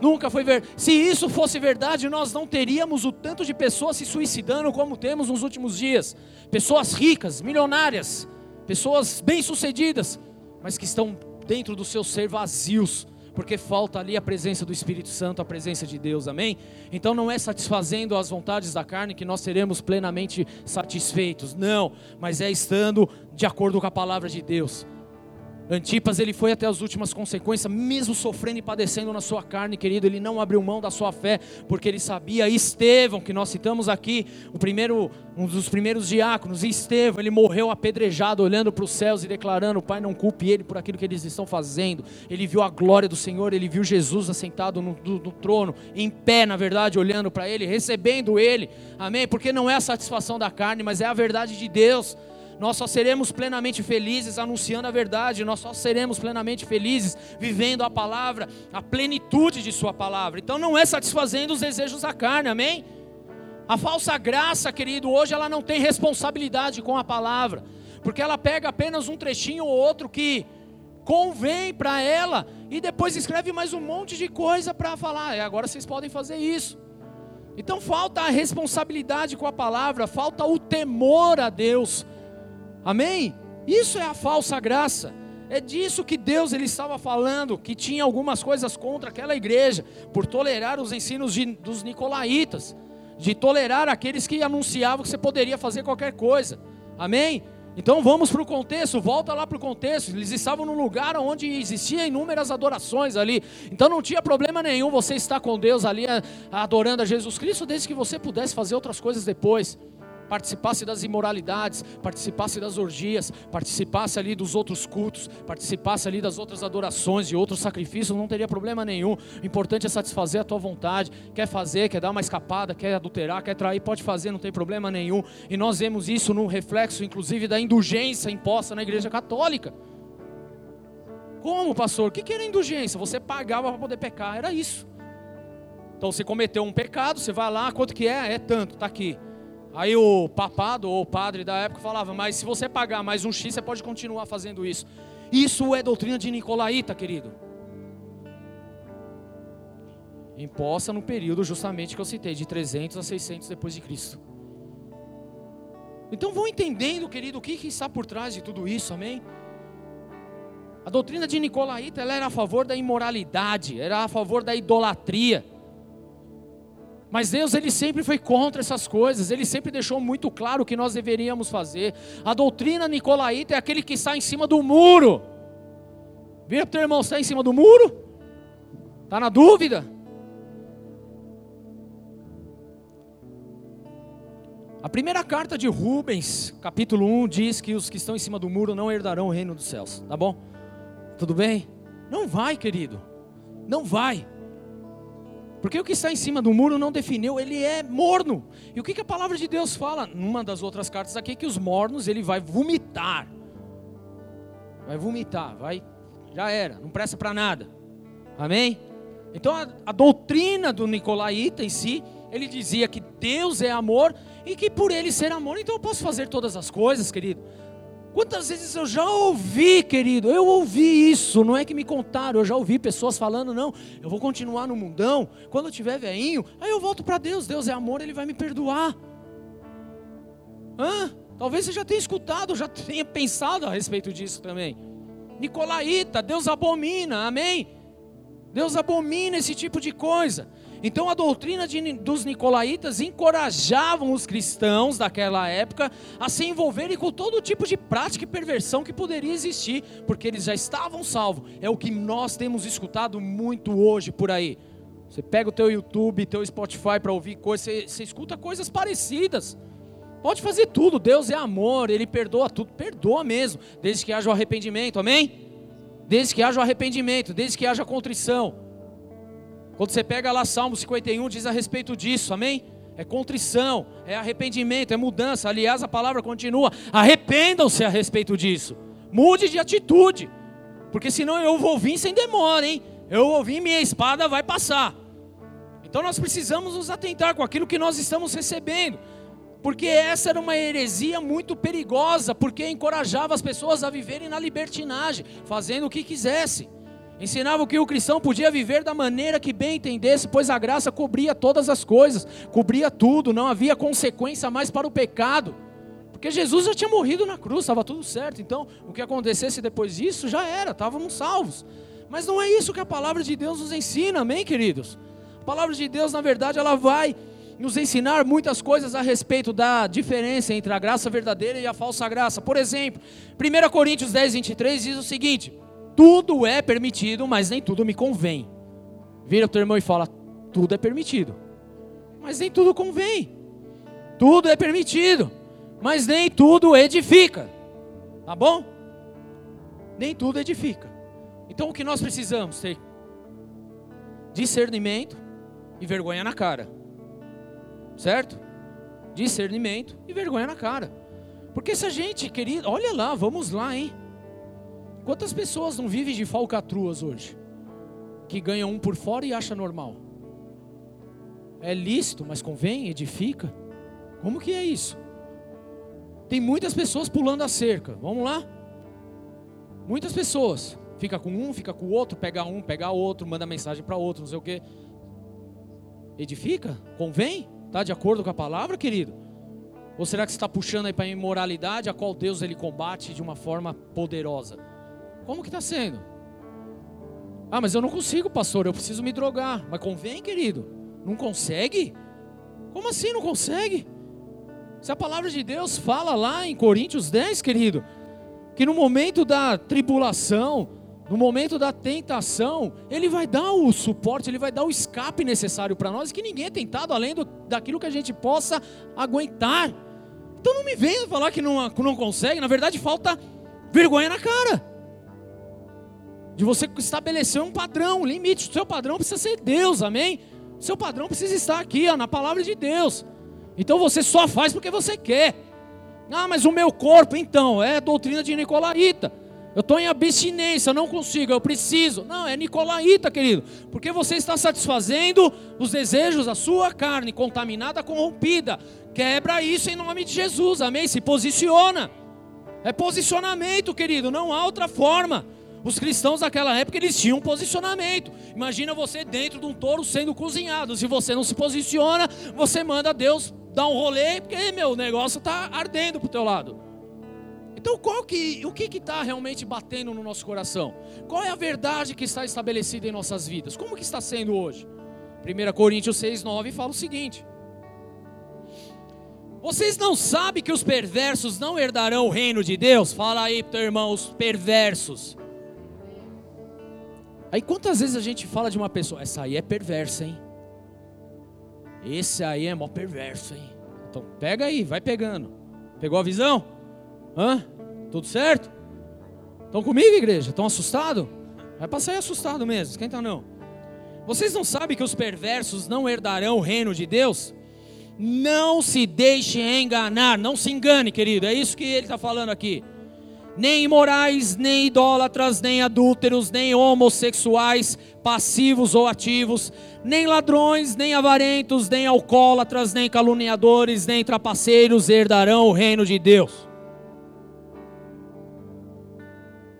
Nunca foi verdade. Se isso fosse verdade, nós não teríamos o tanto de pessoas se suicidando como temos nos últimos dias. Pessoas ricas, milionárias, pessoas bem-sucedidas, mas que estão dentro do seu ser vazios, porque falta ali a presença do Espírito Santo, a presença de Deus, amém? Então não é satisfazendo as vontades da carne que nós seremos plenamente satisfeitos, não, mas é estando de acordo com a palavra de Deus. Antipas ele foi até as últimas consequências, mesmo sofrendo e padecendo na sua carne, querido, ele não abriu mão da sua fé, porque ele sabia, Estevão, que nós citamos aqui, o primeiro, um dos primeiros diáconos, Estevão, ele morreu apedrejado, olhando para os céus e declarando: Pai, não culpe ele por aquilo que eles estão fazendo. Ele viu a glória do Senhor, ele viu Jesus assentado no, no, no trono, em pé, na verdade, olhando para ele, recebendo ele, amém? Porque não é a satisfação da carne, mas é a verdade de Deus. Nós só seremos plenamente felizes anunciando a verdade, nós só seremos plenamente felizes vivendo a palavra, a plenitude de Sua palavra. Então não é satisfazendo os desejos da carne, amém? A falsa graça, querido, hoje ela não tem responsabilidade com a palavra, porque ela pega apenas um trechinho ou outro que convém para ela e depois escreve mais um monte de coisa para falar, é, agora vocês podem fazer isso. Então falta a responsabilidade com a palavra, falta o temor a Deus. Amém? Isso é a falsa graça. É disso que Deus ele estava falando, que tinha algumas coisas contra aquela igreja, por tolerar os ensinos de, dos nicolaítas, de tolerar aqueles que anunciavam que você poderia fazer qualquer coisa. Amém? Então vamos para o contexto, volta lá para o contexto. Eles estavam num lugar onde existiam inúmeras adorações ali. Então não tinha problema nenhum você estar com Deus ali adorando a Jesus Cristo, desde que você pudesse fazer outras coisas depois participasse das imoralidades, participasse das orgias, participasse ali dos outros cultos, participasse ali das outras adorações e outros sacrifícios, não teria problema nenhum. O importante é satisfazer a tua vontade. Quer fazer, quer dar uma escapada, quer adulterar, quer trair, pode fazer, não tem problema nenhum. E nós vemos isso no reflexo, inclusive, da indulgência imposta na Igreja Católica. Como, pastor? O que era indulgência? Você pagava para poder pecar, era isso. Então você cometeu um pecado, você vai lá, quanto que é? É tanto, está aqui. Aí o papado ou o padre da época falava: Mas se você pagar mais um X, você pode continuar fazendo isso. Isso é doutrina de Nicolaíta, querido. Imposta no período justamente que eu citei, de 300 a 600 depois de Cristo. Então vão entendendo, querido, o que, que está por trás de tudo isso, amém? A doutrina de Nicolaíta ela era a favor da imoralidade, era a favor da idolatria. Mas Deus ele sempre foi contra essas coisas, ele sempre deixou muito claro o que nós deveríamos fazer. A doutrina nicolaíta é aquele que está em cima do muro. Vira para o teu irmão, está em cima do muro? Está na dúvida? A primeira carta de Rubens, capítulo 1, diz que os que estão em cima do muro não herdarão o reino dos céus. Tá bom? Tudo bem? Não vai, querido. Não vai. Porque o que está em cima do muro não definiu, ele é morno. E o que, que a palavra de Deus fala? Numa das outras cartas aqui, que os mornos ele vai vomitar. Vai vomitar, vai, já era, não presta para nada. Amém? Então a, a doutrina do Nicolaíta em si, ele dizia que Deus é amor e que por ele ser amor, então eu posso fazer todas as coisas, querido. Quantas vezes eu já ouvi, querido, eu ouvi isso, não é que me contaram, eu já ouvi pessoas falando, não, eu vou continuar no mundão, quando eu tiver veinho, aí eu volto para Deus, Deus é amor, Ele vai me perdoar. Hã? Talvez você já tenha escutado, já tenha pensado a respeito disso também. Nicolaíta, Deus abomina, amém? Deus abomina esse tipo de coisa. Então a doutrina de, dos nicolaítas encorajavam os cristãos daquela época a se envolverem com todo tipo de prática e perversão que poderia existir, porque eles já estavam salvos. É o que nós temos escutado muito hoje por aí. Você pega o teu YouTube, teu Spotify para ouvir coisas, você, você escuta coisas parecidas. Pode fazer tudo, Deus é amor, Ele perdoa tudo, perdoa mesmo, desde que haja o arrependimento, amém? Desde que haja o arrependimento, desde que haja contrição. Quando você pega lá Salmo 51, diz a respeito disso, amém? É contrição, é arrependimento, é mudança. Aliás, a palavra continua: arrependam-se a respeito disso. Mude de atitude. Porque senão eu vou vir sem demora, hein? Eu vou minha espada vai passar. Então nós precisamos nos atentar com aquilo que nós estamos recebendo. Porque essa era uma heresia muito perigosa, porque encorajava as pessoas a viverem na libertinagem, fazendo o que quisessem. Ensinava que o cristão podia viver da maneira que bem entendesse, pois a graça cobria todas as coisas, cobria tudo, não havia consequência mais para o pecado. Porque Jesus já tinha morrido na cruz, estava tudo certo. Então, o que acontecesse depois disso já era, estávamos salvos. Mas não é isso que a palavra de Deus nos ensina, amém, queridos? A palavra de Deus, na verdade, ela vai nos ensinar muitas coisas a respeito da diferença entre a graça verdadeira e a falsa graça. Por exemplo, 1 Coríntios 10, 23 diz o seguinte: Tudo é permitido, mas nem tudo me convém. Vira o teu irmão e fala: Tudo é permitido, mas nem tudo convém. Tudo é permitido, mas nem tudo edifica. Tá bom? Nem tudo edifica. Então o que nós precisamos ter? Discernimento e vergonha na cara certo? Discernimento e vergonha na cara. Porque se a gente, querido, olha lá, vamos lá, hein? Quantas pessoas não vivem de falcatruas hoje? Que ganham um por fora e acha normal. É lícito, mas convém, edifica. Como que é isso? Tem muitas pessoas pulando a cerca. Vamos lá? Muitas pessoas. Fica com um, fica com o outro, pega um, pega outro, manda mensagem para outro, não sei o quê. Edifica? Convém? Está de acordo com a palavra, querido? Ou será que você está puxando aí para a imoralidade, a qual Deus ele combate de uma forma poderosa? Como que está sendo? Ah, mas eu não consigo, pastor, eu preciso me drogar. Mas convém, querido? Não consegue? Como assim não consegue? Se a palavra de Deus fala lá em Coríntios 10, querido, que no momento da tribulação, no momento da tentação, Ele vai dar o suporte, Ele vai dar o escape necessário para nós, que ninguém é tentado além do, daquilo que a gente possa aguentar. Então não me venha falar que não, não consegue, na verdade falta vergonha na cara. De você estabelecer um padrão, um limite. O seu padrão precisa ser Deus, amém? O seu padrão precisa estar aqui, ó, na palavra de Deus. Então você só faz porque você quer. Ah, mas o meu corpo, então, é doutrina de Nicolaíta. Eu estou em abstinência, não consigo, eu preciso. Não, é nicolaíta, querido. Porque você está satisfazendo os desejos da sua carne, contaminada, corrompida. Quebra isso em nome de Jesus, amém? Se posiciona. É posicionamento, querido, não há outra forma. Os cristãos daquela época eles tinham um posicionamento. Imagina você dentro de um touro sendo cozinhado. Se você não se posiciona, você manda Deus dar um rolê, porque meu negócio está ardendo para o teu lado. Então, qual que, o que está realmente batendo no nosso coração? Qual é a verdade que está estabelecida em nossas vidas? Como que está sendo hoje? 1 Coríntios 6, 9 fala o seguinte: Vocês não sabem que os perversos não herdarão o reino de Deus? Fala aí, teu irmão, os perversos. Aí quantas vezes a gente fala de uma pessoa, essa aí é perversa, hein? Esse aí é mó perverso, hein? Então pega aí, vai pegando. Pegou a visão? Hã? Tudo certo? Estão comigo, igreja? Estão assustados? Vai passar aí assustado mesmo, esquenta não. Vocês não sabem que os perversos não herdarão o reino de Deus? Não se deixe enganar, não se engane, querido, é isso que ele está falando aqui. Nem imorais, nem idólatras, nem adúlteros, nem homossexuais, passivos ou ativos, nem ladrões, nem avarentos, nem alcoólatras, nem caluniadores, nem trapaceiros herdarão o reino de Deus.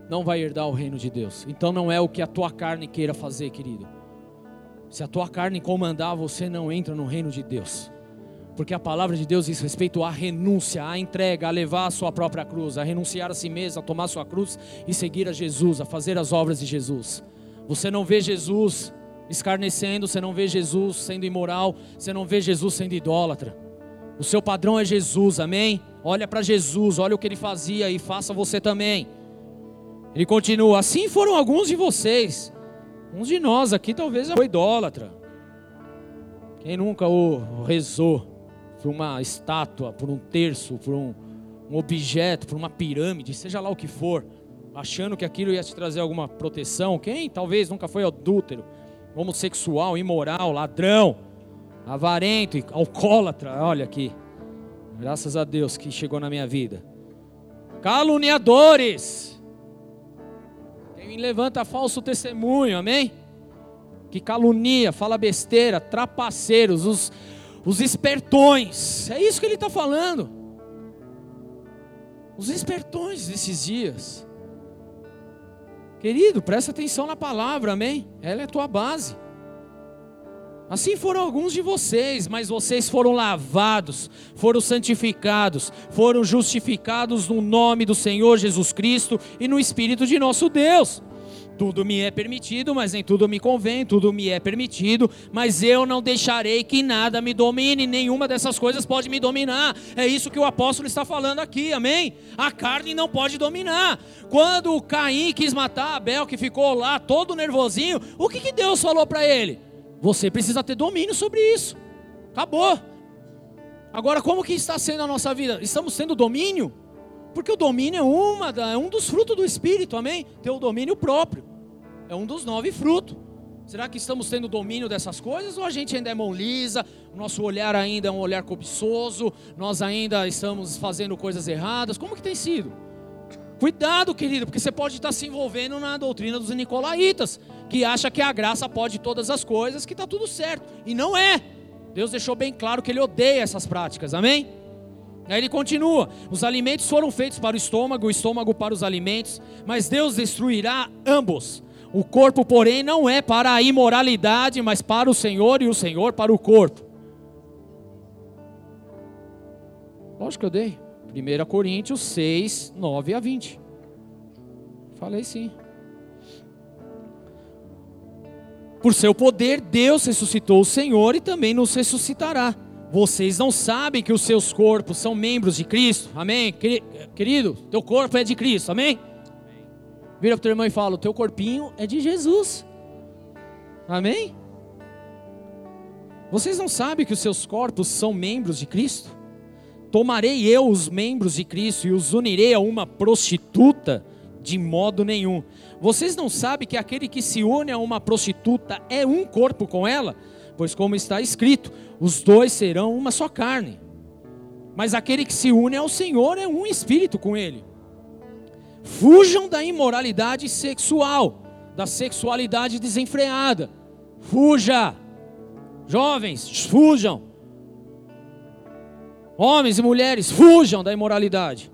não vai herdar o reino de Deus. Então não é o que a tua carne queira fazer, querido. Se a tua carne comandar, você não entra no reino de Deus. Porque a palavra de Deus diz respeito à renúncia, à entrega, a levar a sua própria cruz, a renunciar a si mesmo, a tomar a sua cruz e seguir a Jesus, a fazer as obras de Jesus. Você não vê Jesus escarnecendo, você não vê Jesus sendo imoral, você não vê Jesus sendo idólatra. O seu padrão é Jesus, amém? Olha para Jesus, olha o que ele fazia e faça você também. Ele continua: Assim foram alguns de vocês. Uns de nós aqui talvez foi idólatra. Quem nunca o rezou por uma estátua, por um terço, por um, um objeto, por uma pirâmide, seja lá o que for. achando que aquilo ia te trazer alguma proteção. Quem talvez nunca foi adúltero, homossexual, imoral, ladrão, avarento, alcoólatra, olha aqui. Graças a Deus que chegou na minha vida. Caluniadores. Quem levanta falso testemunho, amém? Que calunia, fala besteira, trapaceiros, os, os espertões. É isso que ele está falando. Os espertões desses dias. Querido, presta atenção na palavra, amém? Ela é a tua base. Assim foram alguns de vocês, mas vocês foram lavados, foram santificados, foram justificados no nome do Senhor Jesus Cristo e no Espírito de nosso Deus. Tudo me é permitido, mas nem tudo me convém, tudo me é permitido, mas eu não deixarei que nada me domine, nenhuma dessas coisas pode me dominar. É isso que o apóstolo está falando aqui, amém? A carne não pode dominar. Quando Caim quis matar Abel, que ficou lá todo nervosinho, o que, que Deus falou para ele? Você precisa ter domínio sobre isso. Acabou. Agora, como que está sendo a nossa vida? Estamos tendo domínio? Porque o domínio é, uma, é um dos frutos do Espírito, amém? Ter o domínio próprio. É um dos nove frutos. Será que estamos tendo domínio dessas coisas ou a gente ainda é mão lisa, o nosso olhar ainda é um olhar cobiçoso, nós ainda estamos fazendo coisas erradas? Como que tem sido? Cuidado, querido, porque você pode estar se envolvendo na doutrina dos nicolaítas, que acha que a graça pode todas as coisas, que está tudo certo. E não é. Deus deixou bem claro que ele odeia essas práticas, amém? Aí ele continua: os alimentos foram feitos para o estômago, o estômago para os alimentos, mas Deus destruirá ambos. O corpo, porém, não é para a imoralidade, mas para o Senhor, e o Senhor para o corpo. Lógico que eu dei. 1 Coríntios 6, 9 a 20. Falei sim. Por seu poder, Deus ressuscitou o Senhor e também nos ressuscitará. Vocês não sabem que os seus corpos são membros de Cristo? Amém? Querido, teu corpo é de Cristo, amém? Vira para o teu irmão e fala: o teu corpinho é de Jesus. Amém? Vocês não sabem que os seus corpos são membros de Cristo? Tomarei eu os membros de Cristo e os unirei a uma prostituta? De modo nenhum. Vocês não sabem que aquele que se une a uma prostituta é um corpo com ela? Pois, como está escrito, os dois serão uma só carne. Mas aquele que se une ao Senhor é um espírito com ele. Fujam da imoralidade sexual, da sexualidade desenfreada. Fuja. Jovens, fujam. Homens e mulheres, fujam da imoralidade.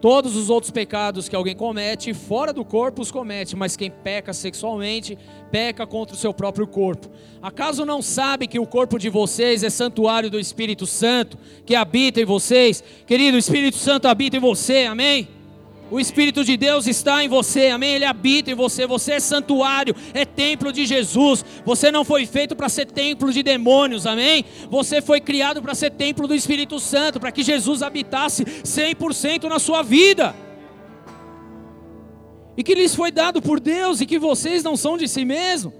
Todos os outros pecados que alguém comete, fora do corpo os comete, mas quem peca sexualmente, peca contra o seu próprio corpo. Acaso não sabe que o corpo de vocês é santuário do Espírito Santo, que habita em vocês? Querido, o Espírito Santo habita em você, amém? O Espírito de Deus está em você, amém? Ele habita em você. Você é santuário, é templo de Jesus. Você não foi feito para ser templo de demônios, amém? Você foi criado para ser templo do Espírito Santo, para que Jesus habitasse 100% na sua vida. E que lhes foi dado por Deus e que vocês não são de si mesmos.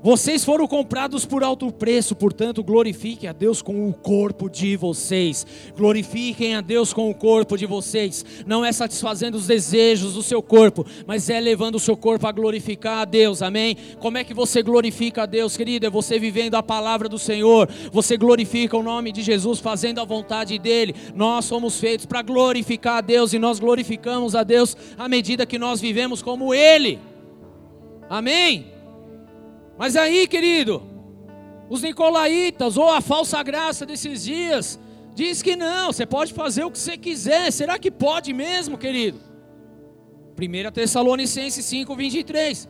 Vocês foram comprados por alto preço, portanto, glorifiquem a Deus com o corpo de vocês. Glorifiquem a Deus com o corpo de vocês. Não é satisfazendo os desejos do seu corpo, mas é levando o seu corpo a glorificar a Deus. Amém? Como é que você glorifica a Deus, querido? É você vivendo a palavra do Senhor. Você glorifica o nome de Jesus, fazendo a vontade dele. Nós somos feitos para glorificar a Deus e nós glorificamos a Deus à medida que nós vivemos como ele. Amém? Mas aí, querido, os nicolaítas ou a falsa graça desses dias diz que não, você pode fazer o que você quiser. Será que pode mesmo, querido? 1 Tessalonicenses 5, 23.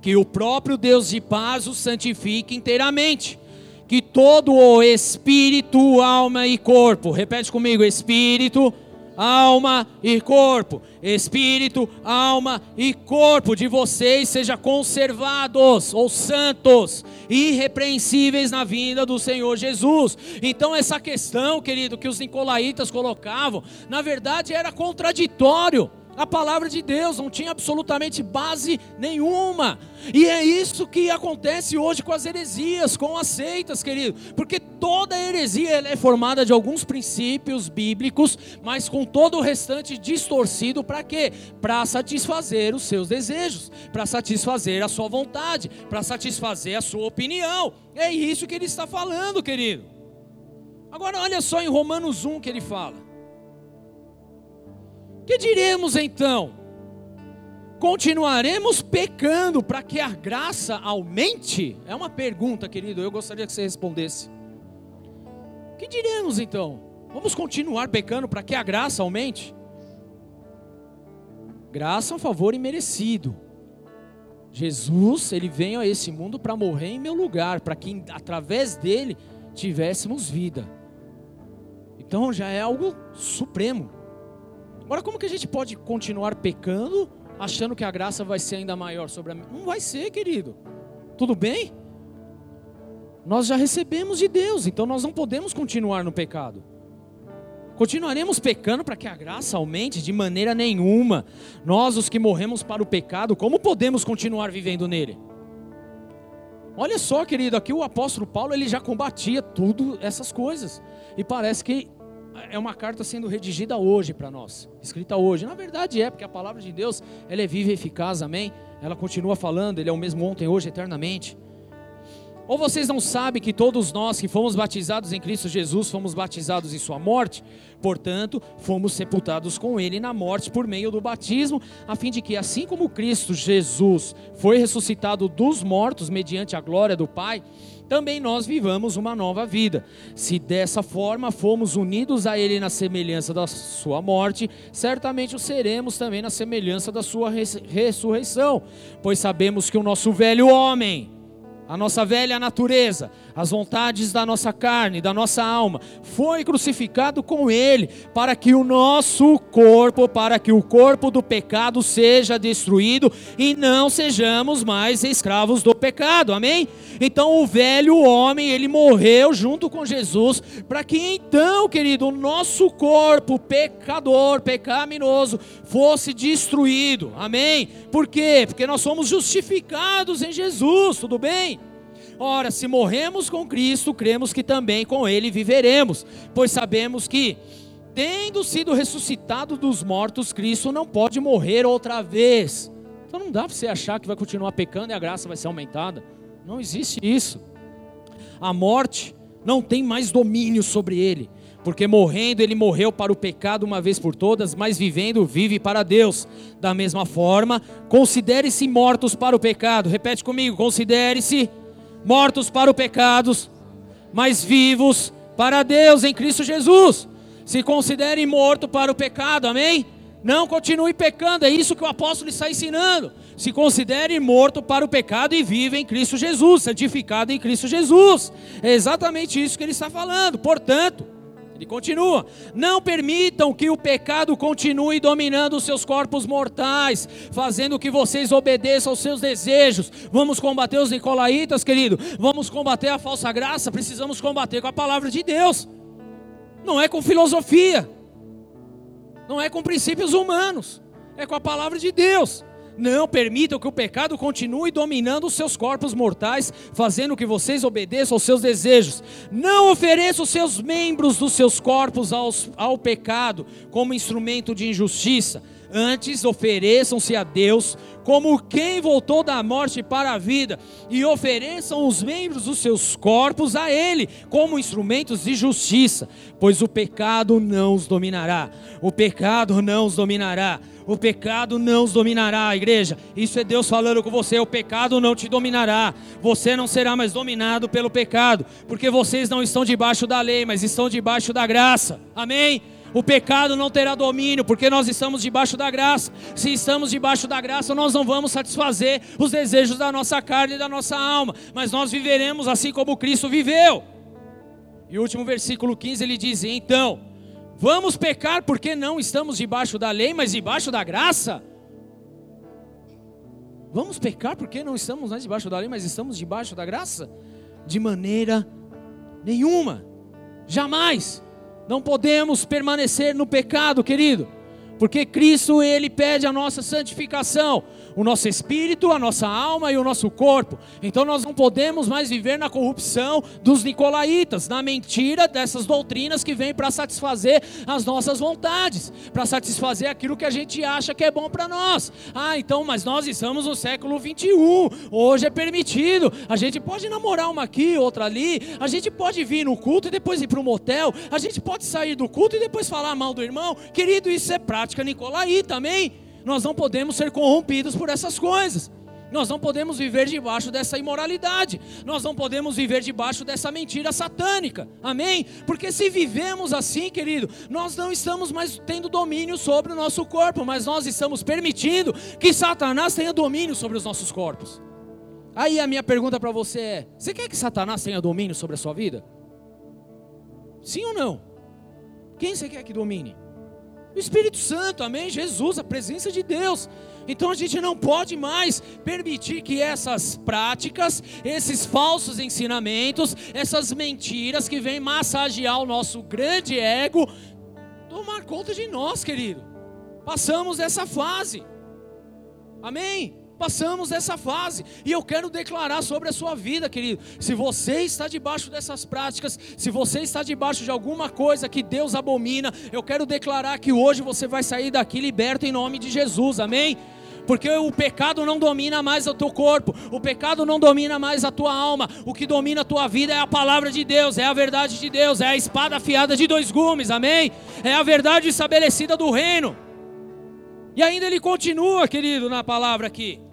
Que o próprio Deus de paz o santifique inteiramente. Que todo o espírito, alma e corpo, repete comigo: espírito, alma e corpo, espírito, alma e corpo de vocês seja conservados ou santos, irrepreensíveis na vinda do Senhor Jesus. Então essa questão, querido, que os nicolaítas colocavam, na verdade era contraditório A palavra de Deus não tinha absolutamente base nenhuma. E é isso que acontece hoje com as heresias, com as seitas, querido. Porque toda heresia é formada de alguns princípios bíblicos, mas com todo o restante distorcido para quê? Para satisfazer os seus desejos, para satisfazer a sua vontade, para satisfazer a sua opinião. É isso que ele está falando, querido. Agora olha só em Romanos 1 que ele fala. Que diremos então? Continuaremos pecando para que a graça aumente? É uma pergunta, querido, eu gostaria que você respondesse. Que diremos então? Vamos continuar pecando para que a graça aumente? Graça é um favor imerecido. Jesus, ele veio a esse mundo para morrer em meu lugar, para que através dele tivéssemos vida. Então já é algo supremo. Agora, como que a gente pode continuar pecando, achando que a graça vai ser ainda maior sobre a mim? Não vai ser, querido. Tudo bem? Nós já recebemos de Deus, então nós não podemos continuar no pecado. Continuaremos pecando para que a graça aumente de maneira nenhuma. Nós, os que morremos para o pecado, como podemos continuar vivendo nele? Olha só, querido, aqui o apóstolo Paulo ele já combatia tudo essas coisas. E parece que é uma carta sendo redigida hoje para nós, escrita hoje. Na verdade é, porque a palavra de Deus, ela é viva e eficaz, amém? Ela continua falando, ele é o mesmo ontem, hoje, eternamente. Ou vocês não sabem que todos nós que fomos batizados em Cristo Jesus fomos batizados em Sua morte? Portanto, fomos sepultados com Ele na morte por meio do batismo, a fim de que, assim como Cristo Jesus foi ressuscitado dos mortos mediante a glória do Pai, também nós vivamos uma nova vida. Se dessa forma fomos unidos a Ele na semelhança da Sua morte, certamente o seremos também na semelhança da Sua ressurreição, pois sabemos que o nosso velho homem, a nossa velha natureza, as vontades da nossa carne, da nossa alma, foi crucificado com ele, para que o nosso corpo, para que o corpo do pecado seja destruído e não sejamos mais escravos do pecado. Amém? Então o velho homem, ele morreu junto com Jesus, para que então, querido, o nosso corpo pecador, pecaminoso, fosse destruído. Amém? Por quê? Porque nós somos justificados em Jesus, tudo bem? Ora, se morremos com Cristo, cremos que também com Ele viveremos, pois sabemos que, tendo sido ressuscitado dos mortos, Cristo não pode morrer outra vez. Então não dá para você achar que vai continuar pecando e a graça vai ser aumentada. Não existe isso. A morte não tem mais domínio sobre ele, porque morrendo ele morreu para o pecado uma vez por todas, mas vivendo vive para Deus. Da mesma forma, considere-se mortos para o pecado. Repete comigo: considere-se mortos para o pecado, mas vivos para Deus em Cristo Jesus. Se considere morto para o pecado, amém? Não continue pecando, é isso que o apóstolo está ensinando. Se considere morto para o pecado e vive em Cristo Jesus, santificado em Cristo Jesus. É exatamente isso que ele está falando. Portanto, ele continua: Não permitam que o pecado continue dominando os seus corpos mortais, fazendo que vocês obedeçam aos seus desejos. Vamos combater os nicolaítas, querido. Vamos combater a falsa graça. Precisamos combater com a palavra de Deus. Não é com filosofia, não é com princípios humanos, é com a palavra de Deus. Não permitam que o pecado continue dominando os seus corpos mortais, fazendo que vocês obedeçam aos seus desejos. Não ofereçam os seus membros dos seus corpos aos, ao pecado como instrumento de injustiça. Antes ofereçam-se a Deus como quem voltou da morte para a vida, e ofereçam os membros dos seus corpos a Ele como instrumentos de justiça, pois o pecado não os dominará. O pecado não os dominará o pecado não os dominará, igreja. Isso é Deus falando com você. O pecado não te dominará. Você não será mais dominado pelo pecado, porque vocês não estão debaixo da lei, mas estão debaixo da graça. Amém? O pecado não terá domínio, porque nós estamos debaixo da graça. Se estamos debaixo da graça, nós não vamos satisfazer os desejos da nossa carne e da nossa alma, mas nós viveremos assim como Cristo viveu. E o último versículo 15 ele diz: Então, Vamos pecar porque não estamos debaixo da lei, mas debaixo da graça? Vamos pecar porque não estamos mais debaixo da lei, mas estamos debaixo da graça? De maneira nenhuma, jamais. Não podemos permanecer no pecado, querido, Porque Cristo ele pede a nossa santificação, o nosso espírito, a nossa alma e o nosso corpo. Então nós não podemos mais viver na corrupção dos nicolaítas, na mentira dessas doutrinas que vêm para satisfazer as nossas vontades, para satisfazer aquilo que a gente acha que é bom para nós. Ah, então, mas nós estamos no século 21. Hoje é permitido. A gente pode namorar uma aqui, outra ali. A gente pode vir no culto e depois ir para um motel. A gente pode sair do culto e depois falar mal do irmão. Querido, isso é prática nicolaíta, amém? Nós não podemos ser corrompidos por essas coisas. Nós não podemos viver debaixo dessa imoralidade. Nós não podemos viver debaixo dessa mentira satânica. Amém? Porque se vivemos assim, querido, nós não estamos mais tendo domínio sobre o nosso corpo, mas nós estamos permitindo que Satanás tenha domínio sobre os nossos corpos. Aí a minha pergunta para você é: você quer que Satanás tenha domínio sobre a sua vida? Sim ou não? Quem você quer que domine? O Espírito Santo, amém? Jesus, a presença de Deus. Então a gente não pode mais permitir que essas práticas, esses falsos ensinamentos, essas mentiras que vêm massagear o nosso grande ego, tomar conta de nós, querido. Passamos essa fase. Amém? Passamos essa fase e eu quero declarar sobre a sua vida, querido. Se você está debaixo dessas práticas, se você está debaixo de alguma coisa que Deus abomina, eu quero declarar que hoje você vai sair daqui liberto em nome de Jesus, amém? Porque o pecado não domina mais o teu corpo, o pecado não domina mais a tua alma, o que domina a tua vida é a palavra de Deus, é a verdade de Deus, é a espada afiada de dois gumes, amém? É a verdade estabelecida do reino. E ainda ele continua, querido, na palavra aqui.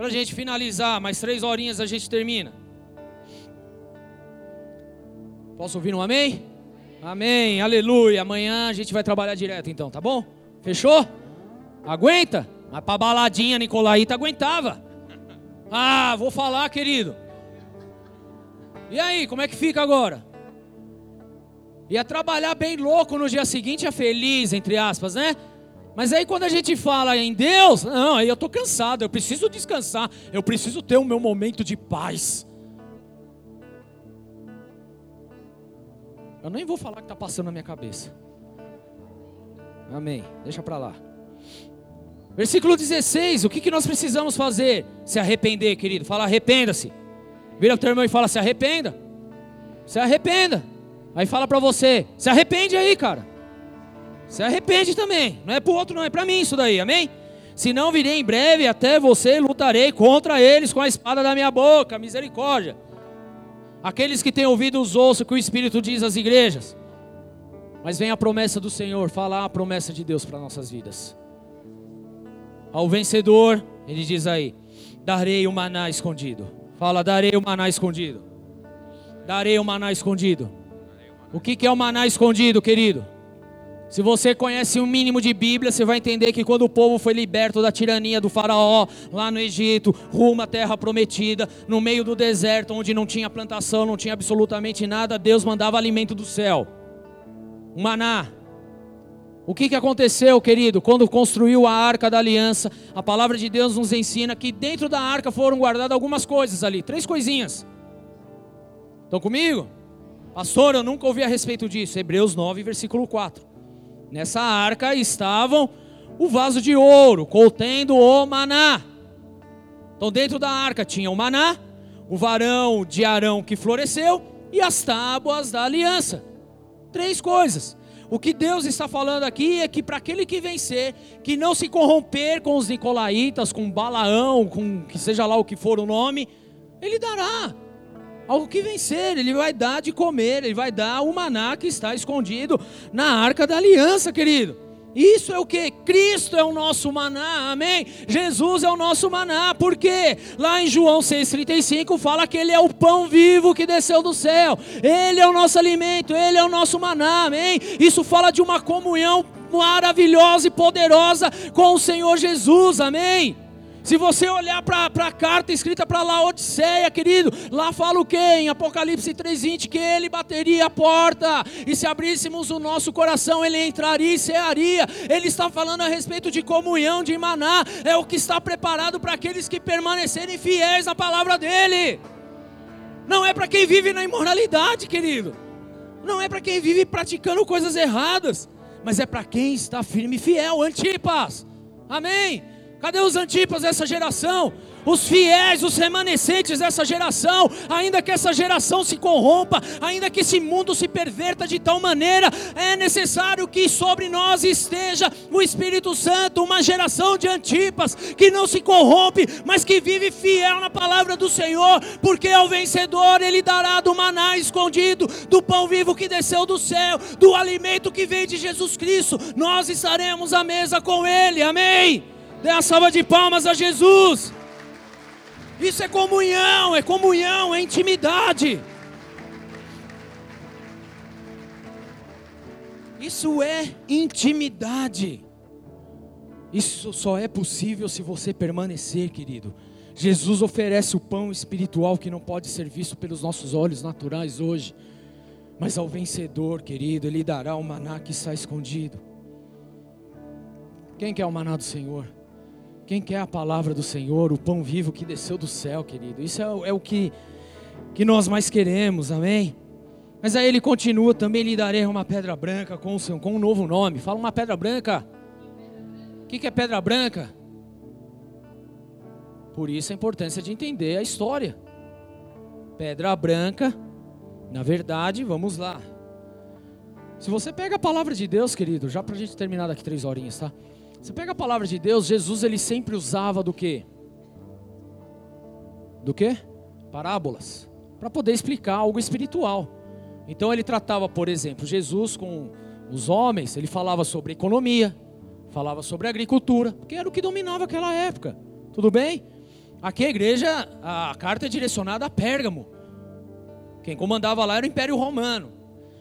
Para a gente finalizar, mais três horinhas a gente termina. Posso ouvir um amém? Amém, aleluia. Amanhã a gente vai trabalhar direto então, tá bom? Fechou? Aguenta? Mas para baladinha, Nicolaíta aguentava. Ah, vou falar, querido. E aí, como é que fica agora? Ia trabalhar bem louco no dia seguinte, é feliz, entre aspas, né? Mas aí quando a gente fala em Deus, não, aí eu estou cansado, eu preciso descansar, eu preciso ter o meu momento de paz. Eu nem vou falar que está passando na minha cabeça. Amém. Deixa para lá. Versículo 16: O que, que nós precisamos fazer? Se arrepender, querido. Fala, arrependa-se. Vira o teu irmão e fala, se arrependa. Se arrependa. Aí fala para você, se arrepende aí, cara. Se arrepende também. Não é para o outro, não, é para mim isso daí, amém? Se não virei em breve até você, lutarei contra eles com a espada da minha boca. Misericórdia. Aqueles que têm ouvido os ouçam que o Espírito diz às igrejas. Mas vem a promessa do Senhor, falar a promessa de Deus para nossas vidas. Ao vencedor, ele diz aí: darei o maná escondido. Fala, darei o maná escondido. Darei o maná escondido. O que é o maná escondido, querido? Se você conhece um mínimo de Bíblia, você vai entender que quando o povo foi liberto da tirania do faraó, lá no Egito, rumo à terra prometida, no meio do deserto, onde não tinha plantação, não tinha absolutamente nada, Deus mandava alimento do céu. Um maná. O que, que aconteceu, querido? Quando construiu a arca da aliança, a palavra de Deus nos ensina que dentro da arca foram guardadas algumas coisas ali, três coisinhas. Estão comigo? Pastor, eu nunca ouvi a respeito disso. Hebreus 9, versículo 4. Nessa arca estavam o vaso de ouro contendo o maná. Então, dentro da arca tinha o maná, o varão de Arão que floresceu e as tábuas da aliança. Três coisas. O que Deus está falando aqui é que para aquele que vencer, que não se corromper com os nicolaítas, com Balaão, com que seja lá o que for o nome, ele dará ao que vencer, ele vai dar de comer, ele vai dar o maná que está escondido na arca da aliança, querido. Isso é o que? Cristo é o nosso maná, amém? Jesus é o nosso maná, porque lá em João 6,35 fala que Ele é o pão vivo que desceu do céu, Ele é o nosso alimento, Ele é o nosso maná, amém? Isso fala de uma comunhão maravilhosa e poderosa com o Senhor Jesus, amém? Se você olhar para a carta escrita para Laodiceia, querido, lá fala o que? Em Apocalipse 3,20: que ele bateria a porta, e se abríssemos o nosso coração, ele entraria e cearia. Ele está falando a respeito de comunhão, de maná, é o que está preparado para aqueles que permanecerem fiéis à palavra dele. Não é para quem vive na imoralidade, querido. Não é para quem vive praticando coisas erradas mas é para quem está firme e fiel. Antipas, amém. Cadê os Antipas dessa geração? os fiéis, os remanescentes dessa geração, ainda que essa geração se corrompa, ainda que esse mundo se perverta de tal maneira, é necessário que sobre nós esteja o Espírito Santo, uma geração de antipas que não se corrompe, mas que vive fiel na palavra do Senhor, porque ao vencedor ele dará do maná escondido, do pão vivo que desceu do céu, do alimento que vem de Jesus Cristo. Nós estaremos à mesa com ele. Amém. Dê a salva de palmas a Jesus. Isso é comunhão, é comunhão, é intimidade. Isso é intimidade. Isso só é possível se você permanecer, querido. Jesus oferece o pão espiritual que não pode ser visto pelos nossos olhos naturais hoje. Mas ao vencedor, querido, ele dará o maná que está escondido. Quem quer o maná do Senhor? Quem quer a palavra do Senhor, o pão vivo que desceu do céu, querido? Isso é, é o que, que nós mais queremos, amém? Mas aí ele continua: também lhe darei uma pedra branca com, seu, com um novo nome. Fala uma pedra branca. O que, que é pedra branca? Por isso a importância de entender a história. Pedra branca, na verdade, vamos lá. Se você pega a palavra de Deus, querido, já para a gente terminar daqui três horinhas, tá? Você pega a palavra de Deus, Jesus ele sempre usava do que? Do que? Parábolas, para poder explicar algo espiritual. Então ele tratava, por exemplo, Jesus com os homens, ele falava sobre economia, falava sobre agricultura, porque era o que dominava aquela época. Tudo bem? Aqui a igreja, a carta é direcionada a Pérgamo. Quem comandava lá era o Império Romano.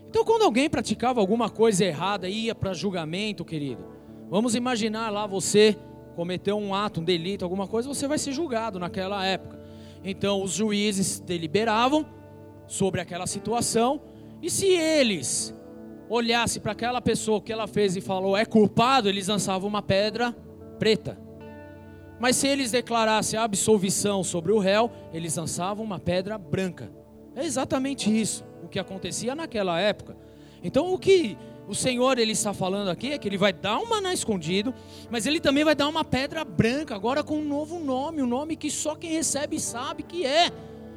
Então, quando alguém praticava alguma coisa errada, ia para julgamento, querido, Vamos imaginar lá você cometeu um ato, um delito, alguma coisa, você vai ser julgado naquela época. Então os juízes deliberavam sobre aquela situação e se eles olhassem para aquela pessoa que ela fez e falou é culpado, eles lançavam uma pedra preta. Mas se eles declarassem absolvição sobre o réu, eles lançavam uma pedra branca. É exatamente isso o que acontecia naquela época. Então o que o Senhor ele está falando aqui é que ele vai dar um maná escondido, mas ele também vai dar uma pedra branca, agora com um novo nome, um nome que só quem recebe sabe que é.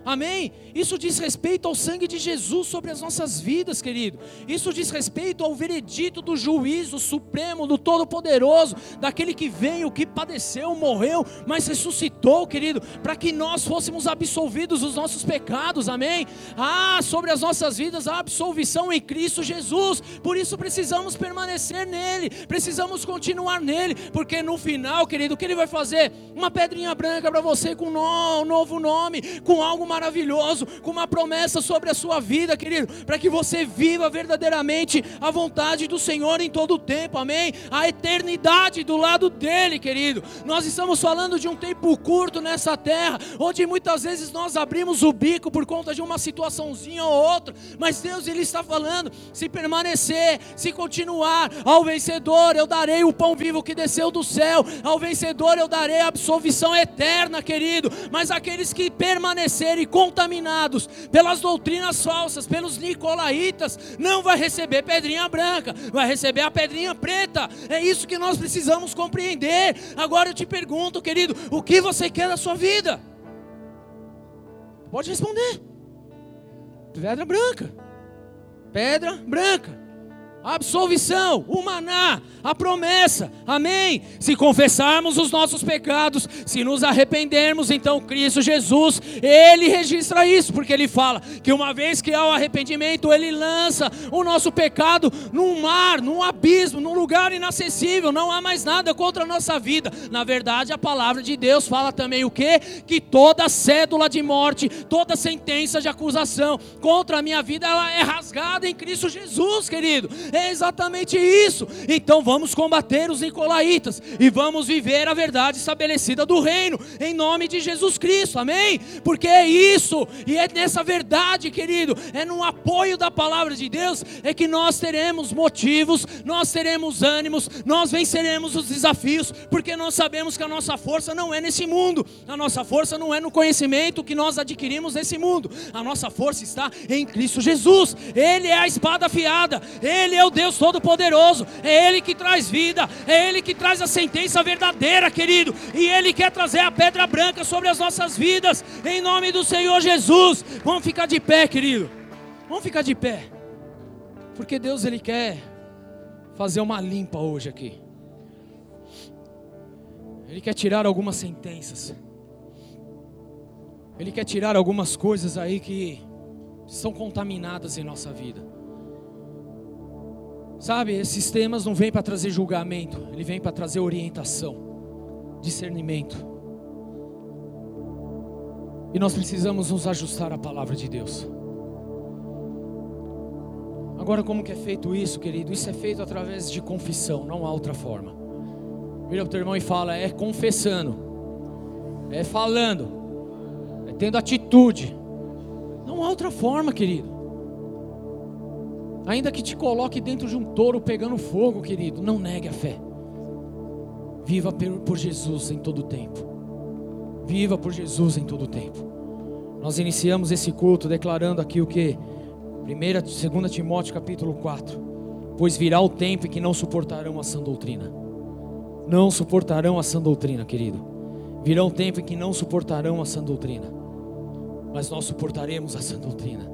Amém? Isso diz respeito ao sangue de Jesus sobre as nossas vidas, querido. Isso diz respeito ao veredito do juízo supremo, do Todo-Poderoso, daquele que veio, que padeceu, morreu, mas ressuscitou, querido, para que nós fôssemos absolvidos dos nossos pecados. Amém? Ah, sobre as nossas vidas a absolvição em Cristo Jesus. Por isso precisamos permanecer nele, precisamos continuar nele, porque no final, querido, o que ele vai fazer? Uma pedrinha branca para você com um novo nome, com algo maravilhoso, com uma promessa sobre a sua vida, querido, para que você viva verdadeiramente a vontade do Senhor em todo o tempo, amém? A eternidade do lado dele, querido. Nós estamos falando de um tempo curto nessa terra, onde muitas vezes nós abrimos o bico por conta de uma situaçãozinha ou outra, mas Deus ele está falando: se permanecer, se continuar, ao vencedor eu darei o pão vivo que desceu do céu, ao vencedor eu darei a absolvição eterna, querido. Mas aqueles que permanecerem contaminados pelas doutrinas falsas, pelos nicolaítas, não vai receber pedrinha branca, vai receber a pedrinha preta. É isso que nós precisamos compreender. Agora eu te pergunto, querido, o que você quer da sua vida? Pode responder. Pedra branca. Pedra branca a absolvição, o maná, a promessa, amém? Se confessarmos os nossos pecados, se nos arrependermos, então Cristo Jesus, Ele registra isso, porque Ele fala que uma vez que há o arrependimento, Ele lança o nosso pecado num mar, num abismo, num lugar inacessível, não há mais nada contra a nossa vida. Na verdade, a palavra de Deus fala também o que? Que toda cédula de morte, toda sentença de acusação contra a minha vida, ela é rasgada em Cristo Jesus, querido. É exatamente isso. Então vamos combater os nicolaítas e vamos viver a verdade estabelecida do reino, em nome de Jesus Cristo, amém? Porque é isso, e é nessa verdade, querido, é no apoio da palavra de Deus, é que nós teremos motivos, nós teremos ânimos, nós venceremos os desafios, porque nós sabemos que a nossa força não é nesse mundo, a nossa força não é no conhecimento que nós adquirimos nesse mundo, a nossa força está em Cristo Jesus, Ele é a espada afiada, Ele é é o Deus Todo-Poderoso, é Ele que traz vida, é Ele que traz a sentença verdadeira, querido, e Ele quer trazer a pedra branca sobre as nossas vidas, em nome do Senhor Jesus. Vamos ficar de pé, querido, vamos ficar de pé, porque Deus Ele quer fazer uma limpa hoje aqui, Ele quer tirar algumas sentenças. Ele quer tirar algumas coisas aí que são contaminadas em nossa vida. Sabe, esses temas não vêm para trazer julgamento, ele vem para trazer orientação, discernimento. E nós precisamos nos ajustar à palavra de Deus. Agora, como que é feito isso, querido? Isso é feito através de confissão, não há outra forma. Vira para o teu irmão e fala: é confessando, é falando, tendo atitude. Não há outra forma, querido. Ainda que te coloque dentro de um touro pegando fogo, querido, não negue a fé. Viva por Jesus em todo tempo. Viva por Jesus em todo tempo. Nós iniciamos esse culto declarando aqui o que? 1 2 Timóteo capítulo 4. Pois virá o tempo em que não suportarão a sã doutrina. Não suportarão a sã doutrina, querido. Virá um tempo em que não suportarão a sã doutrina mas nós suportaremos essa doutrina.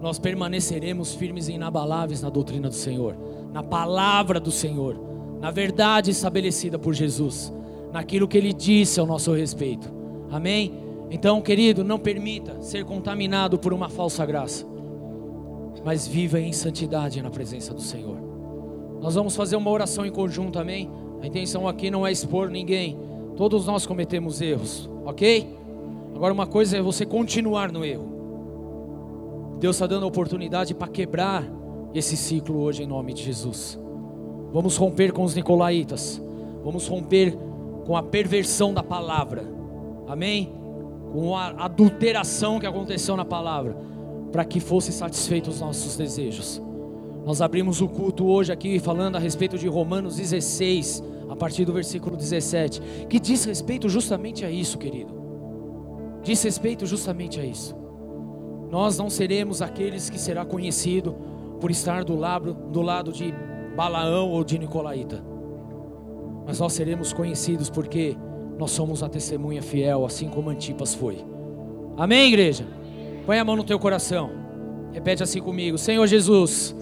Nós permaneceremos firmes e inabaláveis na doutrina do Senhor, na palavra do Senhor, na verdade estabelecida por Jesus, naquilo que Ele disse ao nosso respeito. Amém? Então, querido, não permita ser contaminado por uma falsa graça, mas viva em santidade na presença do Senhor. Nós vamos fazer uma oração em conjunto, amém? A intenção aqui não é expor ninguém, todos nós cometemos erros, ok? Agora, uma coisa é você continuar no erro. Deus está dando a oportunidade para quebrar esse ciclo hoje em nome de Jesus. Vamos romper com os nicolaítas. Vamos romper com a perversão da palavra. Amém? Com a adulteração que aconteceu na palavra, para que fossem satisfeitos os nossos desejos. Nós abrimos o culto hoje aqui falando a respeito de Romanos 16, a partir do versículo 17, que diz respeito justamente a isso, querido diz respeito justamente a isso. Nós não seremos aqueles que será conhecido por estar do lado, do lado de Balaão ou de Nicolaíta. Mas nós seremos conhecidos porque nós somos a testemunha fiel, assim como Antipas foi. Amém, igreja? Põe a mão no teu coração. Repete assim comigo: Senhor Jesus.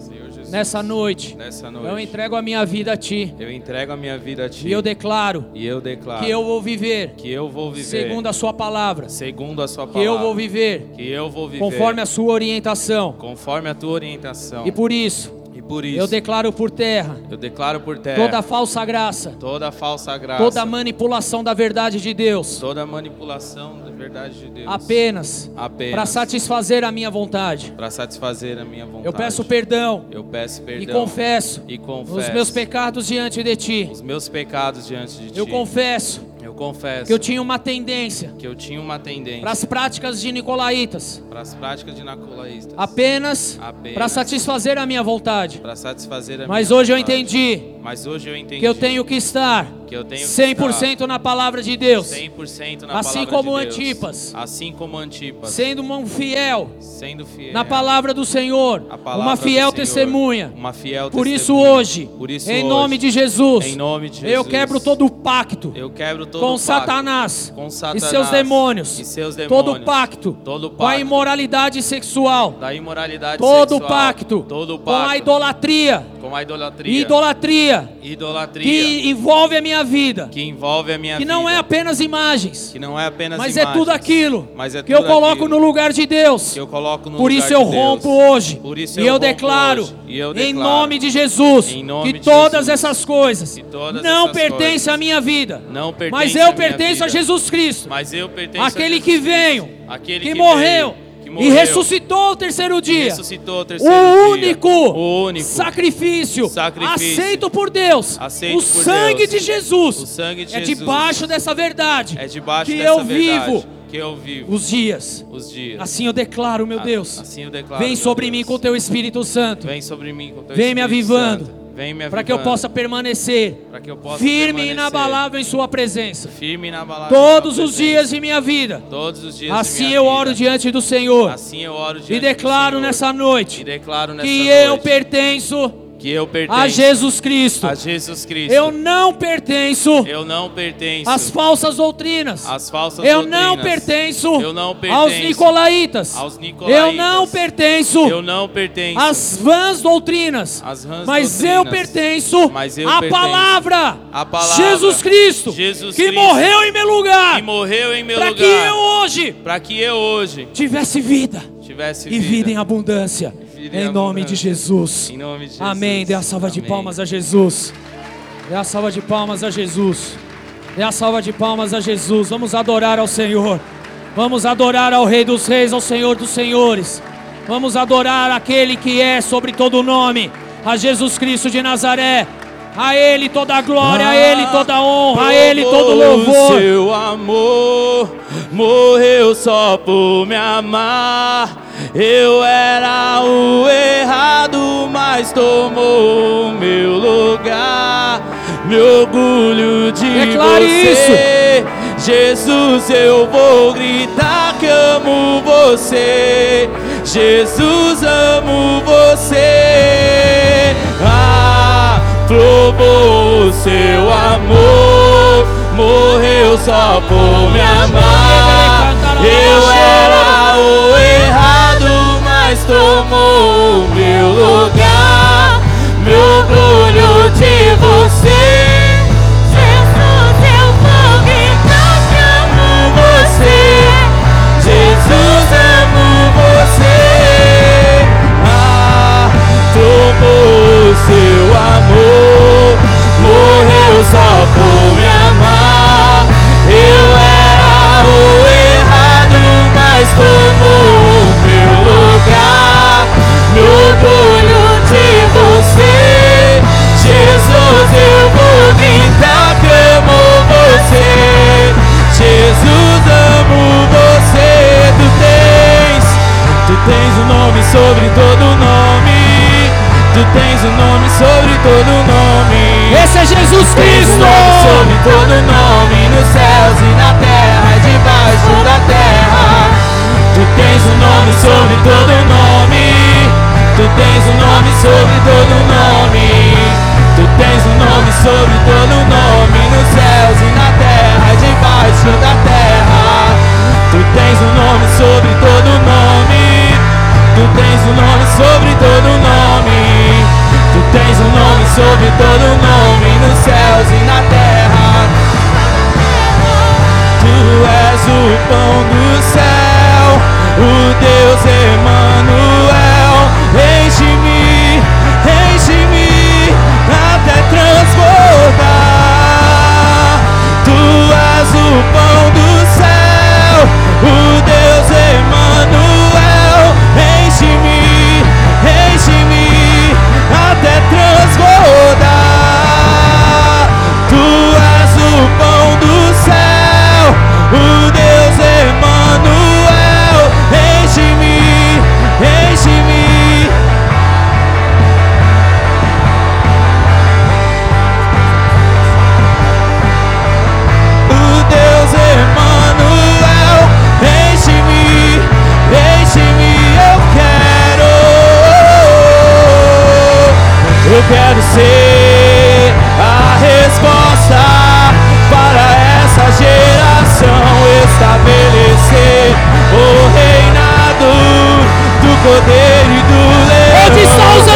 Nessa noite, Nessa noite, eu entrego a minha vida a Ti. Eu entrego a minha vida a Ti. E eu declaro, e eu declaro que eu vou viver, que eu vou viver segundo a Sua palavra. Segundo a Sua palavra. Que eu vou viver, que eu vou viver conforme a Sua orientação. Conforme a Tua orientação. E por isso, e por isso, eu declaro por terra. Eu declaro por terra. Toda falsa graça. Toda falsa graça. Toda manipulação da verdade de Deus. Toda manipulação da verdade de Deus. Apenas. Apenas. Para satisfazer a minha vontade. Para satisfazer a minha vontade. Eu peço perdão. Eu peço perdão. E confesso. E confesso. Os meus pecados diante de Ti. Os meus pecados diante de Ti. Eu confesso eu confesso que eu tinha uma tendência que eu tinha uma tendência para as práticas de nicolaítas. Para as práticas de nicolaítas. Apenas, Apenas para satisfazer a minha vontade. Para satisfazer a Mas minha hoje vontade. eu entendi. Mas hoje eu entendi que eu tenho que estar que eu tenho 100% estar na palavra de Deus. 100% na assim palavra como de Deus. Antipas. Assim como Antipas. Sendo um fiel. Sendo fiel. Na palavra do Senhor. Palavra uma fiel testemunha. Uma fiel Por testemunha. isso hoje, Por isso em hoje, nome de Jesus, em nome de Jesus, eu quebro todo o pacto. Eu quebro todo com o Satanás, com Satanás e seus demônios. E seus demônios. Todo pacto. Todo pacto com a imoralidade sexual. Da imoralidade todo sexual. Pacto, todo pacto. Com a idolatria. Com a idolatria. Idolatria. Idolatria. Que envolve a minha vida. Que envolve a minha que vida. não é apenas imagens. Que não é apenas mas imagens. é tudo aquilo. Mas é que eu coloco no lugar de Deus. Que eu coloco no Por lugar isso eu rompo Deus. hoje. Por isso e eu, eu declaro, hoje. E eu em declaro nome de Jesus, em nome que de todas Jesus, essas coisas todas não pertencem à minha vida. Não pertencem mas eu pertenço a Jesus Cristo. Mas eu pertenço aquele a Jesus que veio, aquele que, que morreu. Veio, que morreu e ressuscitou ao terceiro dia. Ressuscitou ao terceiro o dia. único, o único sacrifício, sacrifício aceito por Deus. aceito o por sangue Deus. de Jesus o sangue de é Jesus. debaixo dessa verdade é debaixo que eu verdade vivo que eu vivo os dias. os dias. Assim eu declaro, meu Deus. Assim eu declaro. Vem sobre Deus. mim com o teu Espírito Santo. Vem sobre mim com teu Vem me Espírito avivando. Santo. Para que eu possa permanecer eu possa firme e inabalável em Sua presença. Firme e inabalável. Todos os dias de minha vida. Todos os dias Assim eu vida. oro diante do Senhor. Assim eu oro diante E declaro do Senhor. nessa noite E declaro nessa que noite eu pertenço que eu pertenço a Jesus Cristo. a Jesus Cristo. Eu não pertenço Eu não pertenço às falsas doutrinas. às falsas Eu doutrinas. não pertenço Eu não aos pertenço nicolaítas. aos nicolaítas. Eu não pertenço Eu não pertenço às vãs doutrinas. às rãs Mas doutrinas. eu pertenço Mas eu à pertenço palavra, à palavra Jesus Cristo, Jesus que Cristo, morreu em meu lugar, que morreu em meu para lugar. que eu hoje para que eu hoje tivesse vida tivesse e vida em abundância. Em nome de. Jesus. Em nome de Jesus. Amém. Dê a salva de Amém. palmas a Jesus. Dê a salva de palmas a Jesus. Dê a salva de palmas a Jesus. Vamos adorar ao Senhor. Vamos adorar ao Rei dos Reis, ao Senhor dos Senhores. Vamos adorar aquele que é sobre todo nome, a Jesus Cristo de Nazaré. A Ele toda a glória, a Ele toda a honra, a Ele todo O louvor. seu amor morreu só por me amar. Eu era o errado, mas tomou o meu lugar. Me orgulho de Declare você. Jesus, eu vou gritar que amo você. Jesus, amo você. Ah, provou o seu amor, morreu só por me amar. Eu era o errado, mas tomou meu lugar. Meu orgulho de você. Jesus, eu vou gritar que amo você. Jesus, amo você. Ah, tomou seu amor, morreu só por me amar. Eu era o errado, mas tomou Tu tens um nome sobre todo nome. Esse é Jesus Tens um Cristo. nome sobre todo nome, nos céus e na terra, e debaixo da terra. Tu tens um nome sobre todo nome. Tu tens um nome sobre todo nome. Tu tens um nome sobre todo nome, nos céus e na terra, e debaixo da terra. Tu tens um nome sobre todo nome. Tu tens um nome sobre todo nome. Sobre todo nome, nos céus e na terra. Tu és o pão do céu, o Deus Emanuel. Eu quero ser a resposta para essa geração estabelecer o reinado do poder e do leão. Onde estão os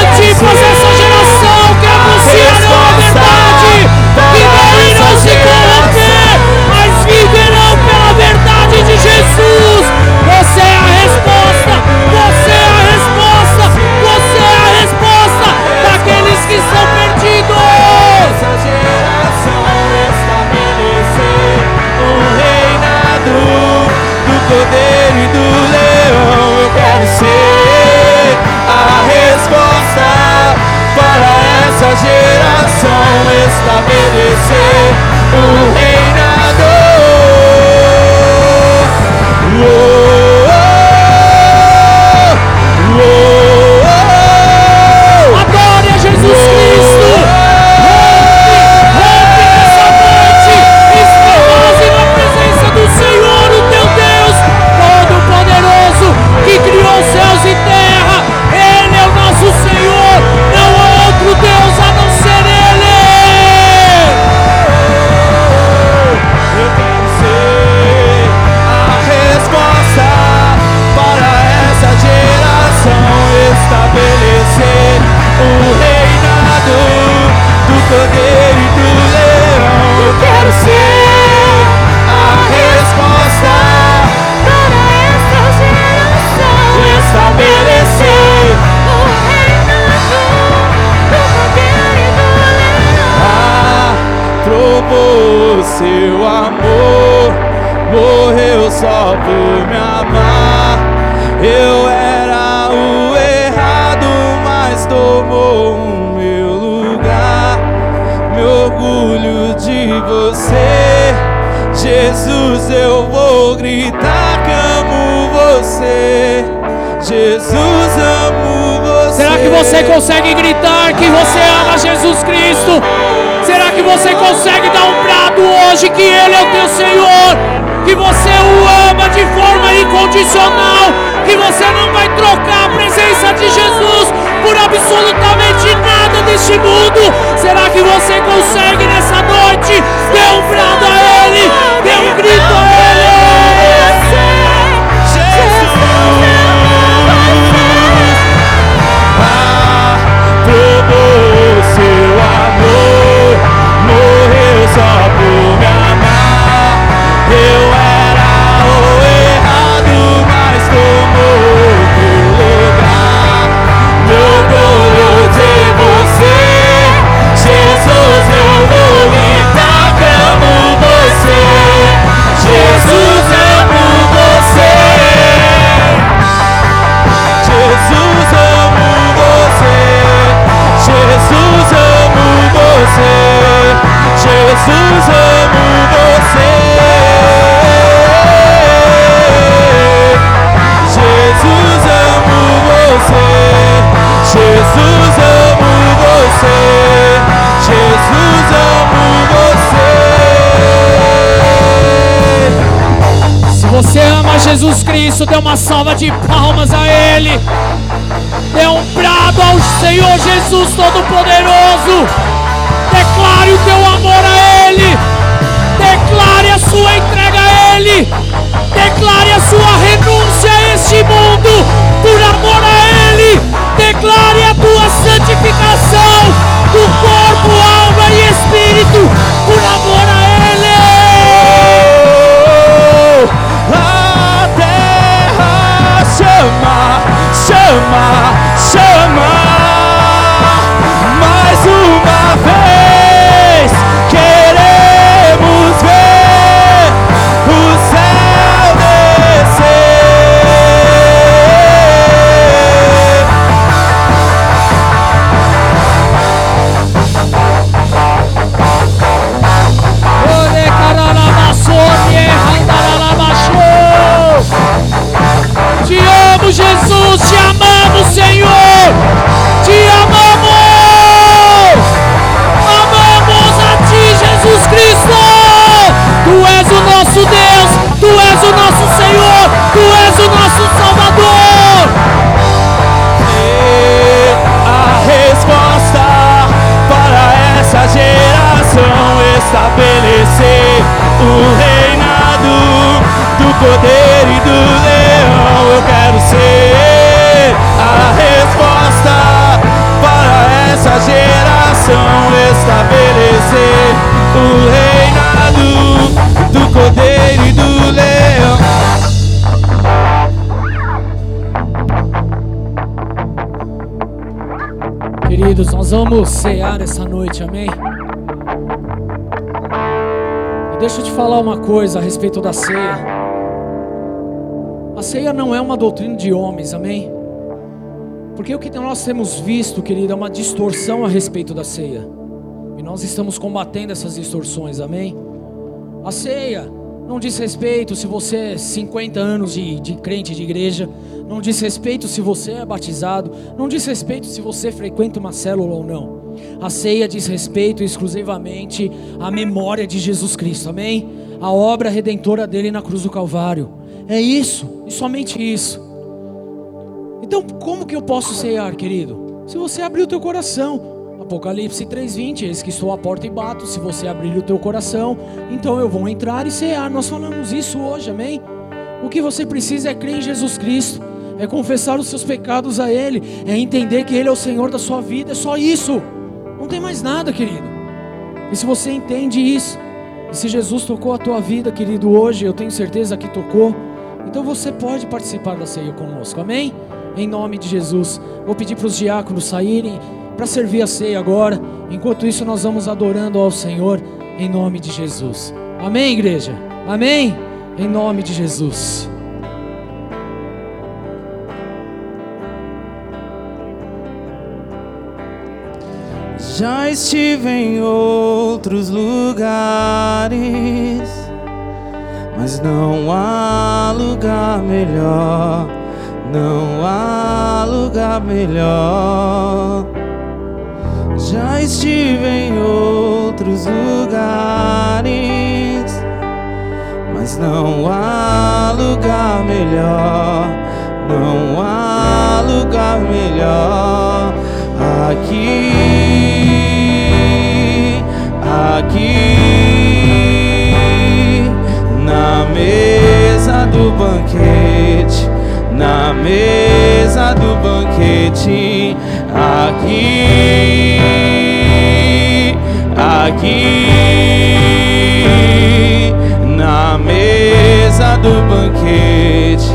Jesus Cristo, dê uma salva de palmas a Ele. Dê um brado ao Senhor Jesus Todo-Poderoso. Declare o teu amor a Ele. Declare a sua entrega a Ele. Declare a sua renúncia a este mundo por amor a Ele. Declare vamos cear essa noite, amém? E deixa eu te falar uma coisa a respeito da ceia. A ceia não é uma doutrina de homens, amém? Porque o que nós temos visto, querido, é uma distorção a respeito da ceia. E nós estamos combatendo essas distorções, amém? A ceia não diz respeito se você é 50 anos de, de crente de igreja, não diz respeito se você é batizado, não diz respeito se você frequenta uma célula ou não. A ceia diz respeito exclusivamente à memória de Jesus Cristo, amém? A obra redentora dele na cruz do Calvário. É isso, e somente isso. Então, como que eu posso ceiar, querido? Se você abrir o teu coração. Apocalipse 3:20, eis que estou à porta e bato, se você abrir o teu coração, então eu vou entrar e cear. Nós falamos isso hoje, amém? O que você precisa é crer em Jesus Cristo, é confessar os seus pecados a Ele, é entender que Ele é o Senhor da sua vida, é só isso. Não tem mais nada, querido. E se você entende isso, e se Jesus tocou a tua vida, querido, hoje, eu tenho certeza que tocou, então você pode participar da ceia conosco, amém? Em nome de Jesus. Vou pedir para os diáconos saírem para servir a ceia agora. Enquanto isso, nós vamos adorando ao Senhor em nome de Jesus. Amém, igreja? Amém? Em nome de Jesus. Já estive em outros lugares, mas não há lugar melhor, não há lugar melhor. Já estive em outros lugares, mas não há lugar melhor, não há lugar melhor aqui, aqui na mesa do banquete, na mesa do banquete, aqui, aqui na mesa do banquete,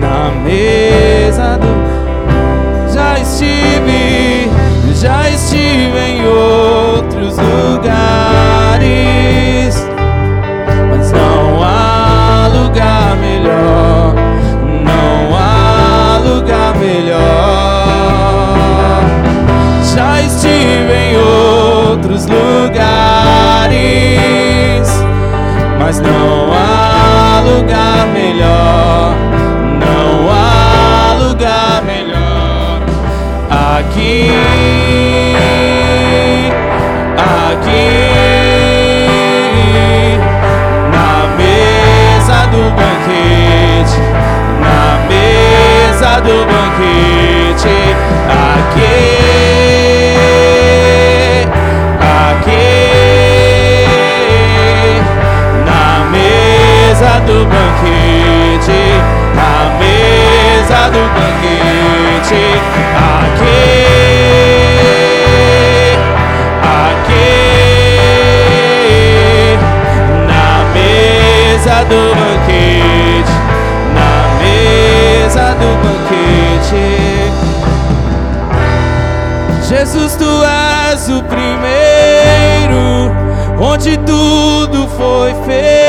na mesa do já estive, já estive em outros lugares, do banquete, na mesa do banquete, aqui, aqui na mesa do banquete, na mesa do banquete. Jesus, tu és o primeiro, onde tudo foi feito.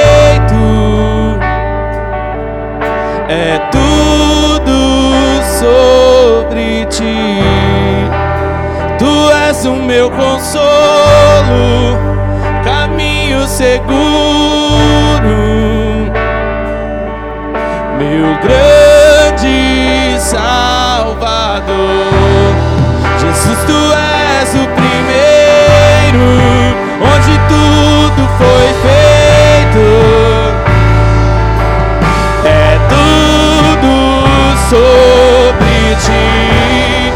Sobre ti. Tu és o meu consolo, caminho seguro meu grande Salvador. Jesus, tu és o primeiro, onde tudo foi feito. É tudo sobre ti.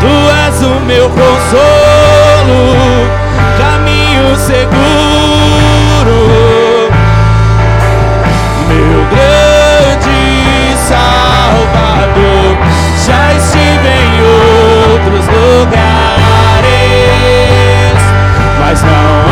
Tu és o meu consolo, caminho seguro meu grande Salvador. Já estive em outros lugares, mas não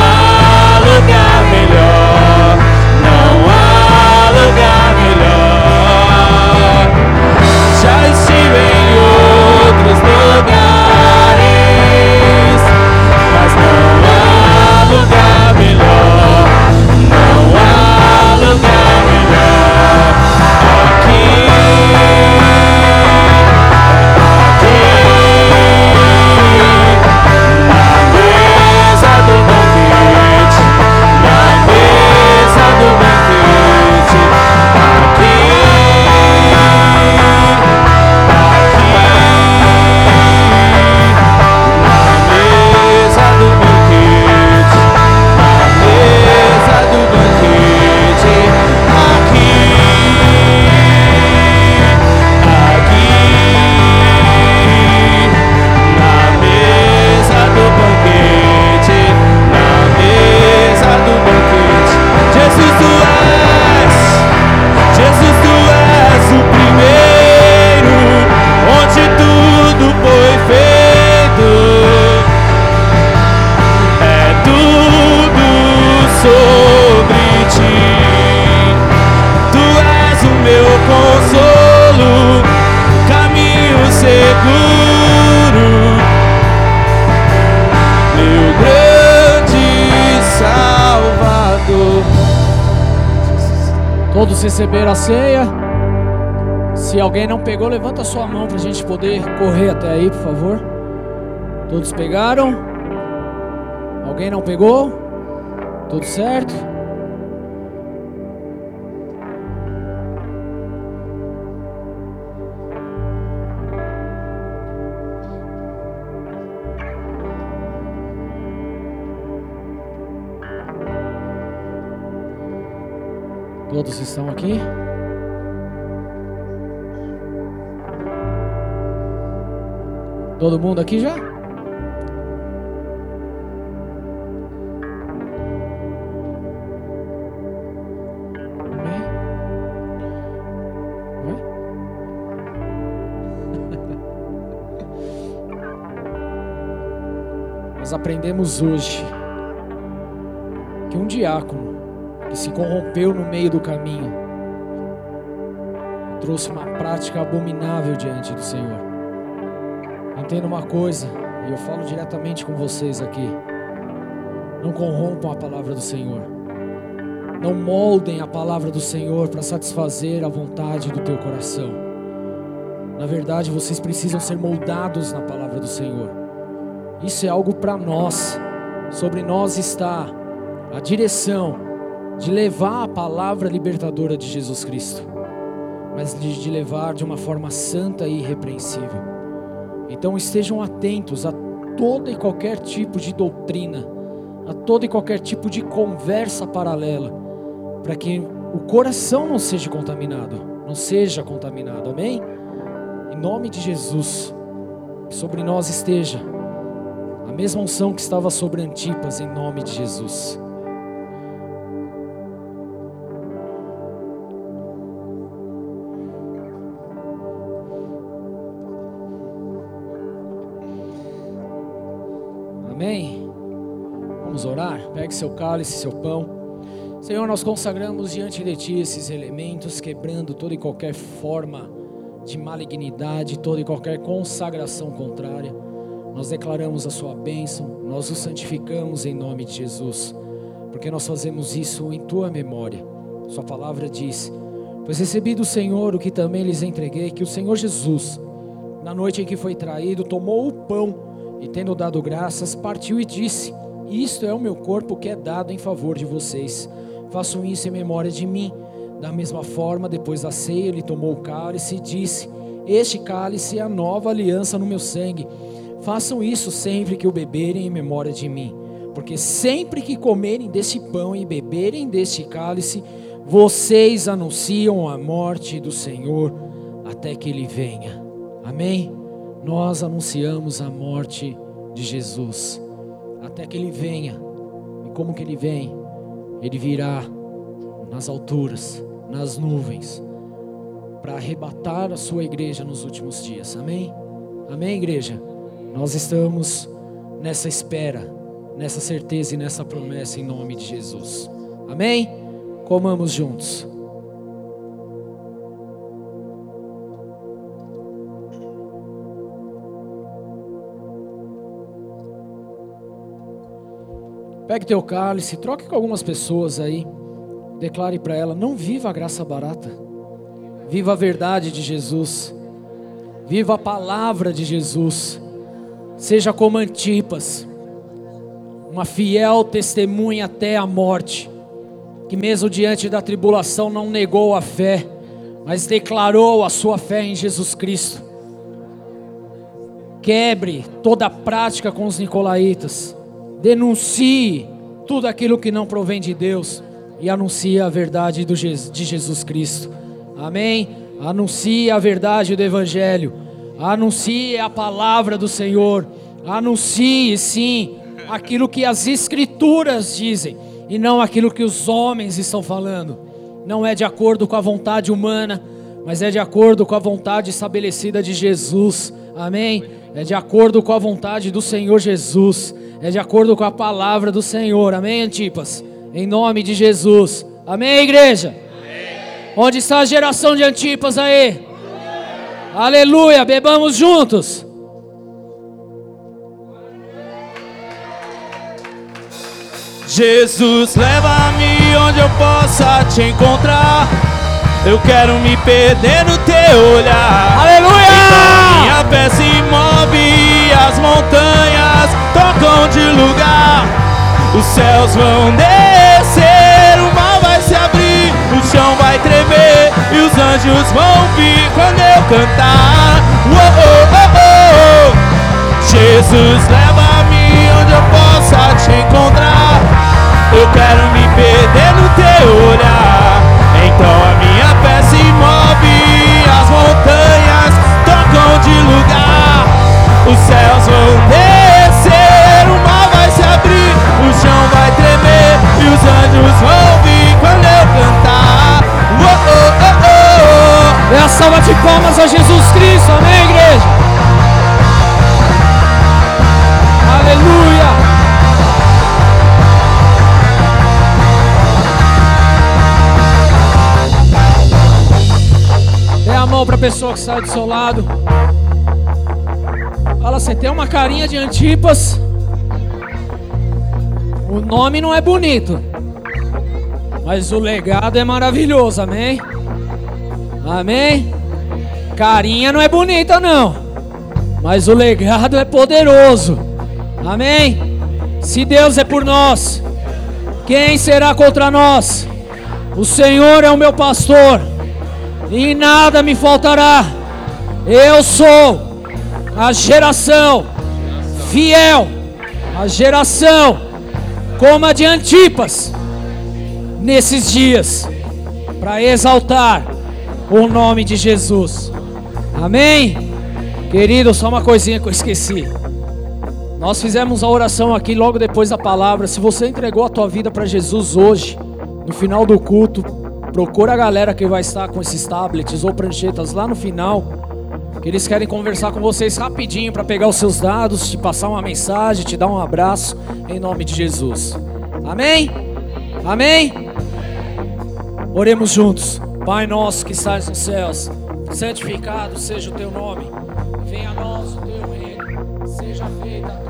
Todos receberam a ceia? Se alguém não pegou, levanta sua mão para a gente poder correr até aí, por favor. Todos pegaram? Alguém não pegou? Tudo certo? Todos estão aqui? Todo mundo aqui já? Nós aprendemos hoje que um diácono que se corrompeu no meio do caminho trouxe uma prática abominável diante do Senhor. Entenda uma coisa, e eu falo diretamente com vocês aqui. Não corrompam a palavra do Senhor. Não moldem a palavra do Senhor para satisfazer a vontade do teu coração. Na verdade, vocês precisam ser moldados na palavra do Senhor. Isso é algo para nós. Sobre nós está a direção de levar a palavra libertadora de Jesus Cristo, mas de, levar de uma forma santa e irrepreensível. Então estejam atentos a toda e qualquer tipo de doutrina, a todo e qualquer tipo de conversa paralela, para que o coração não seja contaminado, não seja contaminado, amém? Em nome de Jesus, sobre nós esteja a mesma unção que estava sobre Antipas, em nome de Jesus. Pegue seu cálice, seu pão. Senhor, nós consagramos diante de Ti esses elementos, quebrando toda e qualquer forma de malignidade, toda e qualquer consagração contrária. Nós declaramos a Sua bênção, nós o santificamos em nome de Jesus, porque nós fazemos isso em Tua memória. Sua palavra diz: Pois recebi do Senhor o que também lhes entreguei, que o Senhor Jesus, na noite em que foi traído, tomou o pão e, tendo dado graças, partiu e disse: Isto é o meu corpo que é dado em favor de vocês. Façam isso em memória de mim. Da mesma forma, depois da ceia, ele tomou o cálice e disse: Este cálice é a nova aliança no meu sangue. Façam isso sempre que o beberem em memória de mim. Porque sempre que comerem desse pão e beberem deste cálice, vocês anunciam a morte do Senhor até que ele venha. Amém? Nós anunciamos a morte de Jesus até que ele venha. E como que ele vem? Ele virá nas alturas, nas nuvens, para arrebatar a sua igreja nos últimos dias. Amém? Amém, igreja? Nós estamos nessa espera, nessa certeza e nessa promessa em nome de Jesus. Amém? Comamos juntos. Pegue teu cálice, troque com algumas pessoas aí. Declare para ela: não viva a graça barata. Viva a verdade de Jesus. Viva a palavra de Jesus. Seja como Antipas, uma fiel testemunha até a morte, que mesmo diante da tribulação não negou a fé, mas declarou a sua fé em Jesus Cristo. Quebre toda prática com os nicolaítas. Denuncie tudo aquilo que não provém de Deus e anuncie a verdade de Jesus Cristo. Amém? Anuncie a verdade do Evangelho. Anuncie a palavra do Senhor. Anuncie, sim, aquilo que as Escrituras dizem e não aquilo que os homens estão falando. Não é de acordo com a vontade humana, mas é de acordo com a vontade estabelecida de Jesus. Amém? É de acordo com a vontade do Senhor Jesus é de acordo com a palavra do Senhor. Amém, Antipas? Em nome de Jesus. Amém, igreja? Amém. Onde está a geração de Antipas aí? Aleluia, bebamos juntos. Jesus, leva-me onde eu possa te encontrar. Eu quero me perder no teu olhar. Aleluia! Então minha fé se move, as montanhas tocam de lugar. Os céus vão descer, o mar vai se abrir, o chão vai tremer e os anjos vão vir quando eu cantar. Oh, oh, oh, oh. Jesus, leva-me onde eu possa te encontrar. Eu quero me perder no teu olhar. Então a minha fé se move, as montanhas tocam de lugar. Os céus vão descer, o mar vai se abrir, o chão vai tremer e os anjos vão vir quando eu cantar. Oh, oh, oh, oh. Dê a salva de palmas a Jesus Cristo, amém, igreja? Aleluia! Dê a mão para a pessoa que está do seu lado. Fala, você tem uma carinha de Antipas. O nome não é bonito, mas o legado é maravilhoso, amém? Amém? Carinha não é bonita, não, mas o legado é poderoso, amém? Se Deus é por nós, quem será contra nós? O Senhor é o meu pastor, e nada me faltará. Eu sou a geração fiel, a geração como a de Antipas, nesses dias, para exaltar o nome de Jesus. Amém? Querido, só uma coisinha que eu esqueci. Nós fizemos a oração aqui logo depois da palavra. Se você entregou a tua vida para Jesus hoje, no final do culto, procura a galera que vai estar com esses tablets ou pranchetas lá no final. Que eles querem conversar com vocês rapidinho para pegar os seus dados, te passar uma mensagem, te dar um abraço em nome de Jesus. Amém? Amém? Oremos juntos. Pai nosso que estás nos céus, santificado seja o teu nome. Venha a nós o teu reino. Seja feita a tua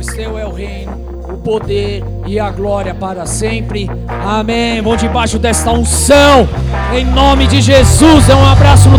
pois teu é o reino, o poder e a glória para sempre. Amém. Vão debaixo desta unção, em nome de Jesus. É um abraço no